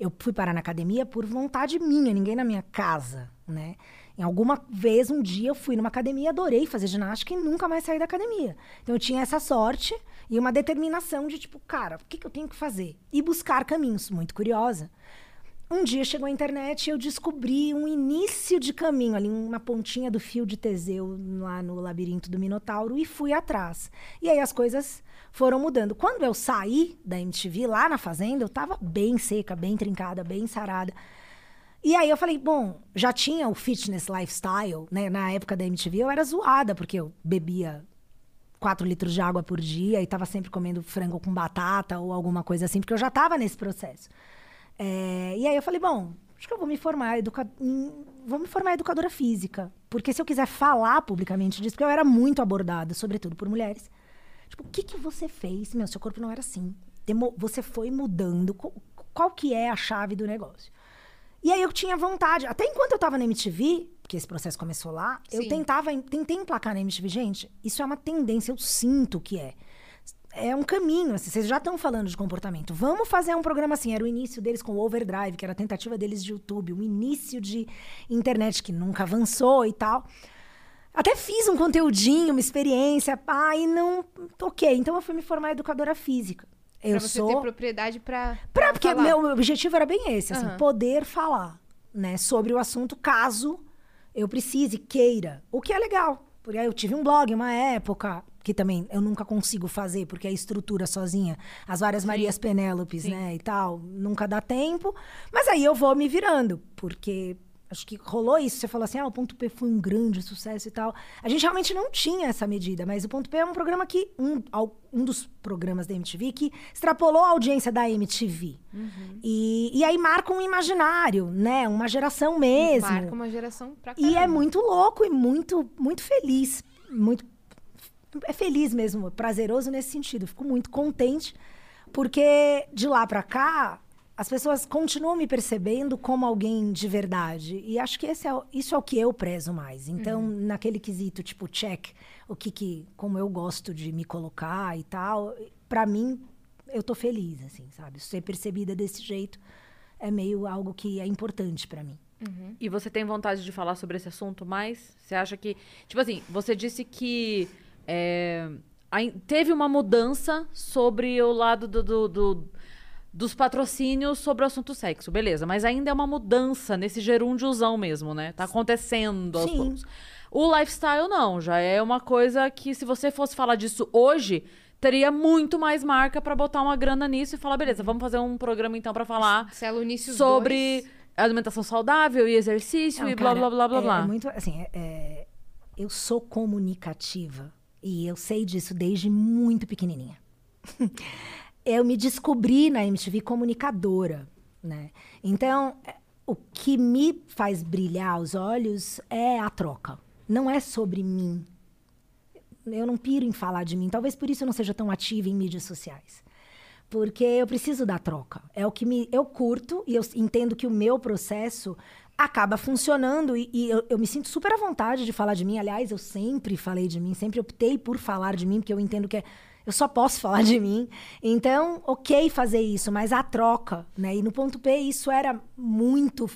Eu fui parar na academia por vontade minha, ninguém na minha casa, né? Em alguma vez, um dia, eu fui numa academia, adorei fazer ginástica e nunca mais saí da academia. Então, eu tinha essa sorte e uma determinação de, tipo, cara, o que, que eu tenho que fazer? E buscar caminhos, muito curiosa. Um dia chegou a internet e eu descobri um início de caminho, ali, uma pontinha do fio de Teseu lá no labirinto do Minotauro e fui atrás. E aí as coisas foram mudando. Quando eu saí da MTV lá na fazenda, eu tava bem seca, bem trincada, bem sarada. E aí eu falei, bom, já tinha o fitness lifestyle, né? Na época da MTV eu era zoada, porque eu bebia 4 litros de água por dia e tava sempre comendo frango com batata ou alguma coisa assim, porque eu já tava nesse processo. É, e aí eu falei, bom, acho que eu vou me formar educa... em- vou me formar educadora física. Porque se eu quiser falar publicamente disso, porque eu era muito abordada, sobretudo por mulheres. Tipo, o que, que você fez? Meu, seu corpo não era assim. Demo- Você foi mudando. Qual, que é a chave do negócio? E aí eu tinha vontade, até enquanto eu tava na MTV, porque esse processo começou lá, eu Sim. tentava, tentei emplacar na MTV. Gente, isso é uma tendência, eu sinto que é. É um caminho, assim, vocês já estão falando de comportamento. Vamos fazer um programa assim. Era o início deles com o Overdrive, que era a tentativa deles de YouTube, o início de internet que nunca avançou e tal. Até fiz um conteúdinho, uma experiência, pá, e não. Ok, então eu fui me formar educadora física. Eu pra você sou. ter propriedade pra. Pra, porque falar. meu objetivo era bem esse, assim, Aham. poder falar, né, sobre o assunto caso eu precise, queira. O que é legal. Porque aí eu tive um blog uma época, que também eu nunca consigo fazer, porque a estrutura sozinha, as várias Marias Penélopes, né, e tal, nunca dá tempo. Mas aí eu vou me virando, porque acho que rolou isso. Você falou assim, ah, o Ponto P foi um grande sucesso e tal. A gente realmente não tinha essa medida, mas o Ponto P é um programa que, um, um dos programas da MTV que extrapolou a audiência da MTV. E, e aí marca um imaginário, né? Uma geração mesmo. Marca uma geração pra E é caramba. muito louco e muito, muito feliz. Muito, é feliz mesmo, prazeroso nesse sentido. Fico muito contente, porque de lá pra cá, as pessoas continuam me percebendo como alguém de verdade. E acho que esse é, isso é o que eu prezo mais. Então, naquele quesito, tipo, check, o que que, como eu gosto de me colocar e tal, pra mim, eu tô feliz, assim, sabe? Ser percebida desse jeito é meio algo que é importante pra mim. E você tem vontade de falar sobre esse assunto mais? Você acha que. Tipo assim, você disse que é, teve uma mudança sobre o lado do, do- do- dos patrocínios sobre o assunto sexo, beleza. Mas ainda é uma mudança nesse gerúndiozão mesmo, né? Tá acontecendo aos Sim. poucos. O lifestyle não, já é uma coisa que se você fosse falar disso hoje, teria muito mais marca pra botar uma grana nisso e falar, beleza, vamos fazer um programa então pra falar Unícios sobre 2. alimentação saudável e exercício Não, e blá, blá, blá, blá, é, blá. É muito, assim, é- é- eu sou comunicativa e eu sei disso desde muito pequenininha. eu me descobri na MTV comunicadora, né? Então, o que me faz brilhar os olhos é a troca. Não é sobre mim. Eu não piro em falar de mim. Talvez por isso eu não seja tão ativa em mídias sociais. Porque eu preciso da troca. É o que me, eu curto e eu entendo que o meu processo acaba funcionando e, e eu, eu me sinto super à vontade de falar de mim. Aliás, eu sempre falei de mim, sempre optei por falar de mim, porque eu entendo que é, eu só posso falar de mim. Então, ok fazer isso, mas a troca, né? E no ponto P isso era muito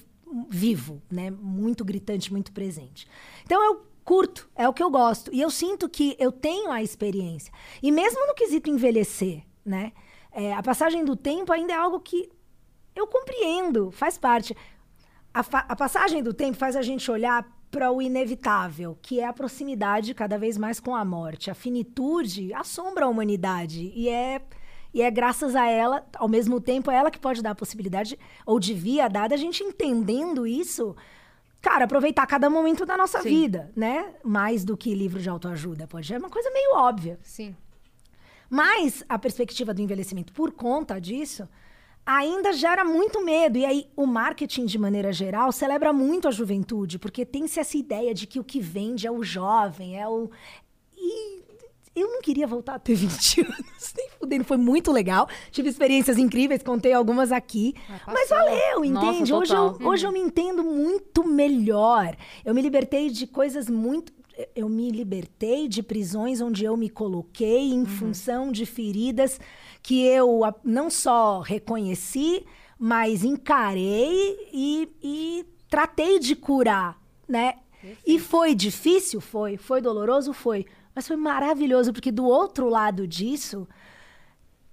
vivo, né? Muito gritante, muito presente. Então eu curto, é o que eu gosto. E eu sinto que eu tenho a experiência. E mesmo no quesito envelhecer, né? É, a passagem do tempo ainda é algo que eu compreendo, faz parte. A, a passagem do tempo faz a gente olhar para o inevitável, que é a proximidade cada vez mais com a morte. A finitude assombra a humanidade e é e é graças a ela, ao mesmo tempo, é ela que pode dar a possibilidade ou devia dar da gente entendendo isso. Cara, aproveitar cada momento da nossa Sim. vida, né? Mais do que livro de autoajuda, pode ser uma coisa meio óbvia. Sim. Mas a perspectiva do envelhecimento por conta disso ainda gera muito medo. E aí o marketing, de maneira geral, celebra muito a juventude, porque tem-se essa ideia de que o que vende é o jovem, é o. E eu não queria voltar a ter 20 anos, nem fudendo. Foi muito legal. Tive experiências incríveis, contei algumas aqui. Mas valeu, Nossa, entende? hoje, eu, hoje eu me entendo muito melhor. Eu me libertei de coisas muito. Eu me libertei de prisões onde eu me coloquei em função de feridas que eu não só reconheci, mas encarei e, e tratei de curar, né? E foi difícil? Foi. Foi doloroso? Foi. Mas foi maravilhoso, porque do outro lado disso,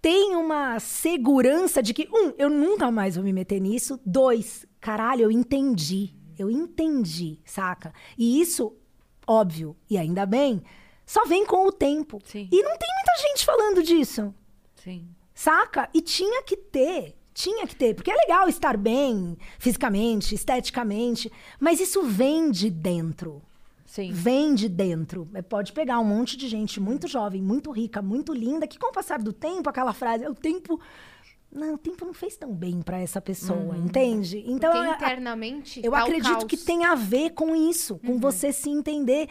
tem uma segurança de que, um, eu nunca mais vou me meter nisso. Dois, caralho, eu entendi. Eu entendi, saca? E isso, óbvio, e ainda bem, só vem com o tempo. Sim. E não tem muita gente falando disso, Sim. saca? E tinha que ter. Tinha que ter, porque é legal estar bem fisicamente, esteticamente, mas isso vem de dentro. Sim. Vem de dentro. É, Pode pegar um monte de gente muito jovem, muito rica, muito linda, que com o passar do tempo, aquela frase, o tempo. Não, o tempo não fez tão bem pra essa pessoa, entende? Então, Porque internamente eu tá o acredito que tem a ver com isso, com você se entender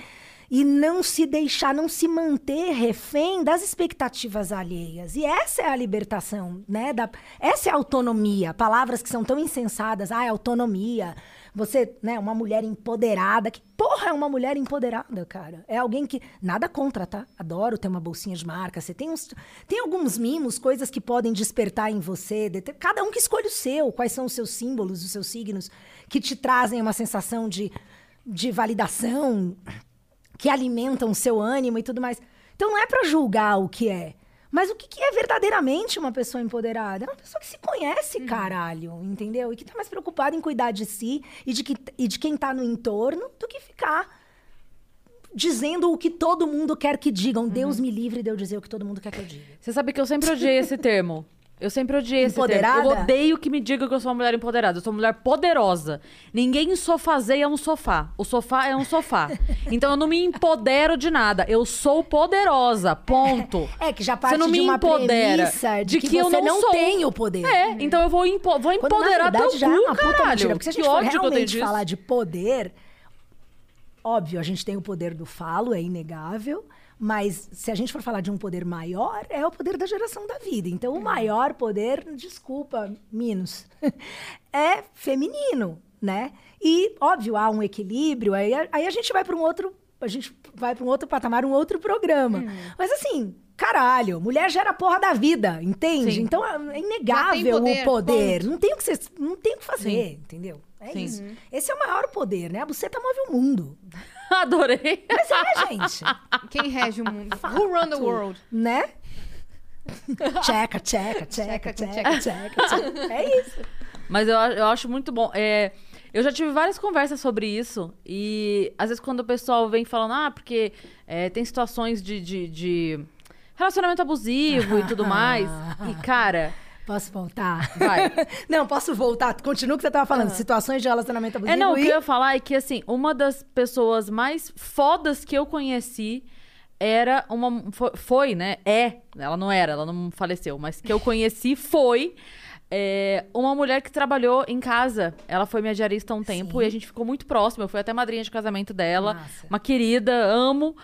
e não se deixar, não se manter refém das expectativas alheias. E essa é a libertação, né? Da, essa é a autonomia. Palavras que são tão insensadas. Ah, é autonomia. Você, né, uma mulher empoderada. Que porra é uma mulher empoderada, cara? É alguém que. Nada contra, tá? Adoro ter uma bolsinha de marca. Você tem uns. Tem alguns mimos, coisas que podem despertar em você. Cada um que escolhe o seu. Quais são os seus símbolos, os seus signos, que te trazem uma sensação de, de validação, que alimentam o seu ânimo e tudo mais. Então não é pra julgar o que é. Mas o que, que é verdadeiramente uma pessoa empoderada? É uma pessoa que se conhece, caralho, entendeu? E que tá mais preocupada em cuidar de si e de, que, e de quem tá no entorno do que ficar dizendo o que todo mundo quer que digam. Deus me livre de eu dizer o que todo mundo quer que eu diga. Você sabe que eu sempre odiei esse termo. Eu sempre odiei esse termo. Empoderada? Eu odeio que me diga que eu sou uma mulher empoderada. Eu sou uma mulher poderosa. Ninguém sofazeia um sofá. O sofá é um sofá. Então eu não me empodero de nada. Eu sou poderosa. Ponto. É, que já Você parte não de me uma empodera premissa de, de que, eu você não não, sou. tem o poder. É, então eu vou, empo vou Quando, na empoderar verdade, teu já cu, é uma puta caralho. mentira. Porque se a gente que for que eu tenho realmente disso. falar de poder, óbvio, a gente tem o poder do falo, é inegável. Mas se a gente for falar de um poder maior, é o poder da geração da vida. Então, o maior poder, desculpa, Minos, é feminino, né? E, óbvio, há um equilíbrio, aí, a- aí a gente vai para um outro. A gente vai para um outro patamar, um outro programa. Mas assim, caralho, mulher gera a porra da vida, entende? Sim. Então é inegável poder, o poder. ponto. Não tem o que, ser- não tem o que fazer, Sim. entendeu? É Sim. isso. Esse é o maior poder, né? A buceta move o mundo. Adorei. Mas é, gente. Quem rege o mundo? Who run the world? né? Checa, checa, checa, Checa, checa, checa. É isso. Mas eu, eu acho muito bom. É, eu já tive várias conversas sobre isso. E às vezes quando o pessoal vem falando, ah, porque é, tem situações de, de, de relacionamento abusivo e tudo mais. E, cara, Posso voltar? Vai. Não, posso voltar. Continua o que você tava falando. Situações de relacionamento abusivo É, não, o que e... eu ia falar é que, assim, uma das pessoas mais fodas que eu conheci era uma. Foi, né? É. Ela não era, ela não faleceu, mas que eu conheci foi. é, uma mulher que trabalhou em casa. Ela foi minha diarista há um tempo Sim. e a gente ficou muito próxima. Eu fui até madrinha de casamento dela. Massa. Uma querida, amo.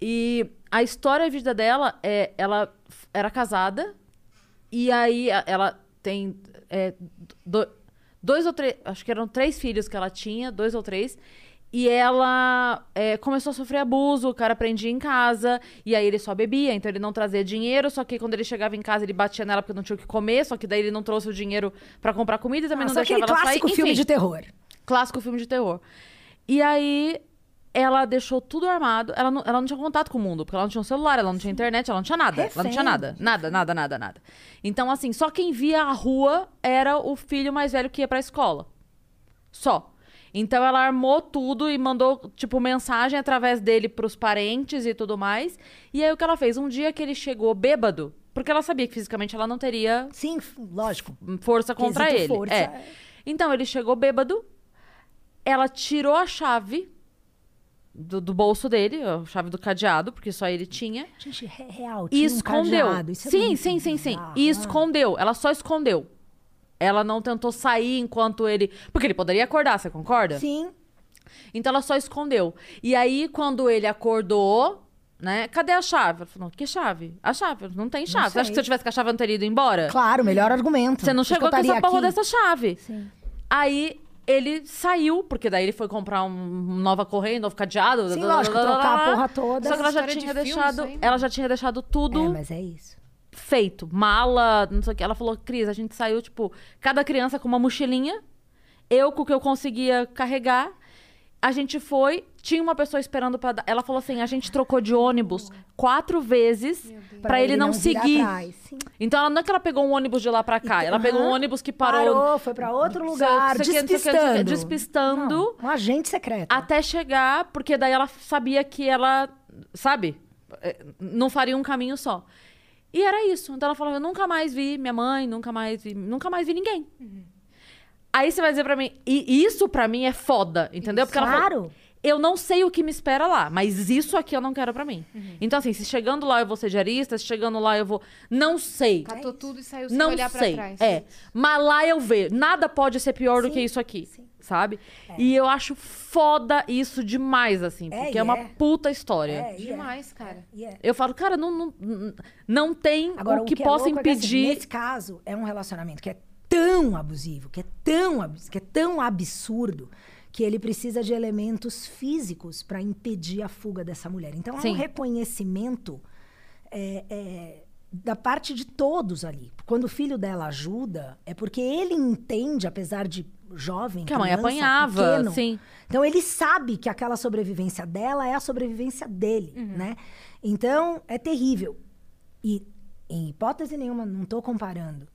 E a história e a vida dela é. Ela era casada e aí ela tem é, do- dois ou três, acho que eram três filhos que ela tinha, dois ou três. E ela é, começou a sofrer abuso, o cara prendia em casa, e aí ele só bebia, então ele não trazia dinheiro, só que quando ele chegava em casa ele batia nela porque não tinha o que comer, só que daí ele não trouxe o dinheiro pra comprar comida e também Ah, não só deixava ela sair. clássico filme Enfim, de terror. clássico filme de terror. E aí ela deixou tudo armado. Ela não, ela não tinha contato com o mundo, porque ela não tinha um celular, ela não tinha internet, ela não tinha nada. Ela não tinha Refém. nada. Nada, nada, nada, nada. Então, assim, só quem via a rua era o filho mais velho que ia pra escola. Só. Então ela armou tudo e mandou, tipo, mensagem através dele pros parentes e tudo mais. E aí o que ela fez? Um dia que ele chegou bêbado, porque ela sabia que fisicamente ela não teria Sim, lógico. força contra Quesito ele. força, é. é. Então ele chegou bêbado, ela tirou a chave do, do bolso dele, a chave do cadeado, porque só ele tinha, Gente, re- real, e tinha um escondeu. cadeado, isso é sim, sim, sim, sim. E escondeu. Ela só escondeu. Ela não tentou sair enquanto ele. Porque ele poderia acordar, você concorda? Sim, Então ela só escondeu. E aí, quando ele acordou, né? Cadê a chave? Ela falou: que chave? A chave. Não tem chave. Você acha que se eu tivesse com a chave, eu não teria ido embora? claro, melhor argumento. Você não chegou com essa porra aqui. dessa chave. Sim. Aí ele saiu, porque daí ele foi comprar um nova correia, um novo cadeado. Sim, blá, lógico, blá, blá, trocar a porra toda. Só que ela já de tinha filme, deixado. né? ela já tinha deixado tudo É, mas é isso. feito. Mala, não sei o que. Ela falou, Cris, a gente saiu, tipo, cada criança com uma mochilinha. Eu com o que eu conseguia carregar. A gente foi, tinha uma pessoa esperando pra dar. Ela falou assim: a gente trocou de ônibus quatro vezes pra, ele, não, virar seguir. Então ela não é que ela pegou um ônibus de lá pra cá, ela pegou um ônibus que parou. Parou, foi pra outro Não lugar, sei não sei que, não sei despistando. Despistando. Não, um agente secreto. Até chegar, porque daí ela sabia que ela, sabe, eh, não faria um caminho só. E era isso. Então ela falou: Eu nunca mais vi minha mãe, nunca mais vi, nunca mais vi ninguém. Aí você vai dizer pra mim, e isso pra mim é foda, entendeu? Porque ela falou, Claro. Eu não sei o que me espera lá, mas isso aqui eu não quero pra mim. Uhum. Então, assim, se chegando lá eu vou ser diarista, se chegando lá eu vou. Não sei. Catou tudo e saiu sem Não olhar sei. pra trás. É. Mas lá eu vejo. Nada pode ser pior do Sim, que isso aqui. sim. Sabe? E eu acho foda isso demais, assim. É, Porque e é uma é. puta história. É, é. Demais, cara. É. Eu falo, cara, não, não, não tem Agora, o que, é possa louco é que, assim, impedir. nesse caso, é um relacionamento que é tão abusivo, que é tão, abs- que é tão absurdo, que ele precisa de elementos físicos para impedir a fuga dessa mulher. Então, há Sim. um reconhecimento é, é, da parte de todos ali. Quando o filho dela ajuda, é porque ele entende, apesar de jovem, Que a mãe apanhava, pequeno, sim. então ele sabe que aquela sobrevivência dela é a sobrevivência dele, né? Então é terrível. E em hipótese nenhuma, não estou comparando,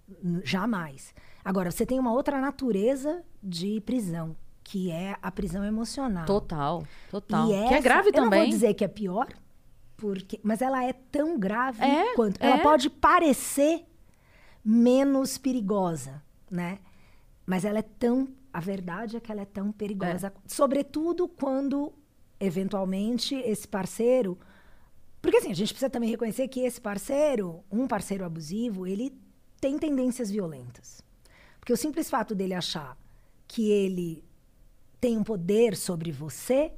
jamais. Agora você tem uma outra natureza de prisão, que é a prisão emocional. Total, total. E que é essa- grave eu também. não vou dizer que é pior, porque, mas ela é tão grave É, quanto. é. Ela pode parecer menos perigosa, né? Mas ela é tão. A verdade é que ela é tão perigosa. Sobretudo quando, eventualmente, esse parceiro. Porque assim, a gente precisa também reconhecer que esse parceiro, um parceiro abusivo, ele tem tendências violentas. Porque o simples fato dele achar que ele tem um poder sobre você,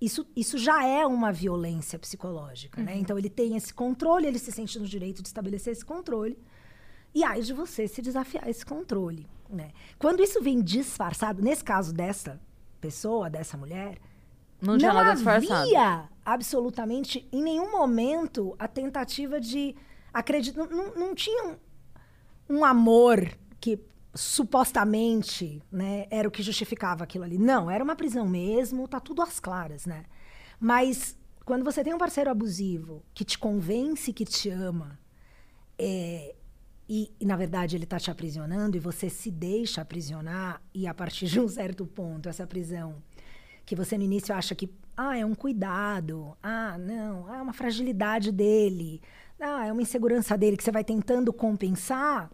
isso, isso já é uma violência psicológica, né? Então ele tem esse controle, ele se sente no direito de estabelecer esse controle. E aí de você se desafiar esse controle, né? Quando isso vem disfarçado, nesse caso dessa pessoa, dessa mulher, Não tinha nada disfarçado. havia absolutamente em nenhum momento a tentativa de acreditar. Não, não, não tinha um, um amor que supostamente né, era o que justificava aquilo ali. Não, era uma prisão mesmo, tá tudo às claras, né? Mas quando você tem um parceiro abusivo que te convence que te ama, é, e, e, na verdade ele está te aprisionando e você se deixa aprisionar e a partir de um certo ponto essa prisão que você no início acha que ah é um cuidado ah não ah, é uma fragilidade dele ah é uma insegurança dele que você vai tentando compensar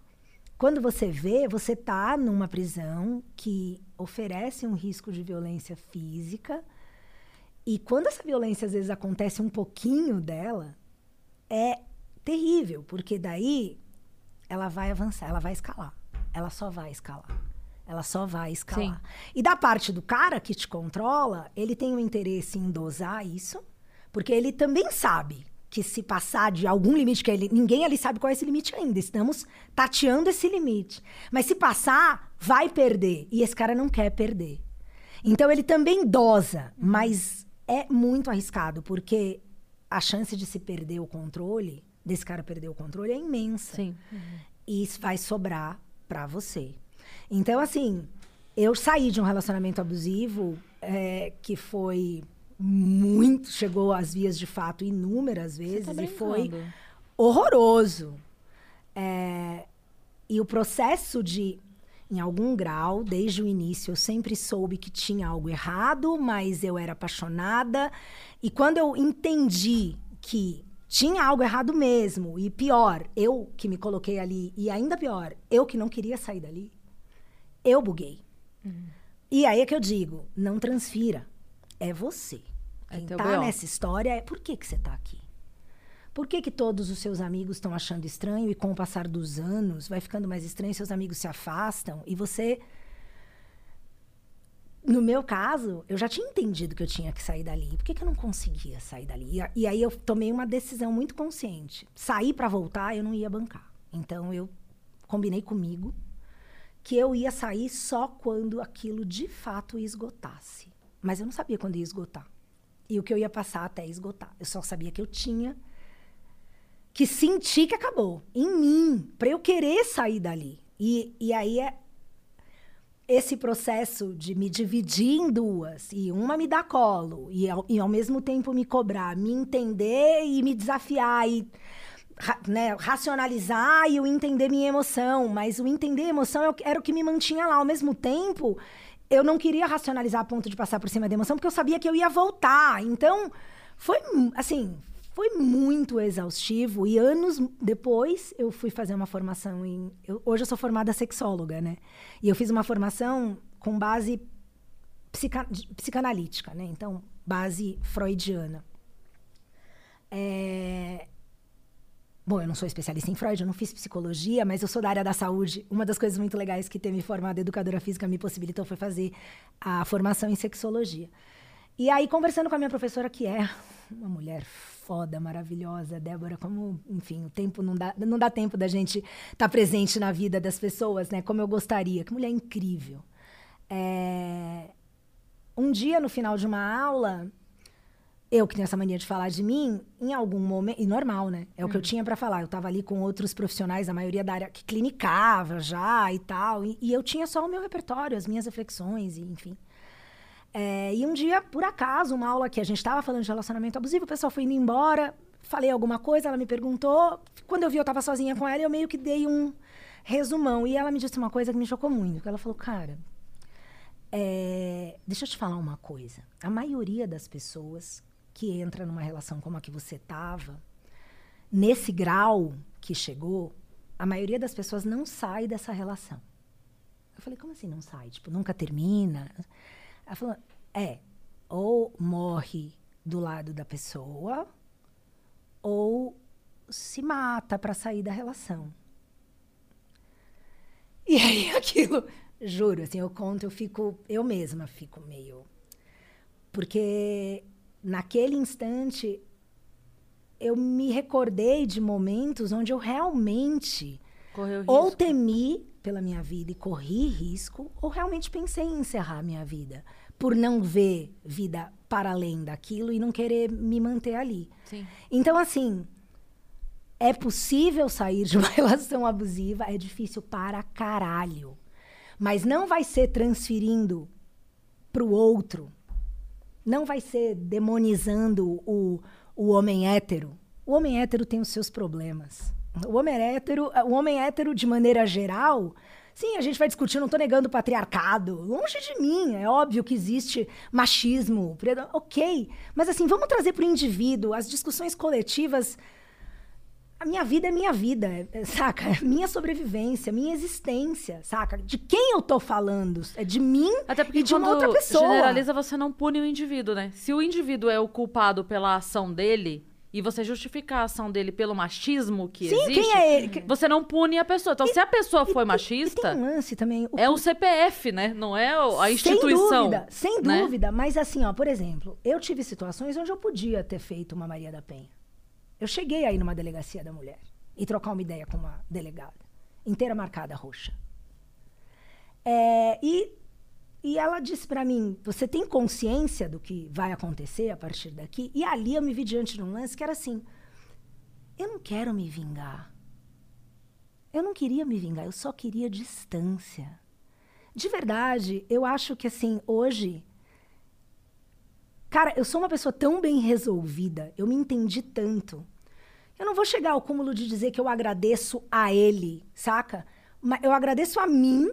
quando você vê, você tá numa prisão que oferece um risco de violência física. E quando essa violência às vezes acontece um pouquinho dela, é terrível, porque daí ela vai avançar, ela vai escalar. Ela só vai escalar. Ela só vai escalar. E da parte do cara que te controla, ele tem um interesse em dosar isso, porque ele também sabe que se passar de algum limite que ele, ninguém ali sabe qual é esse limite ainda. Estamos tateando esse limite. Mas se passar, vai perder. E esse cara não quer perder. Então ele também dosa, mas é muito arriscado, porque a chance de se perder o controle, desse cara perder o controle, é imensa. Sim. E isso vai sobrar pra você. Então, assim, eu saí de um relacionamento abusivo é, que foi muito. chegou às vias de fato inúmeras vezes tá e foi horroroso. É, e o processo de, em algum grau, desde o início, eu sempre soube que tinha algo errado, mas eu era apaixonada. E quando eu entendi que tinha algo errado mesmo, e pior, eu que me coloquei ali, e ainda pior, eu que não queria sair dali, eu buguei. E aí é que eu digo, não transfira. É você. É Quem teu tá nessa história é por que, que você tá aqui? Por que, que todos os seus amigos estão achando estranho e com o passar dos anos vai ficando mais estranho, seus amigos se afastam e você. No meu caso, eu já tinha entendido que eu tinha que sair dali. Por que, que eu não conseguia sair dali? E, e aí eu tomei uma decisão muito consciente. Sair para voltar, eu não ia bancar. Então eu combinei comigo que eu ia sair só quando aquilo de fato esgotasse. Mas eu não sabia quando ia esgotar. E o que eu ia passar até esgotar. Eu só sabia que eu tinha que sentir que acabou. Em mim, para eu querer sair dali. E, e aí é esse processo de me dividir em duas e uma me dar colo e ao, e ao mesmo tempo me cobrar, me entender e me desafiar e ra- né, racionalizar e eu entender minha emoção, mas o entender emoção é o era o que me mantinha lá. Ao mesmo tempo, eu não queria racionalizar a ponto de passar por cima da emoção, porque eu sabia que eu ia voltar. Então, foi assim, foi muito exaustivo e anos depois eu fui fazer uma formação em eu- hoje eu sou formada sexóloga, né? E eu fiz uma formação com base psica- psicanalítica, né? Então, base freudiana. É, Bom, eu não sou especialista em Freud, eu não fiz psicologia, mas eu sou da área da saúde. Uma das coisas muito legais que ter me formado educadora física me possibilitou foi fazer a formação em sexologia. E aí, conversando com a minha professora, que é uma mulher foda, maravilhosa, Débora, como, enfim, o tempo não dá, não dá tempo da gente estar presente na vida das pessoas, né? Como eu gostaria. Que mulher incrível. É, Um dia, no final de uma aula, eu que tenho essa mania de falar de mim, em algum momento. E normal, né? É o que eu tinha pra falar. Eu tava ali com outros profissionais, a maioria da área que clinicava já e tal. E, e eu tinha só o meu repertório, as minhas reflexões, e, enfim. É, e um dia, por acaso, uma aula que a gente estava falando de relacionamento abusivo, o pessoal foi indo embora, falei alguma coisa, ela me perguntou. Quando eu vi, eu estava sozinha com ela, eu meio que dei um resumão. E ela me disse uma coisa que me chocou muito. que Ela falou, cara, é, deixa eu te falar uma coisa. A maioria das pessoas que entra numa relação como a que você estava, nesse grau que chegou, a maioria das pessoas não sai dessa relação. Eu falei, como assim não sai? Tipo, nunca termina? Ela falou, é, ou morre do lado da pessoa, ou se mata para sair da relação. E aí aquilo, juro, assim, eu conto, eu fico, eu mesma fico meio. Porque naquele instante eu me recordei de momentos onde eu realmente ou temi pela minha vida e corri risco, ou realmente pensei em encerrar a minha vida. Por não ver vida para além daquilo e não querer me manter ali. Sim. Então, assim, é possível sair de uma relação abusiva, é difícil para caralho. Mas não vai ser transferindo para o outro. Não vai ser demonizando o, o homem hétero. O homem hétero tem os seus problemas. O homem hétero, o homem hétero, de maneira geral, sim, a gente vai discutir, não estou negando o patriarcado. Longe de mim, é óbvio que existe machismo, ok. Mas assim, vamos trazer para o indivíduo as discussões coletivas a minha vida é minha vida, é- saca? É minha sobrevivência, minha existência, saca? De quem eu tô falando? É de mim Até porque e de uma outra pessoa. generaliza, você não pune o indivíduo, né? Se o indivíduo é o culpado pela ação dele e você justificar a ação dele pelo machismo que Sim, existe, quem é ele? Você não pune a pessoa. Então, se a pessoa foi E machista, tem um lance também. o é o CPF, né? Não é a instituição. Sem dúvida, sem né? dúvida. Mas assim, ó, por exemplo, eu tive situações onde eu podia ter feito uma Maria da Penha. Eu cheguei aí numa delegacia da mulher e trocar uma ideia com uma delegada, inteira marcada roxa. É, e, e ela disse pra mim: Você tem consciência do que vai acontecer a partir daqui? E ali eu me vi diante de um lance que era assim: Eu não quero me vingar. Eu não queria me vingar, eu só queria distância. De verdade, eu acho que assim, hoje. Cara, eu sou uma pessoa tão bem resolvida, eu me entendi tanto. Eu não vou chegar ao cúmulo de dizer que eu agradeço a ele, saca? Mas eu agradeço a mim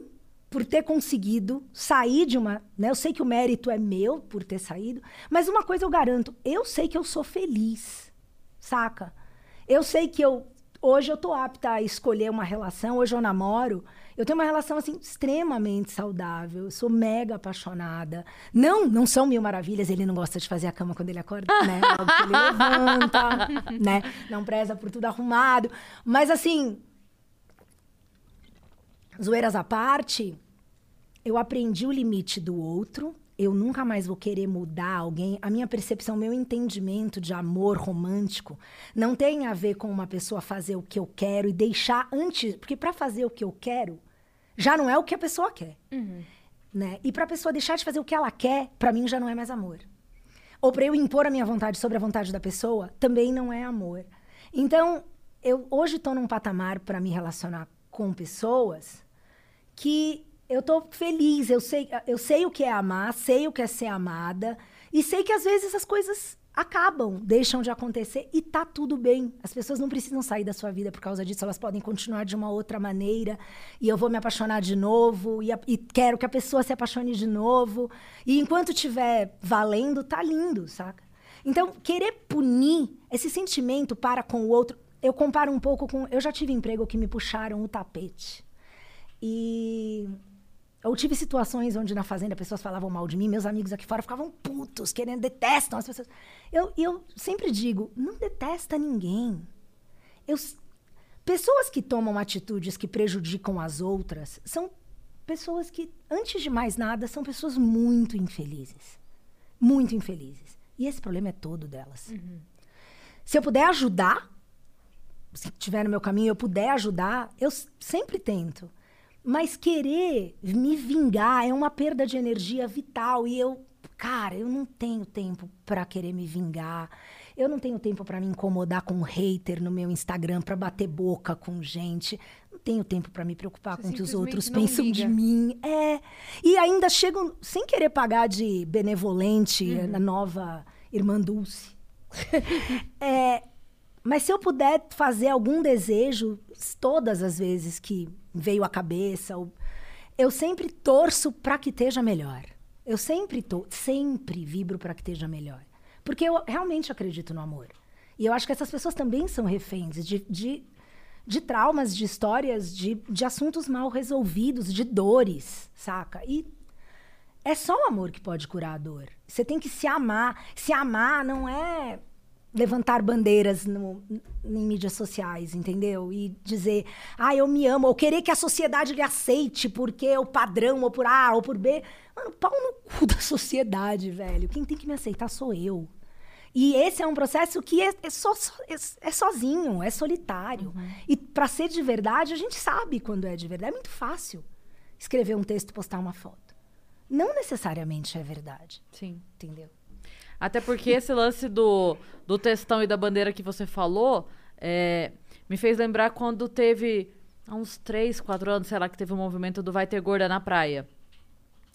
por ter conseguido sair de uma. Né? Eu sei que o mérito é meu por ter saído, mas uma coisa eu garanto: eu sei que eu sou feliz, saca? Eu sei que eu. Hoje eu tô apta a escolher uma relação, hoje eu namoro. Eu tenho uma relação assim extremamente saudável, eu sou mega apaixonada. Não, não são mil maravilhas, ele não gosta de fazer a cama quando ele acorda, né? Logo que ele levanta, né? Não preza por tudo arrumado, mas assim, zoeiras à parte, eu aprendi o limite do outro. Eu nunca mais vou querer mudar alguém. A minha percepção, meu entendimento de amor romântico não tem a ver com uma pessoa fazer o que eu quero e deixar antes, porque para fazer o que eu quero já não é o que a pessoa quer, né? E para a pessoa deixar de fazer o que ela quer, para mim já não é mais amor. Ou para eu impor a minha vontade sobre a vontade da pessoa, também não é amor. Então, eu hoje estou num patamar para me relacionar com pessoas que eu tô feliz, eu sei, eu sei o que é amar, sei o que é ser amada e sei que às vezes as coisas acabam, deixam de acontecer e tá tudo bem. As pessoas não precisam sair da sua vida por causa disso, elas podem continuar de uma outra maneira e eu vou me apaixonar de novo e, a- e quero que a pessoa se apaixone de novo e enquanto tiver valendo, tá lindo, saca? Então, querer punir esse sentimento para com o outro, eu comparo um pouco com. Eu já tive emprego que me puxaram o tapete. E eu tive situações onde na fazenda pessoas falavam mal de mim, meus amigos aqui fora ficavam putos, querendo, detestam as pessoas. Eu, eu sempre digo, não detesta ninguém. Eu, pessoas que tomam atitudes que prejudicam as outras são pessoas que, antes de mais nada, são pessoas muito infelizes. Muito infelizes. E esse problema é todo delas. Se eu puder ajudar, se tiver no meu caminho, eu puder ajudar, eu sempre tento. Mas querer me vingar é uma perda de energia vital e eu, cara, eu não tenho tempo pra querer me vingar. Eu não tenho tempo pra me incomodar com um hater no meu Instagram, pra bater boca com gente. Não tenho tempo pra me preocupar Você com o que os outros pensam liga. de mim. É. E ainda chegam sem querer pagar de benevolente na nova irmã Dulce. É, mas se eu puder fazer algum desejo, todas as vezes que veio à cabeça, ou- eu sempre torço para que esteja melhor. Eu sempre tô, sempre vibro para que esteja melhor. Porque eu realmente acredito no amor. E eu acho que essas pessoas também são reféns de, de, de traumas, de histórias, de, de assuntos mal resolvidos, de dores, saca? E é só o amor que pode curar a dor. Você tem que se amar. Se amar não é levantar bandeiras no- em mídias sociais, entendeu? E dizer, ah, eu me amo, ou querer que a sociedade lhe aceite porque é o padrão, ou por A, ou por B. Mano, pau no cu da sociedade, velho. Quem tem que me aceitar sou eu. E esse é um processo que é, é só, só- é, é sozinho, é solitário. E para ser de verdade, a gente sabe quando é de verdade. É muito fácil escrever um texto, postar uma foto. Não necessariamente é verdade, Sim. entendeu? Até porque esse lance do, do textão e da bandeira que você falou é, me fez lembrar quando teve, há uns 3, 4 anos, sei lá, que teve o movimento do Vai Ter Gorda na Praia.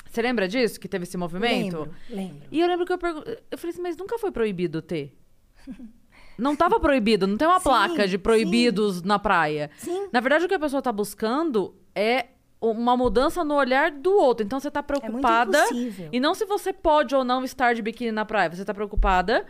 Você lembra disso? Que teve esse movimento? Lembro, lembro. E eu lembro que eu perguntei. Eu falei assim, mas nunca foi proibido ter? Não tava proibido, não tem uma Sim, placa de proibidos na praia. Sim. Na verdade, o que a pessoa tá buscando é uma mudança no olhar do outro. Então você tá preocupada. impossível. e não se você pode ou não estar de biquíni na praia. Você tá preocupada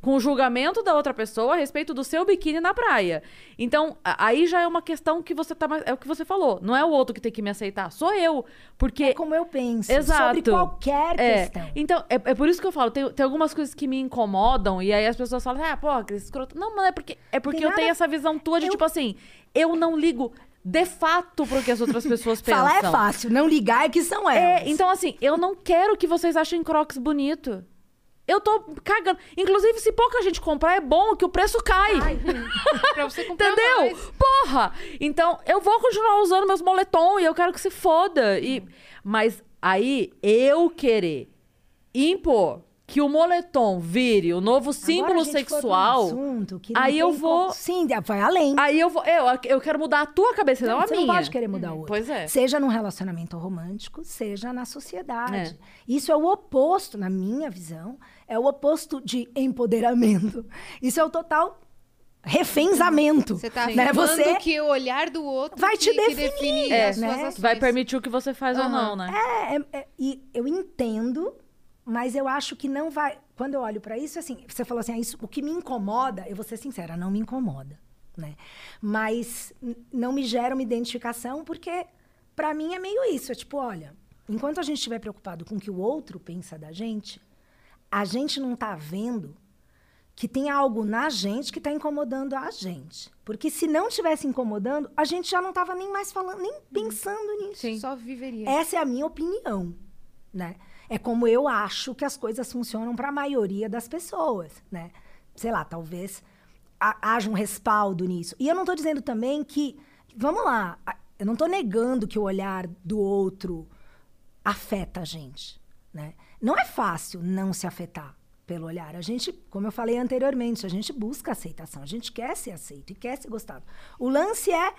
com o julgamento da outra pessoa a respeito do seu biquíni na praia. Então, aí já é uma questão que você tá. mais- É o que você falou. Não é o outro que tem que me aceitar, sou eu. Porque. É como eu penso. Exato. Sobre qualquer É, questão. então, é, é por isso que eu falo, tem, tem algumas coisas que me incomodam, e aí as pessoas falam, ah, pô, Cris, escroto. Não, mas é porque, é porque Tem eu nada- tenho essa visão tua de, eu- tipo assim, eu não ligo de fato pro que as outras pessoas pensam. Falar é fácil, não ligar é que são elas. É, então assim, eu não quero que vocês achem Crocs bonito. Eu tô cagando. Inclusive, se pouca gente comprar, é bom que o preço cai. Pra você comprar Entendeu? mais. Porra! Então, eu vou continuar usando meus moletom e eu quero que se foda. E... Mas aí, eu querer impor que o moletom vire o novo símbolo Agora a gente foi pra sexual. assunto que não aí eu vou. como- Sim, vai além. Aí eu vou. Eu, eu quero mudar a tua cabeça, não, a você minha. não pode querer mudar o outro. Pois é. Seja num relacionamento romântico, seja na sociedade. É. Isso é o oposto, na minha visão, é o oposto de empoderamento. Isso é o total refenzamento. Você tá né? Você que o olhar do outro vai te que, que definir, define É, as suas né? ações. Vai permitir o que você faz ou não, né? É, é, é, e eu entendo, mas eu acho que não vai. Quando eu olho pra isso, assim, você falou assim, ah, isso, o que me incomoda, eu vou ser sincera, não me incomoda, né? Mas não me gera uma identificação, porque pra mim é meio isso, é tipo, olha, enquanto a gente estiver preocupado com o que o outro pensa da gente, a gente não tá vendo que tem algo na gente que está incomodando a gente. Porque se não tivesse incomodando, a gente já não estava nem mais falando, nem pensando nisso. Só viveria. Essa é a minha opinião, né? É como eu acho que as coisas funcionam para a maioria das pessoas, né? Sei lá, talvez ha- haja um respaldo nisso. E eu não estou dizendo também que, vamos lá, eu não estou negando que o olhar do outro afeta a gente, né? Não é fácil não se afetar pelo olhar. A gente, como eu falei anteriormente, a gente busca aceitação, a gente quer ser aceito e quer ser gostado. O lance é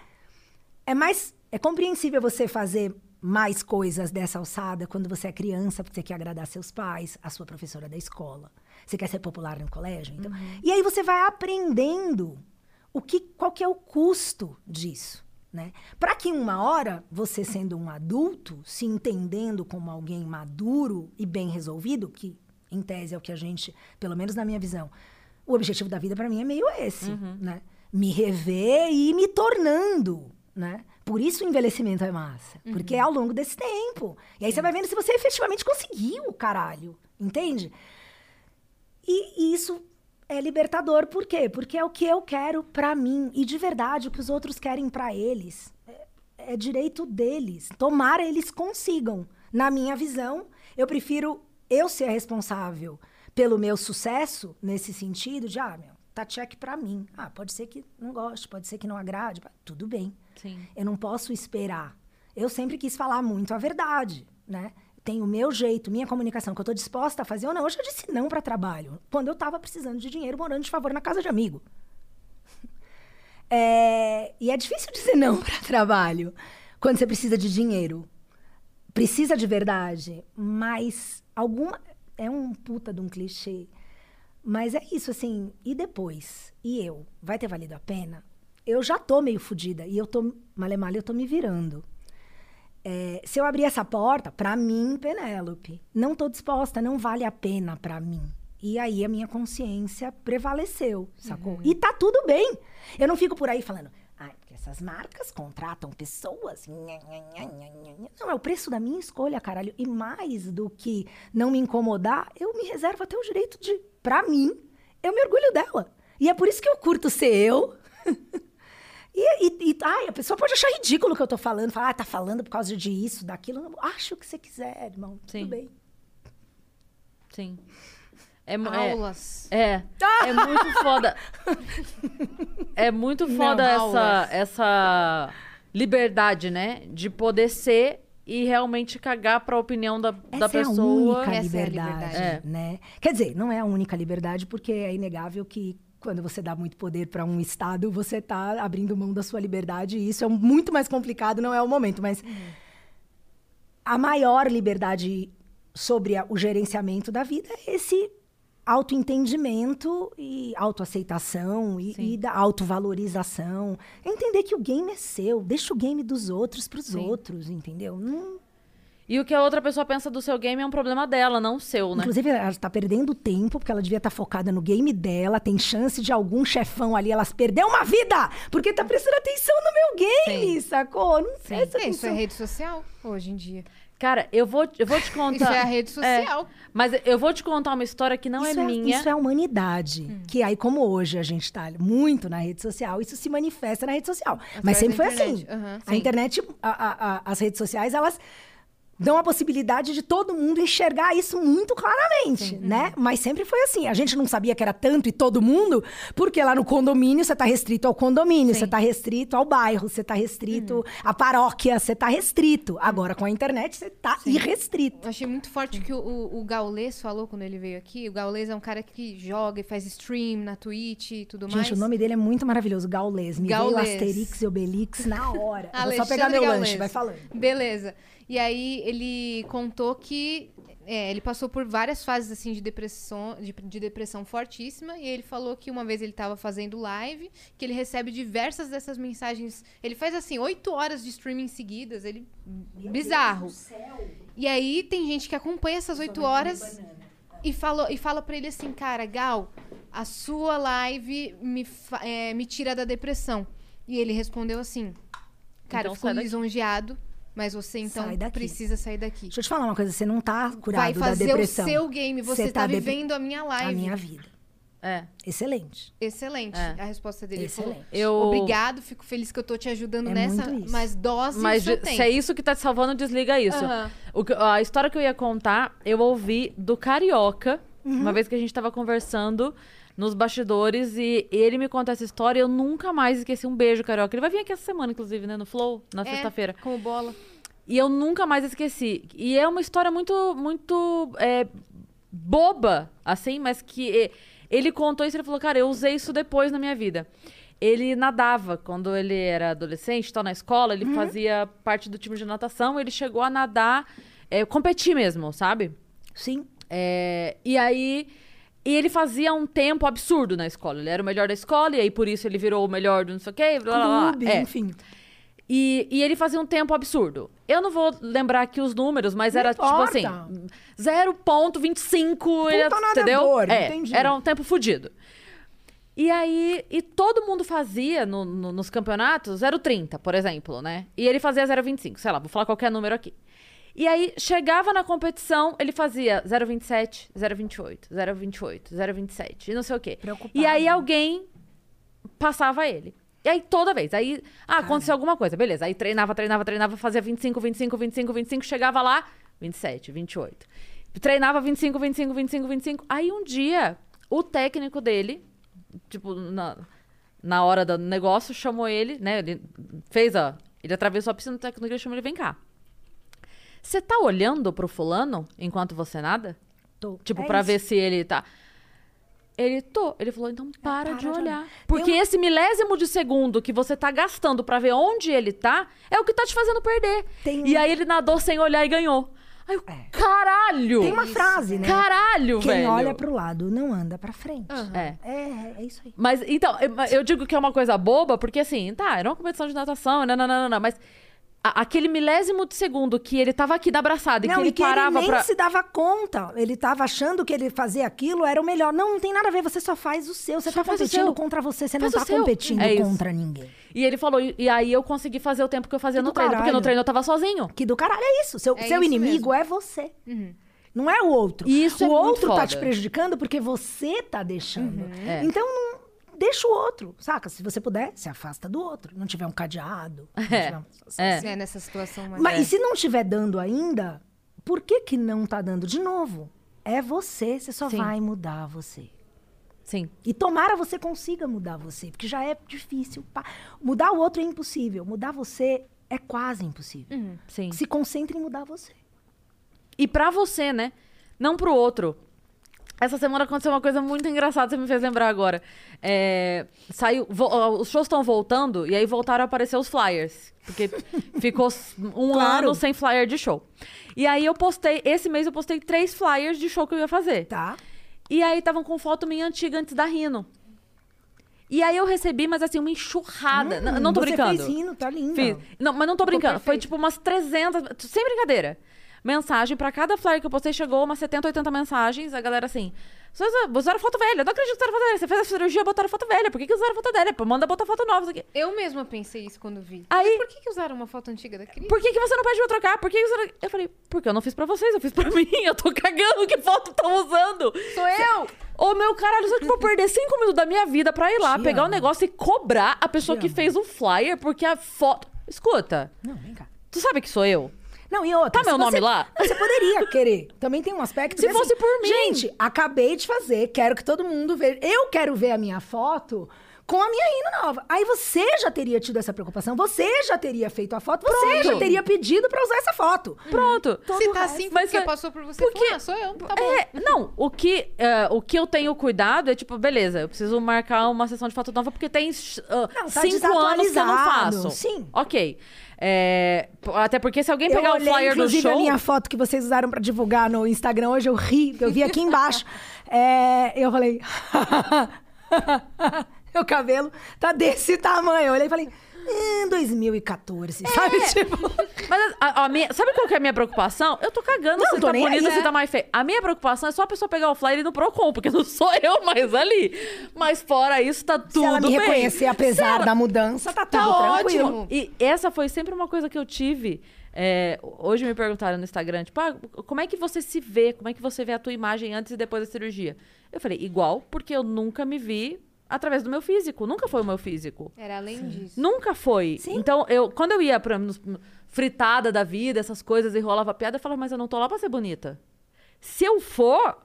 é mais é compreensível você fazer mais coisas dessa alçada quando você é criança, porque você quer agradar seus pais, a sua professora da escola. Você quer ser popular no colégio, então. E aí você vai aprendendo o que qual que é o custo disso, né? Para que uma hora você sendo um adulto, se entendendo como alguém maduro e bem resolvido, que em tese é o que a gente, pelo menos na minha visão, o objetivo da vida para mim é meio esse, né? Me rever e ir me tornando, né? Por isso o envelhecimento é massa, porque é ao longo desse tempo. E aí você vai vendo se você efetivamente conseguiu, caralho, entende? E, e isso é libertador, por quê? Porque é o que eu quero pra mim e de verdade o que os outros querem pra eles é, é direito deles. Tomara eles consigam. Na minha visão, eu prefiro eu ser responsável pelo meu sucesso nesse sentido de ah, meu, tá check pra mim. Ah, pode ser que não goste, pode ser que não agrade, tudo bem. Sim. Eu não posso esperar. Eu sempre quis falar muito a verdade, né? Tem o meu jeito, minha comunicação, que eu tô disposta a fazer ou não. Hoje eu disse não para trabalho, quando eu tava precisando de dinheiro, morando de favor na casa de amigo. É, e é difícil dizer não para trabalho quando você precisa de dinheiro. Precisa de verdade, mas alguma. É um puta de um clichê. Mas é isso, assim. E depois? E eu? Vai ter valido a pena? Eu já tô meio fodida e eu tô. Malemalha, eu tô me virando. É, se eu abrir essa porta, pra mim, Penélope, não tô disposta, não vale a pena pra mim. E aí a minha consciência prevaleceu, sacou? E tá tudo bem. Eu não fico por aí falando, ai, porque essas marcas contratam pessoas. nha, nha, nha, nha, nha, nha." Não, é o preço da minha escolha, caralho. E mais do que não me incomodar, eu me reservo até o direito de, pra mim, eu me orgulho dela. E é por isso que eu curto ser eu. E, e, e ai, a pessoa pode achar ridículo o que eu tô falando. Falar, ah, tá falando por causa de isso, daquilo. Acho o que você quiser, irmão. Sim. Tudo bem. Sim. É, é, Aulas. é, é muito foda. É muito foda Não, essa, aulas. essa liberdade, né? De poder ser e realmente cagar pra opinião da, da Essa é a pessoa. única Essa é a liberdade, liberdade. né? Quer dizer, não é a única liberdade, porque é inegável que quando você dá muito poder para um Estado, você tá abrindo mão da sua liberdade. E isso é muito mais complicado, não é o momento. Mas a maior liberdade sobre a- o gerenciamento da vida é esse autoentendimento e autoaceitação e, Sim. e da autovalorização. É entender que o game é seu, deixa o game dos outros para os outros, entendeu? Não- E o que a outra pessoa pensa do seu game é um problema dela, não o seu, né? Inclusive, ela tá perdendo tempo, porque ela devia estar focada no game dela. Tem chance de algum chefão ali, elas perder uma vida! Porque tá prestando atenção no meu game, sacou? Não presta É, isso é rede social hoje em dia. Cara, eu vou, eu vou te contar. Isso é a rede social. mas eu vou te contar uma história que não isso é minha. Isso é a humanidade. Hum. Que aí, como hoje a gente tá muito na rede social, isso se manifesta na rede social. Mas sempre foi assim. Aham, a sim. internet, a- a- a- as redes sociais, elas dão a possibilidade de todo mundo enxergar isso muito claramente, né? Mas sempre foi assim. A gente não sabia que era tanto e todo mundo, porque lá no condomínio você tá restrito ao condomínio, você tá restrito ao bairro, você tá restrito à paróquia, você tá restrito. Agora com a internet você tá irrestrito. Eu achei muito forte que o, o, o Gaules falou quando ele veio aqui. O Gaules é um cara que joga e faz stream na Twitch e tudo mais. Gente, o nome dele é muito maravilhoso, Gaules. Me Gaules. veio Asterix e Obelix na hora. Vou só pegar meu Gaules. lanche, vai falando. Beleza. E aí ele contou que é, ele passou por várias fases assim de depressão, de, de depressão fortíssima. E ele falou que uma vez ele estava fazendo live, que ele recebe diversas dessas mensagens. Ele faz assim oito horas de streaming seguidas. Ele bizarro. E aí tem gente que acompanha essas oito horas e falou e fala para ele assim, cara, Gal, a sua live me, é, me tira da depressão. E ele respondeu assim, cara, Então eu fico sai daqui. Mas você então Sai precisa sair daqui. Deixa eu te falar uma coisa, você não tá curado Vai da fazer o depressão. seu game, você, tá, dep- vivendo a minha live. a minha vida. É. Excelente. Excelente. É. A resposta dele Excelente. Eu... Obrigado, fico feliz que eu tô te ajudando É nessa, muito isso. mas dose Mas se é isso que tá te salvando, desliga isso. Aham. O que- a história que eu ia contar, eu ouvi do Carioca, Uhum. uma vez que a gente tava conversando nos bastidores, e ele me contou essa história e eu nunca mais esqueci. Um beijo, Carioca. Ele vai vir aqui essa semana, inclusive, né? No Flow, na É, sexta-feira. Como bola. E eu nunca mais esqueci. E é uma história muito, muito é, boba, assim, mas que ele contou isso e ele falou, cara, eu usei isso depois na minha vida. Ele nadava quando ele era adolescente, tal, na escola, ele fazia parte do time de natação, ele chegou a nadar, é, competir mesmo, sabe? Sim. É, e aí. E ele fazia um tempo absurdo na escola. Ele era o melhor da escola, e aí por isso ele virou o melhor do não sei o quê. Blá, blá, blá. Clube, É. enfim. E, e ele fazia um tempo absurdo. Eu não vou lembrar aqui os números, mas Não era tipo importa. assim: 0,25. ele- entendeu? nadador, É, entendi. era um tempo fudido. E aí, e todo mundo fazia no- no- nos campeonatos 0,30, por exemplo, né? E ele fazia 0,25, sei lá, vou falar qualquer número aqui. E aí, chegava na competição, ele fazia 0,27, 0,28, 0,28, 0,27, e não sei o quê. Preocupado. E aí, alguém passava ele. E aí, toda vez. Aí, ah, aconteceu alguma coisa, beleza. Aí treinava, treinava, treinava, fazia 25, 25, 25, 25, chegava lá, 27, 28. Treinava 25, 25, 25, 25. Aí um dia, o técnico dele, tipo, na, na hora do negócio, chamou ele, né? Ele fez a. Ele atravessou a piscina, o técnico dele chamou ele, vem cá. Você tá olhando pro fulano enquanto você nada? Tô. Tipo, É pra isso. ver se ele tá. Ele tô. Ele falou, então para, para de olhar. Porque esse milésimo de segundo que você tá gastando pra ver onde ele tá é o que tá te fazendo perder. Tem E aí ele nadou sem olhar e ganhou. Aí eu, É. caralho! Tem uma frase, né? Caralho, Quem velho! olha pro lado não anda pra frente. É. É, é isso aí. Mas, então, eu- eu digo que é uma coisa boba, porque assim, tá, era uma competição de natação, não, não, não, não, não, mas a- aquele milésimo de segundo que ele tava aqui na abraçada e não, que ele e que parava ele nem pra. se dava conta. Ele tava achando que ele fazer aquilo era o melhor. Não, não tem nada a ver. Você só faz o seu. Você Só tá competindo seu. contra você. Você Faz não tá seu. competindo É contra ninguém. E ele falou, e, e aí eu consegui fazer o tempo que eu fazia Que no treino, porque no treino eu tava sozinho. Que do caralho é isso. Seu, É seu isso inimigo mesmo. é você. Não é o outro. E isso o é muito outro tá te prejudicando porque você tá deixando. É. Então, não, deixa o outro, saca? Se você puder, se afasta do outro. Não tiver um cadeado. não tiver um- É. É, nessa situação mais. Mas e se não estiver dando ainda, por que que não tá dando de novo? É você, você só Sim. vai mudar você. Sim. E tomara você consiga mudar você, porque já é difícil. Mudar o outro é impossível, mudar você é quase impossível. Sim. Se concentre em mudar você. E pra você, né? Não pro outro. Essa semana aconteceu uma coisa muito engraçada, você me fez lembrar agora. É, saiu, vo- os shows estão voltando e aí voltaram a aparecer os flyers. Porque ficou um Claro. ano sem flyer de show. E aí eu postei, esse mês eu postei três flyers de show que eu ia fazer. Tá? E aí estavam com foto minha antiga antes da Rino. E aí eu recebi, mas assim, uma enxurrada. N- não tô Hum, você brincando. fez rindo, tá lindo. Fiz. Não, mas não tô brincando. Foi tipo umas 300. Sem brincadeira. Mensagem pra cada flyer que eu postei, chegou umas 70, 80 mensagens. A galera assim. Vocês usaram foto velha. Eu não acredito que usaram foto velha. Você fez a cirurgia, botaram foto velha. Por que, que usaram foto velha? Pô, manda botar foto nova. Isso aqui. Eu mesma pensei isso quando vi. Aí- Mas por que, que usaram uma foto antiga da Cris? Por que, que você não pede pra trocar? Por que, não... Eu falei, porque eu não fiz pra vocês, eu fiz pra mim. Eu tô cagando que foto estão usando. Sou eu! Ô, meu caralho, só que eu vou perder cinco minutos da minha vida pra ir lá, Te pegar o amo. negócio e cobrar a pessoa Te que amo. fez o flyer, porque a foto. Escuta, Não, vem cá. tu sabe que sou eu? Não, e outra. Tá meu nome você- lá? Você poderia querer. Também tem um aspecto. Se que, fosse assim, por mim. Gente, acabei de fazer, quero que todo mundo veja. Eu quero ver a minha foto com a minha rina nova. Aí você já teria tido essa preocupação, você já teria feito a foto, você Pronto. já teria pedido pra usar essa foto. Pronto. Se tá assim Mas porque é- passou por você, porque- porque... ah, sou eu. Tá bom. É, não, o que, é, o que eu tenho cuidado é tipo, beleza, eu preciso marcar uma sessão de foto nova porque tem ah, Não, tá cinco anos que eu não faço. sim. Ok. É, até porque se alguém Eu pegar o olhei, flyer do inclusive, show. a minha foto que vocês usaram pra divulgar no Instagram hoje, eu ri, eu vi aqui embaixo. É, eu falei... Meu cabelo tá desse tamanho. Eu olhei e falei... Hum, 2014, sabe? É. Tipo... Mas a, a minha, sabe qual que é a minha preocupação? Eu tô cagando Não, se tô tá bonita, aí. se tá mais feio. A minha preocupação é só a pessoa pegar o flyer e ir no Procon, porque não sou eu mais ali. Mas fora isso, tá tudo Se ela me bem. reconhecer, apesar ela- da mudança, tá tudo Tá tranquilo. ótimo. E essa foi sempre uma coisa que eu tive. é, hoje me perguntaram no Instagram, tipo, ah, como é que você se vê? Como é que você vê a tua imagem antes e depois da cirurgia? Eu falei, igual, porque eu nunca me vi através do meu físico. Nunca foi o meu físico. Era além disso. Nunca foi. Então, eu, quando eu ia pra fritada da vida, essas coisas, e rolava piada, eu falava, mas eu não tô lá pra ser bonita. Se eu for,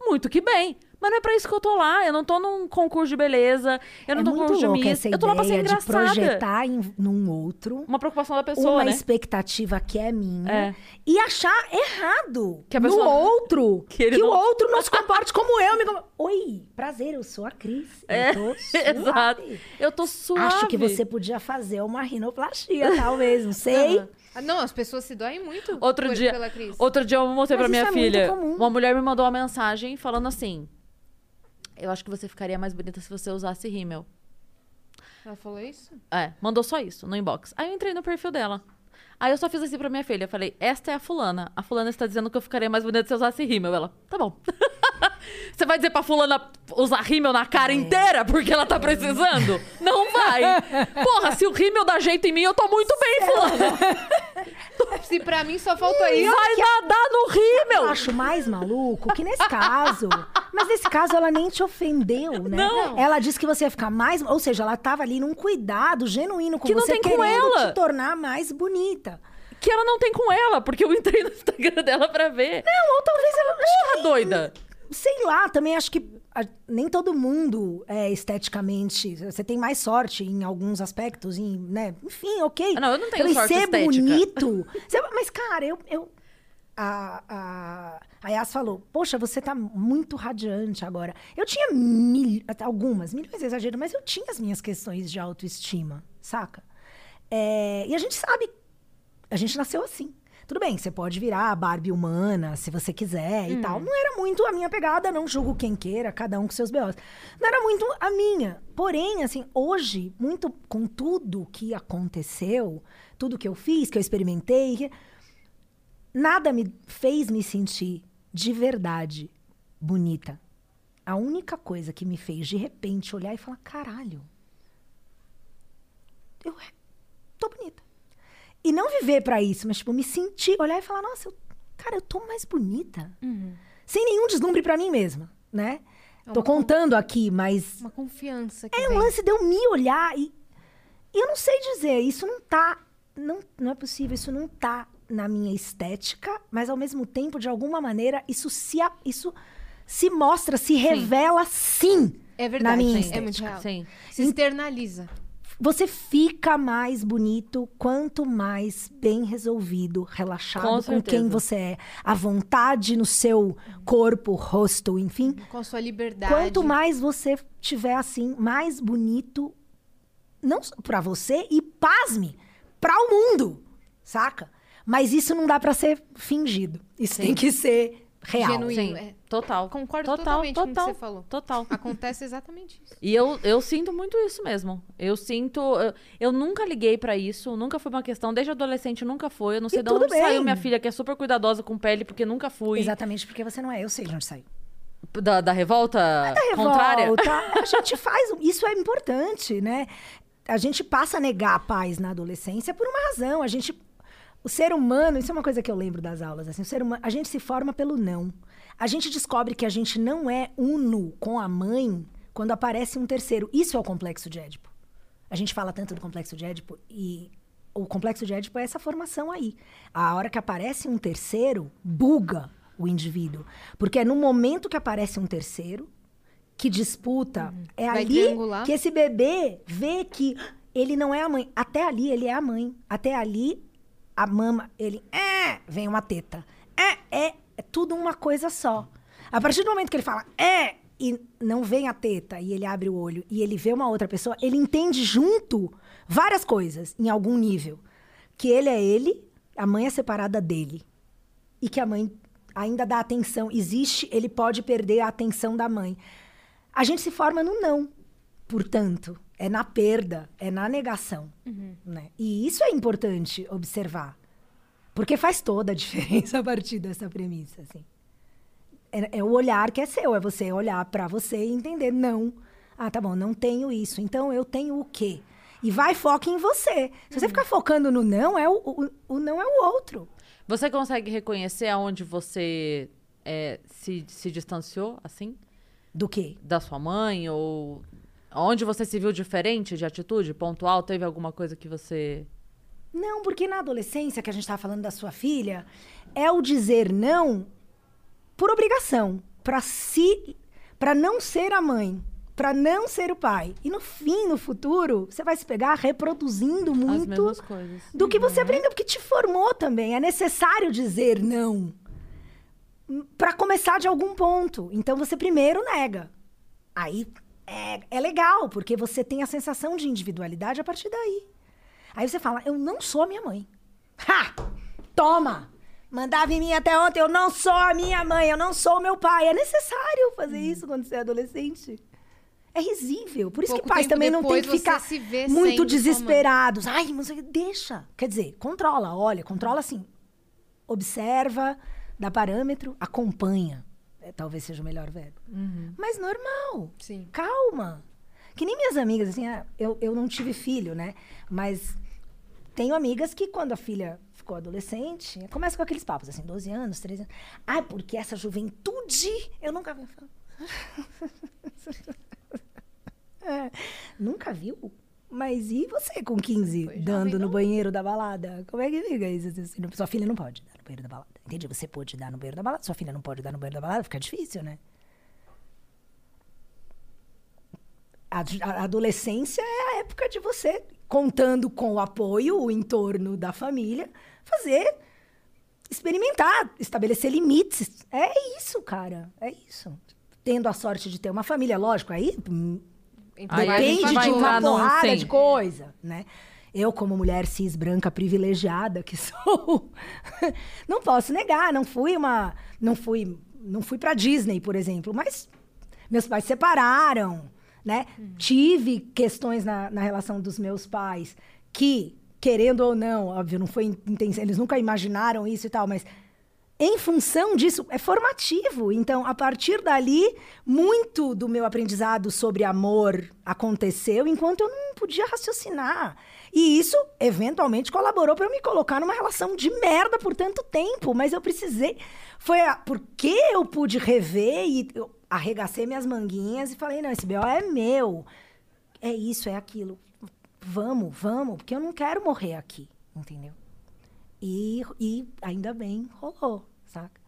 muito que bem. Mas não é pra isso que eu tô lá. Eu não tô num concurso de beleza, eu não é tô num concurso de Miss. Eu tô lá pra ser ideia de engraçada. projetar em, num outro Uma preocupação da pessoa, uma né? expectativa que é minha É. e achar errado Que a no pessoa- outro. Que Que, ele o não- outro não se comporte como eu. Me... Oi, prazer, eu sou a Cris. É, Eu tô suave. exato. Eu tô suave. Acho que você podia fazer uma rinoplastia, talvez, não sei. Ah, não, as pessoas se doem muito Outro por- dia, outro dia eu mostrei Mas pra minha isso é muito filha. comum. Uma mulher me mandou uma mensagem falando assim: Eu acho que você ficaria mais bonita se você usasse rímel. Ela falou isso? É, mandou só isso no inbox. Aí eu entrei no perfil dela. Aí eu só fiz assim pra minha filha. Eu falei, esta é a fulana. A fulana está dizendo que eu ficaria mais bonita se eu usasse rímel. Ela, tá bom. Você vai dizer pra fulana usar rímel na cara É. inteira porque ela tá precisando? Não vai. Porra, se o rímel dá jeito em mim, eu tô muito bem, fulana. Se pra mim só faltou isso. Vai nadar no Eu rímel. acho mais maluco que nesse caso. Mas nesse caso ela nem te ofendeu, né? Não. Ela disse que você ia ficar mais. Ou seja, ela tava ali num cuidado genuíno com Que não você, tem com querendo ela. te tornar mais bonita. Que ela não tem com ela, porque eu entrei no Instagram dela pra ver. Não, ou talvez ela. Porra, doida. Sei lá, também acho que a- nem todo mundo é esteticamente. Você tem mais sorte em alguns aspectos, em, né? Enfim, ok. Ah, não, eu não tenho Também sorte ser estética. bonito. Mas, cara, eu. eu a, a, a Yas falou: Poxa, você tá muito radiante agora. Eu tinha mil, algumas, milhões de exagero, mas eu tinha as minhas questões de autoestima, saca? É, e a gente sabe, a gente nasceu assim. Tudo bem, você pode virar a Barbie humana, se você quiser e tal. Não era muito a minha pegada, não julgo quem queira, cada um com seus B.O.s. Não era muito a minha. Porém, assim, hoje, muito com tudo que aconteceu, tudo que eu fiz, que eu experimentei, nada me fez me sentir de verdade bonita. A única coisa que me fez, de repente, olhar e falar: caralho, eu tô bonita. E não viver pra isso, mas, tipo, me sentir, olhar e falar: nossa, eu- cara, eu tô mais bonita. Sem nenhum deslumbre pra mim mesma, né? Tô contando aqui, mas Uma confiança que é um lance de eu me olhar e, e eu não sei dizer, isso não tá. Não, não é possível, isso não tá na minha estética, mas ao mesmo tempo, de alguma maneira, isso se, isso se mostra, se revela sim. É verdade, na minha sim, estética. é muito real. Sim. Se externaliza. Você fica mais bonito quanto mais bem resolvido, relaxado Com com, quem você é. À vontade no seu corpo, rosto, enfim. Com a sua liberdade. Quanto mais você tiver assim, mais bonito, não só pra você e pasme, pra o mundo, saca? Mas isso não dá pra ser fingido. Isso tem que ser real. Genuíno. Sim, É. total. Concordo total, totalmente com o que total, você falou. Total. Acontece exatamente isso. E eu, eu sinto muito isso mesmo. Eu sinto. Eu, eu nunca liguei pra isso, nunca foi uma questão. Desde adolescente nunca foi. Eu não sei de tudo onde saiu bem. minha filha, que é super cuidadosa com pele, porque nunca fui. Exatamente porque você não é. Eu sei de onde saiu. Da, da revolta contrária. revolta. A gente faz. Isso é importante, né? A gente passa a negar a paz na adolescência por uma razão. A gente. O ser humano, isso é uma coisa que eu lembro das aulas, assim, o ser humano, a gente se forma pelo não. A gente descobre que a gente não é uno com a mãe quando aparece um terceiro. Isso é o complexo de Édipo. A gente fala tanto do complexo de Édipo e o complexo de Édipo é essa formação aí. A hora que aparece um terceiro, buga o indivíduo. Porque é no momento que aparece um terceiro que disputa, é Vai ali triangular. que esse bebê vê que ele não é a mãe. Até ali ele é a mãe. Até ali a mama, ele é, vem uma teta. É, é, é tudo uma coisa só. A partir do momento que ele fala é e não vem a teta e ele abre o olho e ele vê uma outra pessoa, ele entende junto várias coisas em algum nível. Que ele é ele, a mãe é separada dele. E que a mãe ainda dá atenção. Existe, ele pode perder a atenção da mãe. A gente se forma no não, portanto. É na perda, é na negação. Né? E isso é importante observar. Porque faz toda a diferença a partir dessa premissa. Assim. É, é o olhar que é seu, é você olhar para você e entender, não. Ah, tá bom, não tenho isso. Então eu tenho o quê? E vai foca em você. Se você ficar focando no não, é o, o, o não é o outro. Você consegue reconhecer aonde você é, se, se distanciou, assim? Do quê? Da sua mãe? Ou onde você se viu diferente de atitude, pontual? Teve alguma coisa que você. Não, porque na adolescência, que a gente estava falando da sua filha, é o dizer não por obrigação, para si, para não ser a mãe, para não ser o pai. E no fim, no futuro, você vai se pegar reproduzindo muito do que você aprendeu, porque te formou também. É necessário dizer não para começar de algum ponto. Então você primeiro nega. Aí é, é legal, porque você tem a sensação de individualidade a partir daí. Aí você fala, eu não sou a minha mãe. Ha! Toma! Mandava em mim até ontem, eu não sou a minha mãe, eu não sou o meu pai. É necessário fazer isso quando você é adolescente. É risível. Por isso Pouco que pais também não depois que ficar muito desesperados. Ai, mas deixa. Quer dizer, controla, olha, controla assim. Observa, dá parâmetro, acompanha. É, talvez seja o melhor verbo. Mas normal. Sim. Calma. Que nem minhas amigas, assim, ah, eu, eu não tive filho, né? Mas tenho amigas que quando a filha ficou adolescente, começa com aqueles papos, assim, 12 anos, 13 anos. Ah, porque essa juventude eu nunca vi. É, nunca viu? Mas e você com 15, Foi dando jovem, no banheiro da balada? Como é que fica isso? Assim, Sua filha não pode dar no banheiro da balada. Entendi, você pode dar no banheiro da balada, sua filha não pode dar no banheiro da balada, fica difícil, né? A, a adolescência é a época de você, contando com o apoio, o entorno da família, fazer, experimentar, estabelecer limites. É isso, cara. É isso. Tendo a sorte de ter uma família, lógico, aí hum, gente depende de uma porrada de coisa, né? Eu, como mulher cis branca privilegiada que sou, não posso negar, não fui uma, não fui, não fui para Disney, por exemplo, mas meus pais se separaram, né? Tive questões na, na relação dos meus pais que, querendo ou não, óbvio, não foi intenção, eles nunca imaginaram isso e tal, mas em função disso, é formativo. Então, a partir dali, muito do meu aprendizado sobre amor aconteceu enquanto eu não podia raciocinar. E isso, eventualmente, colaborou para eu me colocar numa relação de merda por tanto tempo. Mas eu precisei. Foi a... porque eu pude rever e eu arregacei minhas manguinhas e falei: não, esse BO é meu. É isso, é aquilo. Vamos, vamos, porque eu não quero morrer aqui, entendeu? E, e ainda bem, rolou, saca?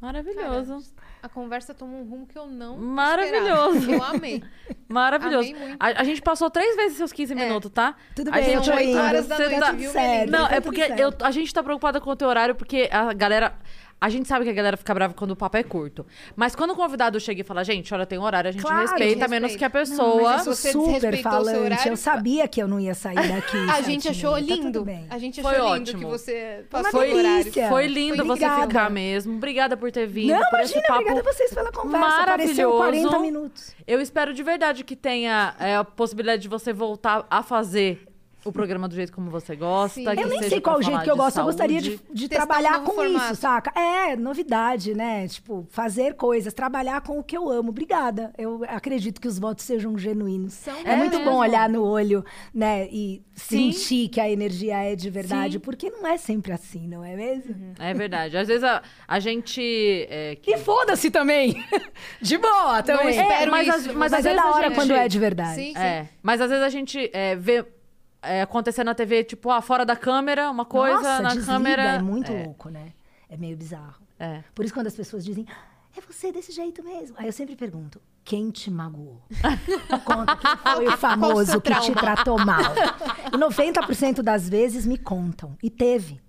Maravilhoso. A conversa tomou um rumo que eu não Maravilhoso. esperava. Eu amei. Maravilhoso. Amei muito. A, a gente passou três vezes seus 15 minutos, tá? Tudo A bem, gente oito horas da você noite, tá- viu, menina? Não, tá é porque eu, a gente tá preocupada com o teu horário, porque a galera. A gente sabe que a galera fica brava quando o papo é curto. Mas quando o convidado chega e fala, gente, olha, tem um horário, a gente Claro, respeita, respeita. menos que a Não, Mas pessoa. eu sou Você super falante. horário, Eu sabia que eu não ia sair daqui. A gente e achou. Tá lindo. bem. A gente Foi achou lindo ótimo. que você passou o horário. Foi lindo você Obrigada. ficar mesmo. Obrigada por ter vindo. Não, por esse imagina, papo obrigada a vocês pela conversa. Maravilhoso. 40 minutos. Eu espero de verdade que tenha é, a possibilidade de você voltar a fazer o programa do jeito como você gosta. Sim. que Eu nem seja sei qual o jeito que eu gosto. Eu gostaria de, saúde. de um trabalhar novo com formato. isso, saca? É, novidade, né? Tipo, fazer coisas, trabalhar com o que eu amo. Obrigada. Eu acredito que os votos sejam genuínos. São é muito mesmo. bom olhar no olho, né? E Sim. sentir que a energia é de verdade. Sim. porque não é sempre assim, não é mesmo? É verdade. Às vezes a, a gente. é, que- E foda-se também. de boa também. espero mas, isso mas Mas é vezes da a hora gente- quando é de verdade. Sim, sim. É, mas às vezes a gente é, vê é, acontecer na TV, tipo, ah, fora da câmera, uma coisa, Nossa, na desliga, câmera. É muito é, louco, né? É meio bizarro. é. Por isso, quando as pessoas dizem, "Ah, é você desse jeito mesmo. Aí eu sempre pergunto, quem te magoou? Conta quem foi o famoso que te tratou mal. E 90% das vezes me contam. E teve,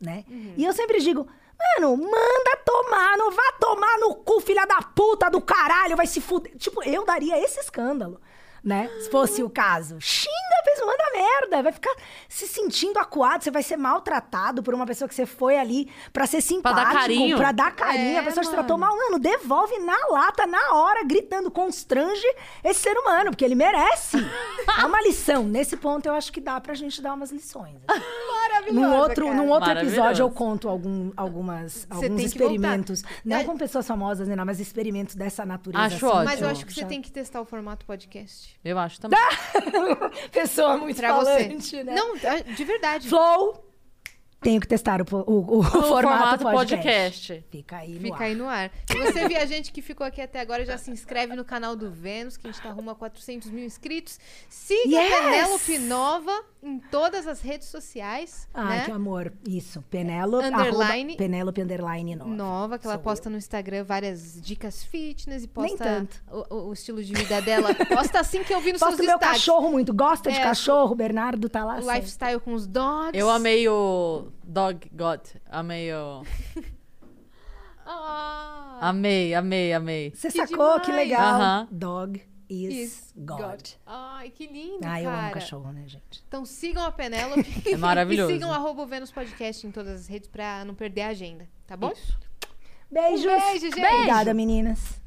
né? E eu sempre digo, mano, manda tomar, não vá tomar no cu, filha da puta do caralho, vai se fuder. Tipo, eu daria esse escândalo. Né? Se fosse o caso. Xinga, fez manda merda. Vai ficar se sentindo acuado. Você vai ser maltratado por uma pessoa que você foi ali pra ser simpático, carinho. pra dar carinho. É, a pessoa te mano. tratou mal. Mano, devolve na lata, na hora, gritando, constrange esse ser humano, porque ele merece. é uma lição. Nesse ponto, eu acho que dá pra gente dar umas lições. Maravilhosa, Num outro, cara. num outro Maravilhoso. episódio, eu conto algum, algumas, Você alguns experimentos. Não É- com pessoas famosas, né? não, Mas experimentos dessa natureza. Acho assim, ótimo. Mas eu acho que você tem que testar o formato podcast. Eu acho também. Pessoa muito Pra falante, você. né? Não, é, de verdade. Flow. Tenho que testar o, po- o- o formato, formato podcast. podcast. Fica aí no Fica ar. aí no ar. Se você viajante que ficou aqui até agora, já se inscreve no canal do Vênus, que a gente tá rumo a 400 mil inscritos. Siga Yes! a Penélope Nova em todas as redes sociais. Ai, né? que amor. Isso. Penélope. Underline. Penélope underline nova. Nova, que ela Sou posta no Instagram várias dicas fitness e posta. O, o- estilo de vida dela. Posta assim que eu vi nos Posto seus meu destaques. cachorro muito. Gosta de É. cachorro? Bernardo tá lá. O sempre. lifestyle com os dogs. Eu amei o Dog God. Amei o. Ah, Amei, amei, amei. Você Que sacou? Que demais. legal. Aham. Dog is, is God. Ai, que lindo, Ah, eu cara. amo cachorro, né, gente? Então sigam a Penélope. É maravilhoso. e sigam arroba o Vênus Podcast em todas as redes pra não perder a agenda, tá bom? Beijos. Um beijo, gente. Obrigada, meninas.